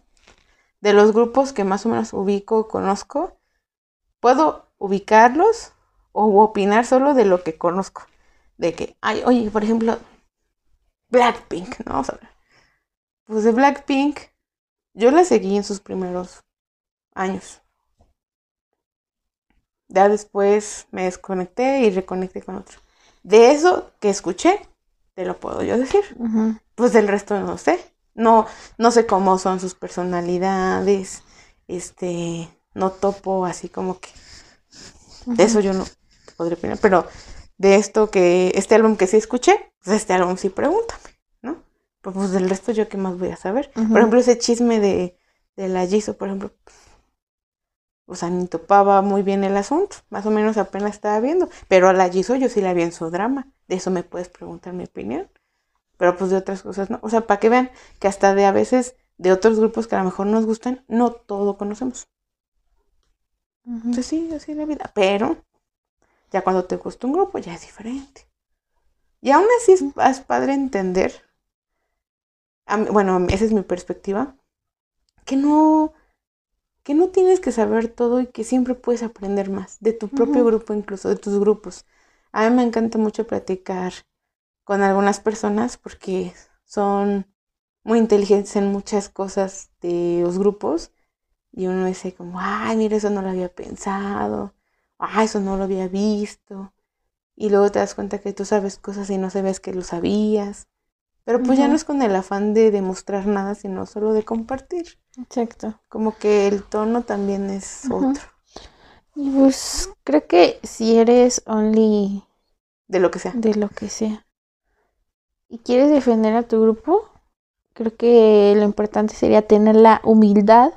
De los grupos que más o menos ubico, conozco, puedo ubicarlos o opinar solo de lo que conozco. De que, ay, oye, por ejemplo, Blackpink, ¿no? Vamos a ver. Pues de Blackpink, yo la seguí en sus primeros años. Ya después me desconecté y reconecté con otro. De eso que escuché, te lo puedo yo decir. Pues del resto no sé. No, no sé cómo son sus personalidades. Este, no topo así como que. De eso yo no podría opinar. Pero de esto que, este álbum que sí escuché, pues este álbum sí pregúntame, ¿no? Pues, pues del resto yo qué más voy a saber. Por ejemplo, ese chisme de, de la Jisoo, por ejemplo. O sea, ni topaba muy bien el asunto. Más o menos apenas estaba viendo. Pero a la Jisoo yo sí la vi en su drama. De eso me puedes preguntar mi opinión. Pero pues de otras cosas no. O sea, para que vean que hasta de a veces de otros grupos que a lo mejor nos gustan, no todo conocemos. Entonces sí, así es la vida. Pero ya cuando te gusta un grupo ya es diferente. Y aún así es, es padre entender, a bueno, esa es mi perspectiva, que no, que no tienes que saber todo y que siempre puedes aprender más, de tu propio grupo incluso, de tus grupos. A mí me encanta mucho platicar con algunas personas porque son muy inteligentes en muchas cosas de los grupos y uno dice como, ay, mira, eso no lo había pensado, ay, eso no lo había visto. Y luego te das cuenta que tú sabes cosas y no sabes que lo sabías. Pero pues ya no es con el afán de demostrar nada, sino solo de compartir. Exacto. Como que el tono también es otro, Y pues creo que si eres only de lo que sea. de lo que sea y quieres defender a tu grupo, creo que lo importante sería tener la humildad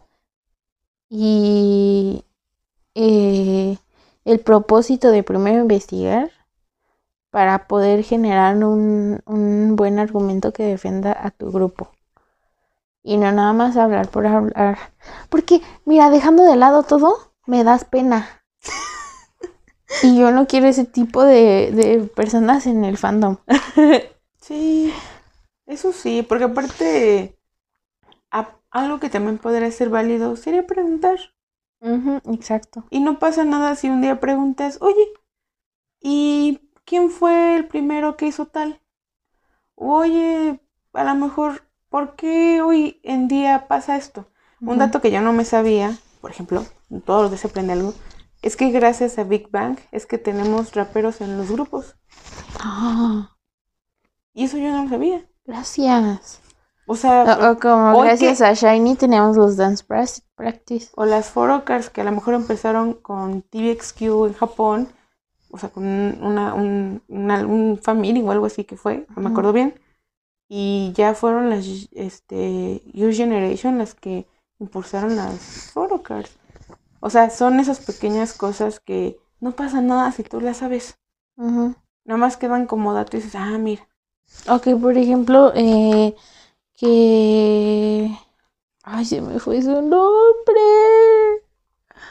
y eh, el propósito de primero investigar para poder generar un, un buen argumento que defienda a tu grupo. Y no nada más hablar por hablar. Porque, mira, dejando de lado todo, me das pena. Y yo no quiero ese tipo de, de personas en el fandom. Sí, eso sí, porque aparte, a- algo que también podría ser válido sería preguntar. Exacto. Y no pasa nada si un día preguntas, oye, ¿y quién fue el primero que hizo tal? Oye, a lo mejor, ¿por qué hoy en día pasa esto? Un dato que yo no me sabía, por ejemplo, todos los días se aprende algo, es que gracias a Big Bang es que tenemos raperos en los grupos. Ah, Y eso yo no lo sabía. gracias. O sea, O, o como gracias que- a Shiny tenemos los dance practice. o las forocars que a lo mejor empezaron con TVXQ en Japón, o sea, con una, un, una- un family o algo así que fue, no me acuerdo bien, y ya fueron las este, Your Generation las que impulsaron las forocars. O sea, son esas pequeñas cosas que no pasa nada si tú las sabes. Nada más quedan como datos y dices, ah, mira. Ok, por ejemplo, eh, que... Ay, se me fue su nombre.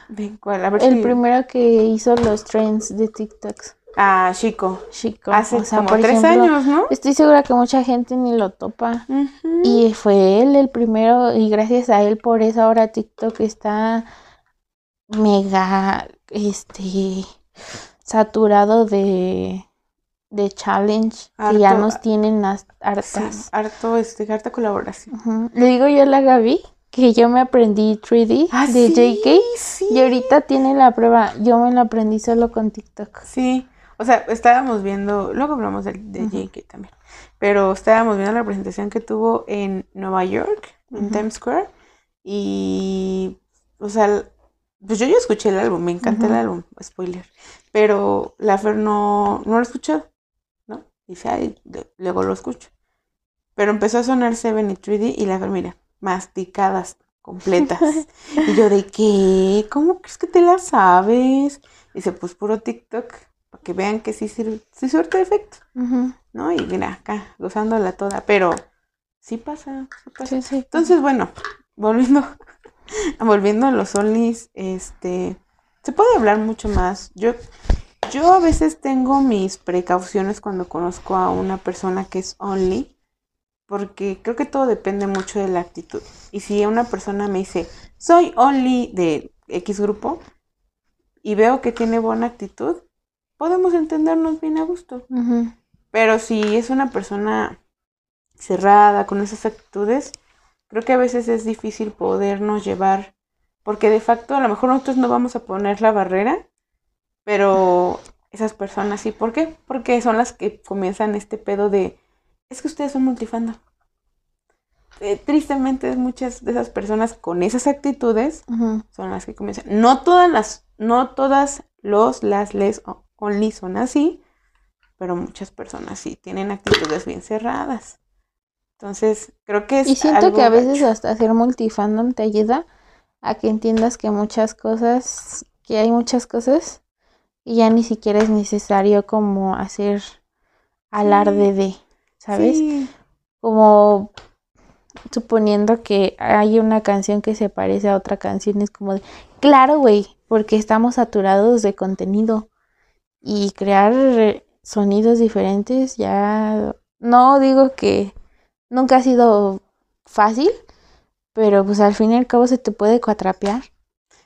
¿De cuál? A ver El si- primero que hizo los trends de TikToks. Ah, Chico. Chico. Hace o sea, como por tres ejemplo, años, ¿no? Estoy segura que mucha gente ni lo topa. Ujú. Y fue él el primero y gracias a él por eso ahora TikTok está mega este saturado de de challenge que ya Harto- nos tienen las Sí, hartas. harto, este, harta colaboración. Le digo yo a la Gaby que yo me aprendí 3D Ah, de sí, JK sí. y ahorita tiene la prueba. Yo me la aprendí solo con TikTok. Sí, o sea, estábamos viendo, luego hablamos de, de Ujú. JK también, pero estábamos viendo la presentación que tuvo en Nueva York, en. Times Square, y, o sea, pues yo ya escuché el álbum, me encanta el álbum, spoiler, pero la Fer no, no lo escuchó, ¿no? Dice, ay, de- luego lo escucho. Pero empezó a sonar Seven y 3D y la Fer, mira, masticadas, completas. Y yo de qué, ¿cómo crees que te la sabes? Dice, pues puro TikTok, para que vean que sí, sirve, sí surte efecto, Ujú. ¿no? Y mira, acá, gozándola toda, pero sí pasa, sí pasa. Sí, sí. Entonces, bueno, volviendo, volviendo a los onlys, este, se puede hablar mucho más. Yo, yo a veces tengo mis precauciones cuando conozco a una persona que es only, porque creo que todo depende mucho de la actitud. Y si una persona me dice, soy only de X grupo, y veo que tiene buena actitud, podemos entendernos bien a gusto. Pero si es una persona cerrada, con esas actitudes, creo que a veces es difícil podernos llevar, porque de facto a lo mejor nosotros no vamos a poner la barrera, Pero esas personas sí, ¿por qué? Porque son las que comienzan este pedo de, es que ustedes son multifandom. Eh, tristemente muchas de esas personas con esas actitudes son las que comienzan. No todas las, no todas los, las, les, only son así, pero muchas personas sí tienen actitudes bien cerradas. Entonces, creo que es Y siento algo que a veces gacho. hasta ser multifandom te ayuda a que entiendas que muchas cosas, que hay muchas cosas y ya ni siquiera es necesario como hacer alarde de, ¿sabes? Sí, Como suponiendo que hay una canción que se parece a otra canción, es como de, claro, güey, porque estamos saturados de contenido y crear sonidos diferentes ya no digo que nunca ha sido fácil, pero pues al fin y al cabo se te puede cuatrapear.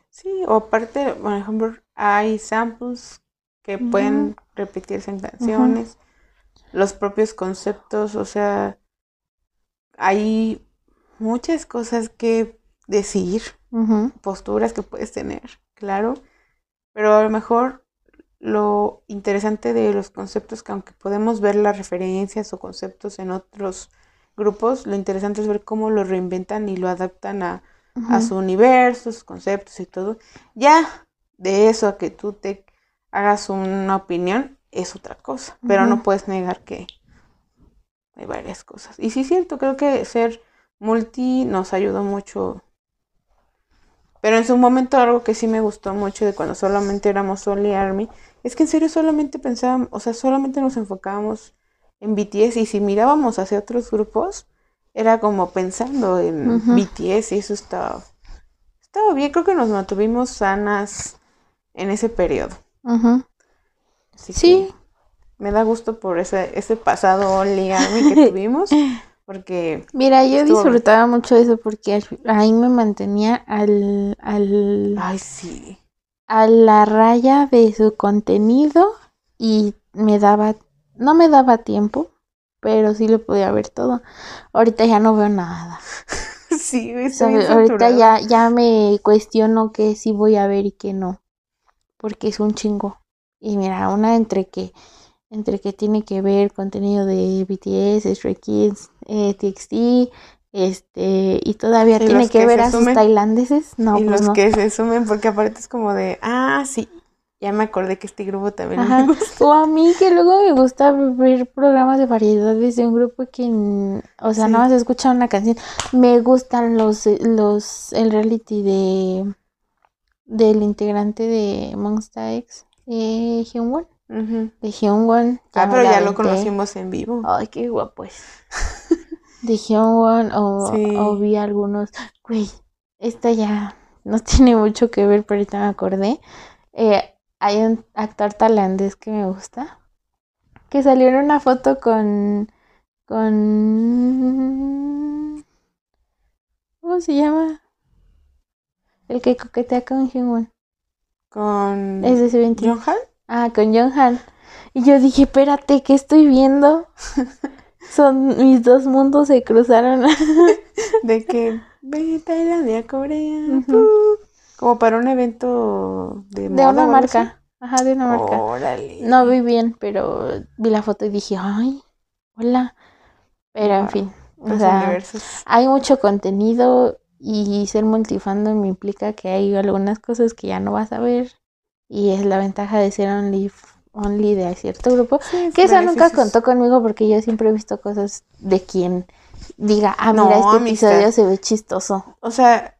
sí, o aparte, por ejemplo, hay samples que pueden repetirse en canciones, los propios conceptos, o sea, hay muchas cosas que decir, posturas que puedes tener, claro, pero a lo mejor lo interesante de los conceptos, que aunque podemos ver las referencias o conceptos en otros grupos, lo interesante es ver cómo lo reinventan y lo adaptan a, a su universo, sus conceptos y todo. Ya de eso a que tú te hagas una opinión es otra cosa, pero no puedes negar que hay varias cosas. Y sí es cierto, creo que ser multi nos ayudó mucho. Pero en su momento algo que sí me gustó mucho de cuando solamente éramos Only Army, es que en serio solamente pensábamos, o sea, solamente nos enfocábamos en BTS y si mirábamos hacia otros grupos, era como pensando en. BTS y eso estaba, estaba bien, creo que nos mantuvimos sanas en ese periodo. Así Sí. que me da gusto por ese, ese pasado Army que tuvimos, porque Mira, yo Estuvo disfrutaba mucho eso porque ahí me mantenía al, al, Ay, sí. a la raya de su contenido y me daba, no me daba tiempo, pero sí lo podía ver todo. Ahorita ya no veo nada. Sí, bien ¿sabe? Ahorita saturado. ya, ya me cuestiono qué sí voy a ver y qué no, porque es un chingo. Y mira, una entre que, entre que tiene que ver contenido de BTS, Stray Kids, eh, TXT, este, y todavía Y tiene que, que ver a sus sumen. tailandeses, no, y pues los no. que se sumen, porque aparte es como de, ah, sí, ya me acordé que este grupo también Ajá. me gusta. O a mí que luego me gusta ver programas de variedades de un grupo que, o sea, Sí. nada más escucha una canción. Me gustan los, los, el reality de, del integrante de Monsta X, eh, Hyunwon, de Hyunwon. Ah, pero ya lo conocimos en vivo. Ay, qué guapo es. De Hyunwon o, Sí. o vi algunos. Güey, esta ya no tiene mucho que ver, pero ahorita me acordé. Eh, hay un actor tailandés que me gusta. Que salió en una foto con. con. ¿Cómo se llama? El que coquetea con Hyunwon. Con Es de Seventeen. Jonghan. Ah, con Jonghan. Y yo dije, espérate, ¿qué estoy viendo? Son mis dos mundos se cruzaron. De que ve Tailandia, Corea. Como para un evento de, De moda una así. marca. Ajá, de una marca. Órale. No vi bien, pero vi la foto y dije, ay, hola. Pero en fin, o sea, universos. hay mucho contenido y ser multifandom implica que hay algunas cosas que ya no vas a ver. Y es la ventaja de ser only, only de cierto grupo. Sí, Que eso nunca contó conmigo porque yo siempre he visto cosas de quien diga, ah, No, mira, este amistad. episodio se ve chistoso. O sea,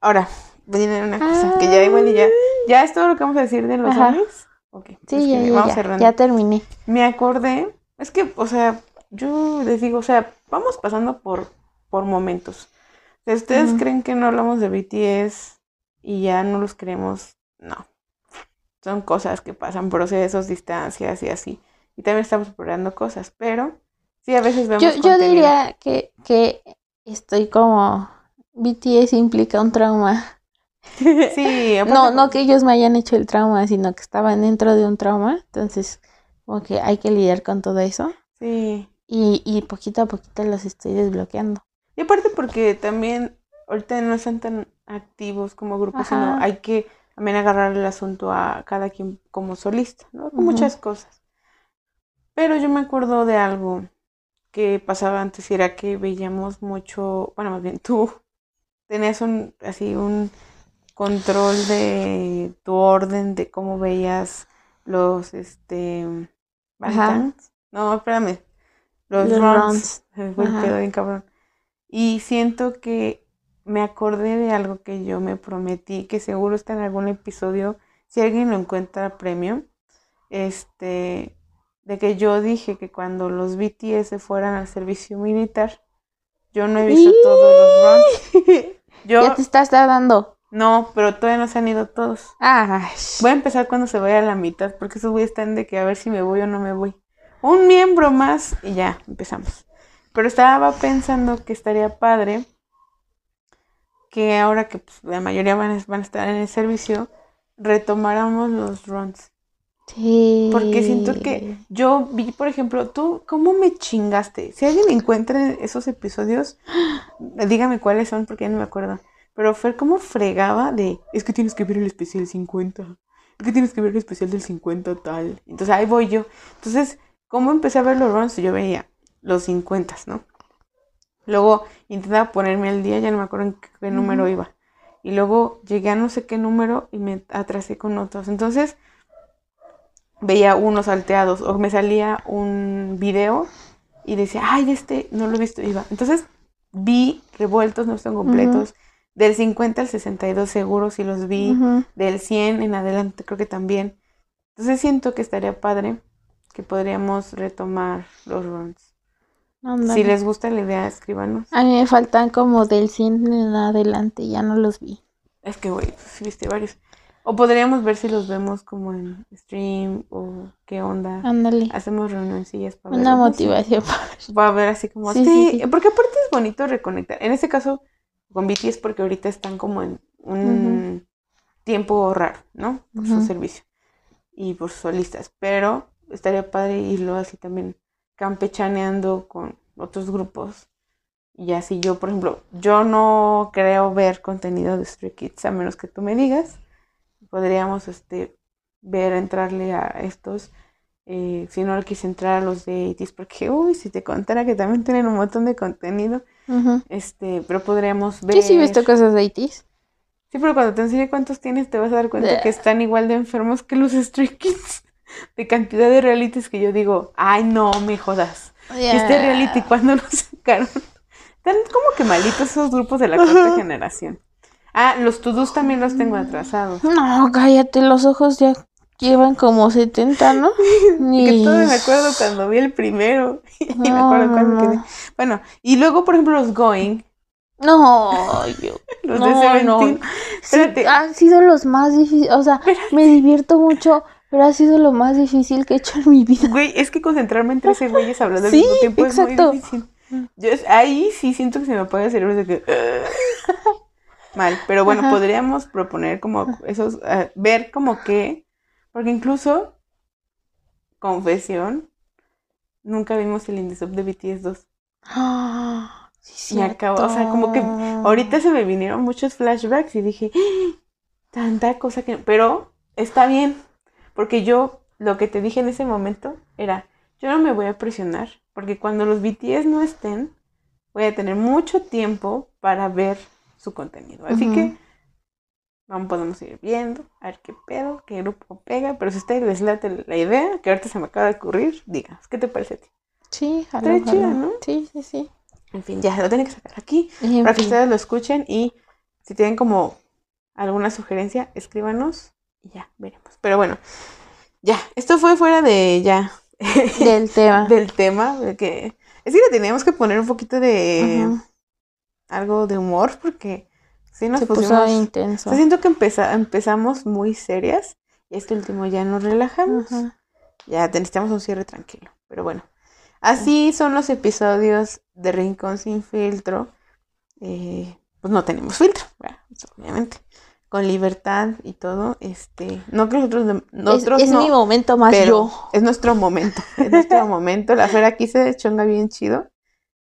ahora, viene una cosa que ya igual y ya. ¿Ya es todo lo que vamos a decir de los Ajá. hombres? Ok. Sí, ya, que ya, vamos ya, cerrando. ya terminé. Me acordé, es que, o sea, yo les digo, o sea, vamos pasando por, por momentos. Si ustedes creen que no hablamos de BTS y ya no los creemos, no. Son cosas que pasan, procesos, distancias y así. Y también estamos explorando cosas, pero sí, a veces vemos Yo, yo diría que, que estoy como BTS implica un trauma. Sí, No, no que ellos me hayan hecho el trauma, sino que estaban dentro de un trauma. Entonces, como que hay que lidiar con todo eso. Sí. Y, y poquito a poquito los estoy desbloqueando. Y aparte porque también ahorita no están tan activos como grupos, sino hay que, también agarrar el asunto a cada quien como solista, ¿no? Con muchas cosas. Pero yo me acuerdo de algo que pasaba antes y era que veíamos mucho, bueno, más bien tú tenías un, así un control de tu orden, de cómo veías los, este, No, espérame. Los, los runs. Fue bien cabrón. Y siento que me acordé de algo que yo me prometí, que seguro está en algún episodio, si alguien lo encuentra premio, este, de que yo dije que cuando los BTS se fueran al servicio militar, yo no he visto todos los runs. Yo, ya te estás dando. No, pero todavía no se han ido todos. Voy a empezar cuando se vaya a la mitad, porque esos a están de que a ver si me voy o no me voy. Un miembro más y ya, empezamos. Pero estaba pensando que estaría padre que ahora que pues, la mayoría van a, van a estar en el servicio, retomáramos los runs. Sí. Porque siento que yo vi, por ejemplo, tú, ¿cómo me chingaste? Si alguien encuentra esos episodios, dígame cuáles son, porque ya no me acuerdo. Pero fue como fregaba de, es que tienes que ver el especial 50, es que tienes que ver el especial del 50 tal. Entonces ahí voy yo. Entonces, ¿cómo empecé a ver los runs? Yo veía los 50, ¿no? Luego intentaba ponerme al día, ya no me acuerdo en qué, número iba. Y luego llegué a no sé qué número y me atrasé con otros. Entonces veía unos salteados o me salía un video y decía, ay, este no lo he visto, iba. Entonces vi revueltos, no están completos. Del 50 al 62 seguro si los vi. Del 100 en adelante creo que también. Entonces siento que estaría padre que podríamos retomar los runs. Si les gusta la idea, escríbanos. A mí me faltan como del 100 en adelante, ya no los vi. Es que, güey, pues, viste varios. O podríamos ver si los vemos como en stream o qué onda. Ándale. Hacemos reunioncillas para Una motivación para... ver así como... Sí, porque aparte es bonito reconectar. En este caso, con BTS porque ahorita están como en un tiempo raro, ¿no? Por su servicio y por sus solistas. Pero estaría padre irlo así también campechaneando con otros grupos. Y así yo, por ejemplo, yo no creo ver contenido de Stray Kids a menos que tú me digas. Podríamos este, ver, entrarle a estos. Eh, si no quise entrar a los de ITs, porque, uy, si te contara que también tienen un montón de contenido, este, pero podríamos ver. Yo sí he visto cosas de ITs. Sí, pero cuando te enseñe cuántos tienes, te vas a dar cuenta que están igual de enfermos que los Stray Kids de cantidad de realities que yo digo, ay, no me jodas. Este reality, cuando lo sacaron? Están como que malitos esos grupos de la cuarta generación. Ah, los to también los tengo atrasados. No, cállate, los ojos ya llevan como 70, ¿no? Ni... todo me acuerdo cuando vi el primero. y me acuerdo cuando quedé. Bueno, y luego, por ejemplo, los Going. No, yo. los no, de no. han sido los más difíciles. O sea, me divierto mucho pero ha sido lo más difícil que he hecho en mi vida. Güey, es que concentrarme entre ese güeyes hablando al mismo tiempo es muy difícil. Yo, ahí sí siento que se me apaga el cerebro de que... mal, pero bueno, podríamos proponer como esos, eh, ver como que, porque incluso, confesión, nunca vimos el Indesop de BTS 2. sí, me acabo, o sea, como que ahorita se me vinieron muchos flashbacks y dije, ¡Ah! tanta cosa que, pero está bien, porque yo lo que te dije en ese momento era, yo no me voy a presionar, porque cuando los BTS no estén, voy a tener mucho tiempo para ver su contenido. Así que vamos, podemos ir viendo, a ver qué pedo, qué grupo pega, pero si a ustedes les late la idea, que ahorita se me acaba de ocurrir, diga, ¿qué te parece a ti? Sí, Está chido, ¿no? Sí, sí, sí. En fin, ya lo tienen que sacar aquí para que ustedes lo escuchen y si tienen como alguna sugerencia, escríbanos y ya veremos. Pero bueno, ya, esto fue fuera de ya. Del tema. del tema, que es que le teníamos que poner un poquito de algo de humor porque sí nos Se pusimos intenso. siento que empezamos muy serias y este último ya nos relajamos. Ya necesitamos un cierre tranquilo, pero bueno. Así son los episodios de Rincón sin filtro. Eh, pues no tenemos filtro, obviamente con libertad y todo, este, no que nosotros, nosotros es, es mi momento más yo. Es nuestro momento, es nuestro momento. La feria aquí se chonga bien chido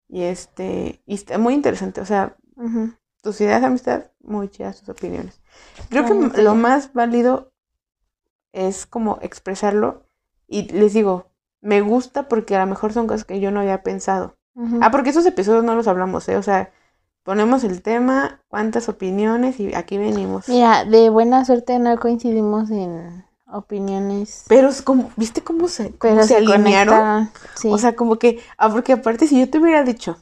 y este, y está muy interesante, o sea, tus ideas, amistad, muy chidas tus opiniones. Creo que lo más válido es como expresarlo y les digo, me gusta porque a lo mejor son cosas que yo no había pensado. Ah, porque esos episodios no los hablamos, ¿eh? O sea, ponemos el tema, cuántas opiniones y aquí venimos. Mira, de buena suerte no coincidimos en opiniones, Pero es como, ¿viste cómo se, cómo pero se, se, alinearon? Sí. O sea, como que, ah, porque aparte si yo te hubiera dicho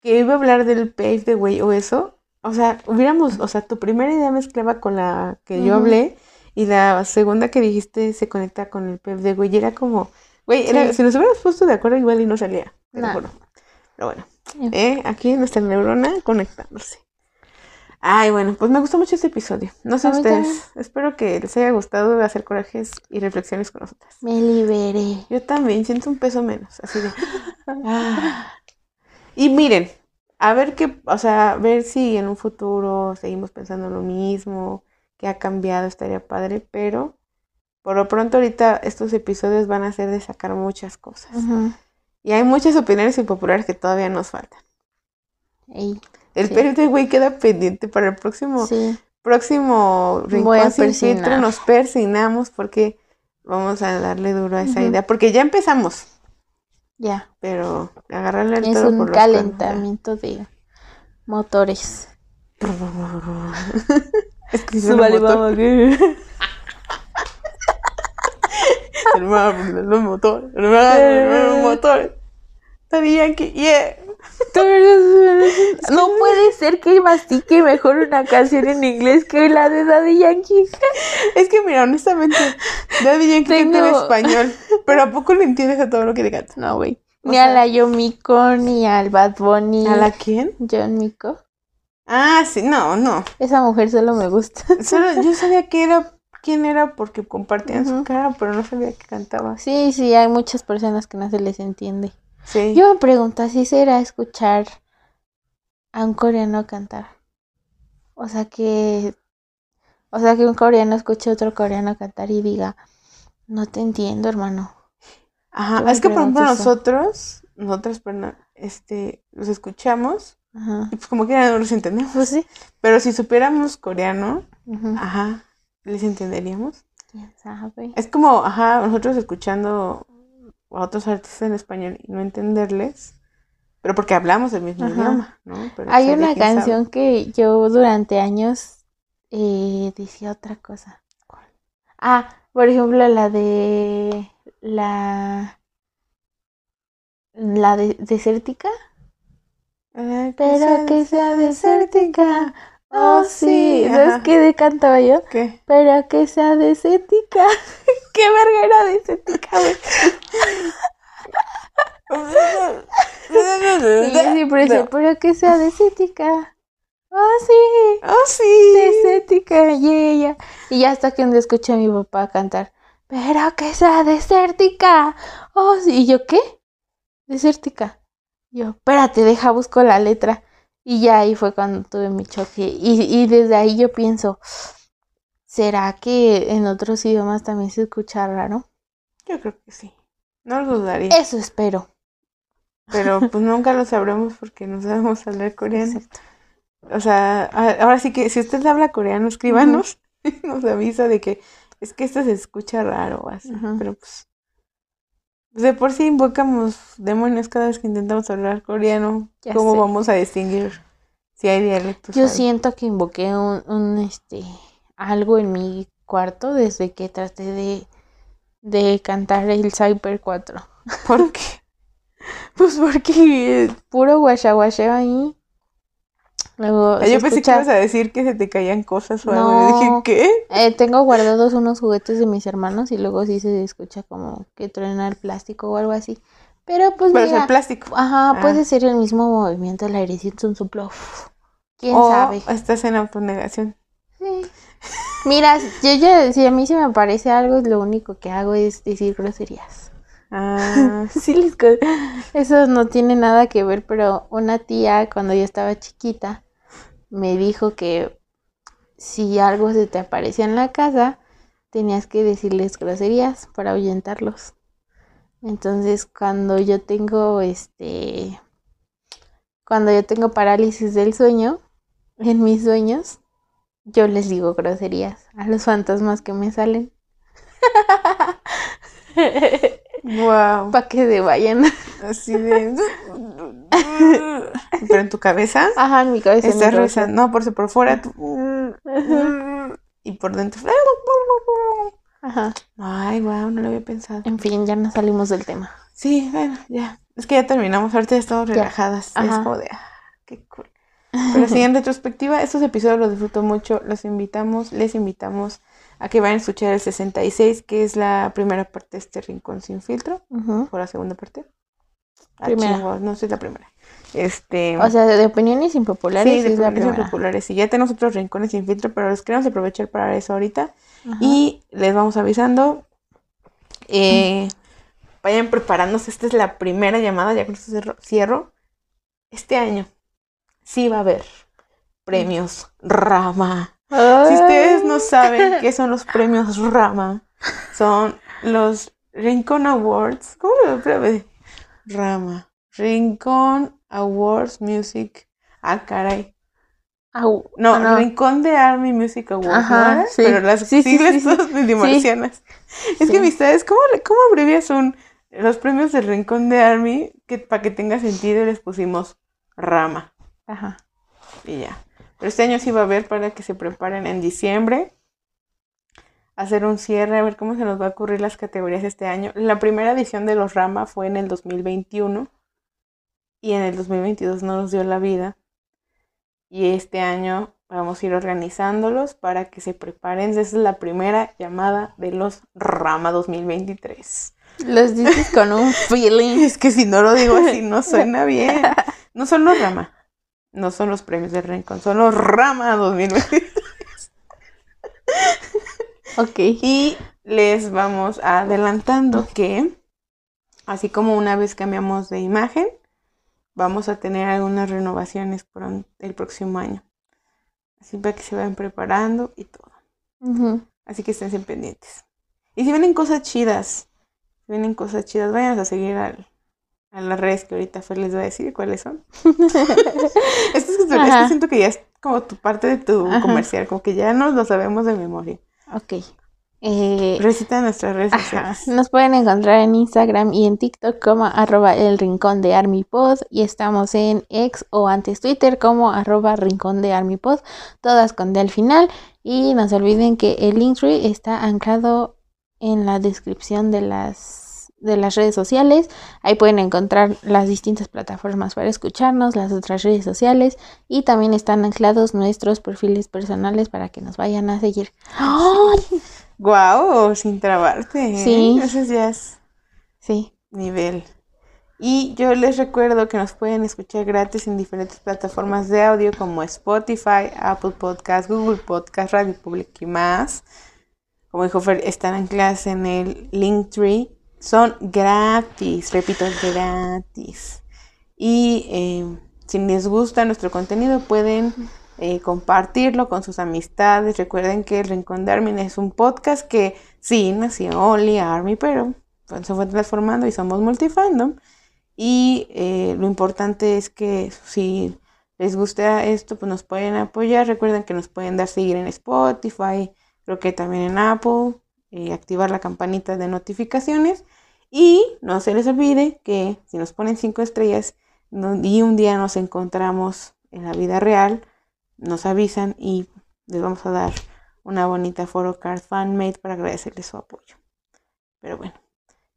que iba a hablar del pave de güey o eso, o sea, hubiéramos, o sea, tu primera idea mezclaba con la que yo hablé y la segunda que dijiste se conecta con el pave de güey, y era como, güey, Sí. si nos hubiéramos puesto de acuerdo igual y no salía, te lo No. juro. Pero bueno, En ¿eh? aquí nuestra neurona conectándose. Ay, bueno, pues me gustó mucho este episodio. No sé A ustedes. Espero que les haya gustado hacer corajes y reflexiones con nosotras. Me liberé. Yo también siento un peso menos, así de. ah. Y miren, a ver qué, o sea, a ver si en un futuro seguimos pensando lo mismo, que ha cambiado, estaría padre, pero por lo pronto ahorita estos episodios van a ser de sacar muchas cosas. Ujú. Y hay muchas opiniones impopulares que todavía nos faltan. Ey, El Sí. periodo de güey queda pendiente para el próximo, sí. próximo rincón a sin filtro. Nos persignamos porque vamos a darle duro a esa idea, porque ya empezamos. Ya. Pero agarrarle el Es toro un por los cuernos, calentamiento de motores. Es que si suena Súbale, motor. vamos. El ma- el motor. El ma- el motor. Daddy Yankee, yeah. No puede ser que mastique mejor una canción en inglés que la de Daddy Yankee. Es que mira, honestamente, Daddy Yankee canta en Tengo- español, pero ¿a poco le entiendes a todo lo que le canta? No, güey. Ni sea- a la Yomiko, ni al Bad Bunny. ¿A la quién? John Miko. Ah, sí, no, no. Esa mujer solo me gusta. Solo yo sabía que era quién era porque compartían su cara, pero no sabía que cantaba. Sí, sí, hay muchas personas que no se les entiende. Sí. Yo me pregunto, ¿así será escuchar a un coreano cantar? O sea que... O sea que un coreano escuche a otro coreano cantar y diga, no te entiendo, hermano. Ajá, Yo es que por ejemplo eso. nosotros, nosotras, perdón, este, los escuchamos Ajá. y pues como que no los entendemos. Pues sí. Pero si supiéramos coreano, ajá, les entenderíamos. ¿Quién sabe? Es como, ajá, nosotros escuchando a otros artistas en español y no entenderles, pero porque hablamos el mismo Ajá. idioma, ¿no? Pero Hay una sabe. canción que yo durante años eh, decía otra cosa. Ah, por ejemplo, la de la la de desértica. Ay, Pero que sea desértica. Oh, sí. Ajá. ¿Sabes qué de cantaba yo? ¿Qué? Pero que sea desértica. ¿Qué verga era güey? Y yo siempre decía, No. pero que sea desértica. Oh, sí. Oh, sí. Desértica, yeah, yeah. Y ya hasta que un día escuché a mi papá cantar, pero que sea desértica. Oh, sí. ¿Y yo qué? Desértica. Yo, espérate, deja, busco la letra. Y ya ahí fue cuando tuve mi choque. Y, y desde ahí yo pienso, ¿será que en otros idiomas también se escucha raro? Yo creo que sí. No lo dudaría. Eso espero. Pero pues nunca lo sabremos porque no sabemos hablar coreano. Exacto. O sea, ahora sí que si usted habla coreano, escríbanos. Nos avisa de que es que esto se escucha raro así. Pero pues, de por sí invocamos demonios cada vez que intentamos hablar coreano. Ya ¿Cómo sé. vamos a distinguir si hay dialectos? Yo ahí? siento que invoqué un, un, este algo en mi cuarto desde que traté de, de cantar el Cyber 4. ¿Por qué? Pues porque puro guachaguacheo ahí. Luego Ah, se yo pensé que ibas a decir que se te caían cosas o algo. Yo dije, No. ¿qué? eh, tengo guardados unos juguetes de mis hermanos y luego sí se escucha como que truena el plástico o algo así. Pero pues Pero es mira, el plástico. ajá, Ah. puede ser el mismo movimiento del airecito, un soplo. ¿Quién o sabe? estás en autonegación. Sí. Mira, yo ya, si a mí se me parece algo, lo único que hago es decir groserías. Ah, Sí, les eso no tiene nada que ver, pero una tía cuando yo estaba chiquita me dijo que si algo se te aparecía en la casa, tenías que decirles groserías para ahuyentarlos. Entonces, cuando yo tengo este cuando yo tengo parálisis del sueño, en mis sueños, Yo les digo groserías a los fantasmas que me salen. Wow. Para que se vayan. Así de. Pero en tu cabeza Ajá, en mi cabeza. estás rezando. No, por, si por fuera. tú- Y por dentro. Ajá. Ay, wow, no lo había pensado. En fin, ya no salimos del tema. Sí, bueno, ya. Es que ya terminamos. Ahorita ya estamos Ya. relajadas. Es Ajá. como de. ah, qué cool. Pero sí, en retrospectiva, estos episodios los disfruto mucho. Los invitamos, les invitamos a que vayan a escuchar el 66, que es la primera parte de este Rincón Sin Filtro. Ujú. ¿O la segunda parte? Ah, Primera. no sé, es la primera. Este. O sea, de opiniones impopulares sí, de es opiniones primera. populares. Y ya tenemos otros rincones sin filtro, pero los queremos aprovechar para eso ahorita. Y les vamos avisando. eh, vayan preparándose. Esta es la primera llamada. Ya con esto cierro, cierro. Este año sí va a haber premios Rama. Si ustedes no saben qué son los premios Rama, son los Rincón Awards. ¿Cómo lo espérame. Rama. Rincón Awards Music. Ah, caray. Au, No, ah, Rincón de Army Music Awards, Ajá, ¿no? sí. Pero las Sí, siglas sí, sí. todas marcianas. Es Sí. que amistades, ¿cómo, cómo abrevias un los premios del Rincón de Army? Que para que tenga sentido les pusimos Rama Ajá. y ya. Pero este año sí va a haber para que se preparen en diciembre. Hacer un cierre, a ver cómo se nos va a ocurrir las categorías este año. La primera edición de los Rama fue en el 2021 y en el 2022 no nos dio la vida. Y este año vamos a ir organizándolos para que se preparen. Esa es la primera llamada de los Rama 2023. Los dices con un feeling. Es que si no lo digo así no suena bien. No son los Rama. No son los premios del Rincón, son los Rama 2023. Ok. Y les vamos adelantando que, así como una vez cambiamos de imagen, vamos a tener algunas renovaciones por el próximo año. Así para que se vayan preparando y todo. Así que estén pendientes. Y si vienen cosas chidas, si vienen cosas chidas, vayan a seguir al- a las redes que ahorita Fer les va a decir cuáles son. Esto es, que- siento que ya es como tu parte de tu Ajá. comercial, como que ya nos lo sabemos de memoria. Ok. Eh, Recita nuestras redes Ajá. sociales. Nos pueden encontrar en Instagram y en TikTok como arroba el rincón de ArmyPod y estamos en X o antes Twitter como arroba rincón de ArmyPod, todas con D al final y no se olviden que el Linktree está anclado en la descripción de las de las redes sociales, ahí pueden encontrar las distintas plataformas para escucharnos, las otras redes sociales y también están anclados nuestros perfiles personales para que nos vayan a seguir. ¡Ay! Guau, sin trabarte. ¿eh? Sí. Eso ya es Sí. nivel. Y yo les recuerdo que nos pueden escuchar gratis en diferentes plataformas de audio como Spotify, Apple Podcast, Google Podcast, Radio Public y más. Como dijo Fer, están en clase en el Linktree. Son gratis, repito, gratis. Y eh, si les gusta nuestro contenido, pueden eh, compartirlo con sus amistades. Recuerden que El Rincón de Armin es un podcast que sí nació Only Army, pero pues, se fue transformando y somos multifandom. Y eh, lo importante es que si les gusta esto, pues nos pueden apoyar. Recuerden que nos pueden dar seguir en Spotify, creo que también en Apple, y activar la campanita de notificaciones. Y no se les olvide que si nos ponen cinco estrellas y un día nos encontramos en la vida real, nos avisan y les vamos a dar una bonita photo card fanmade para agradecerles su apoyo. Pero bueno,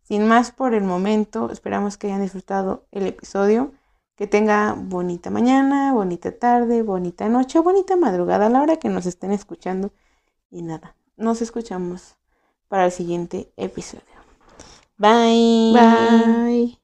sin más por el momento, esperamos que hayan disfrutado el episodio. Que tenga bonita mañana, bonita tarde, bonita noche, bonita madrugada a la hora que nos estén escuchando. Y nada, nos escuchamos para el siguiente episodio. Bye. Bye.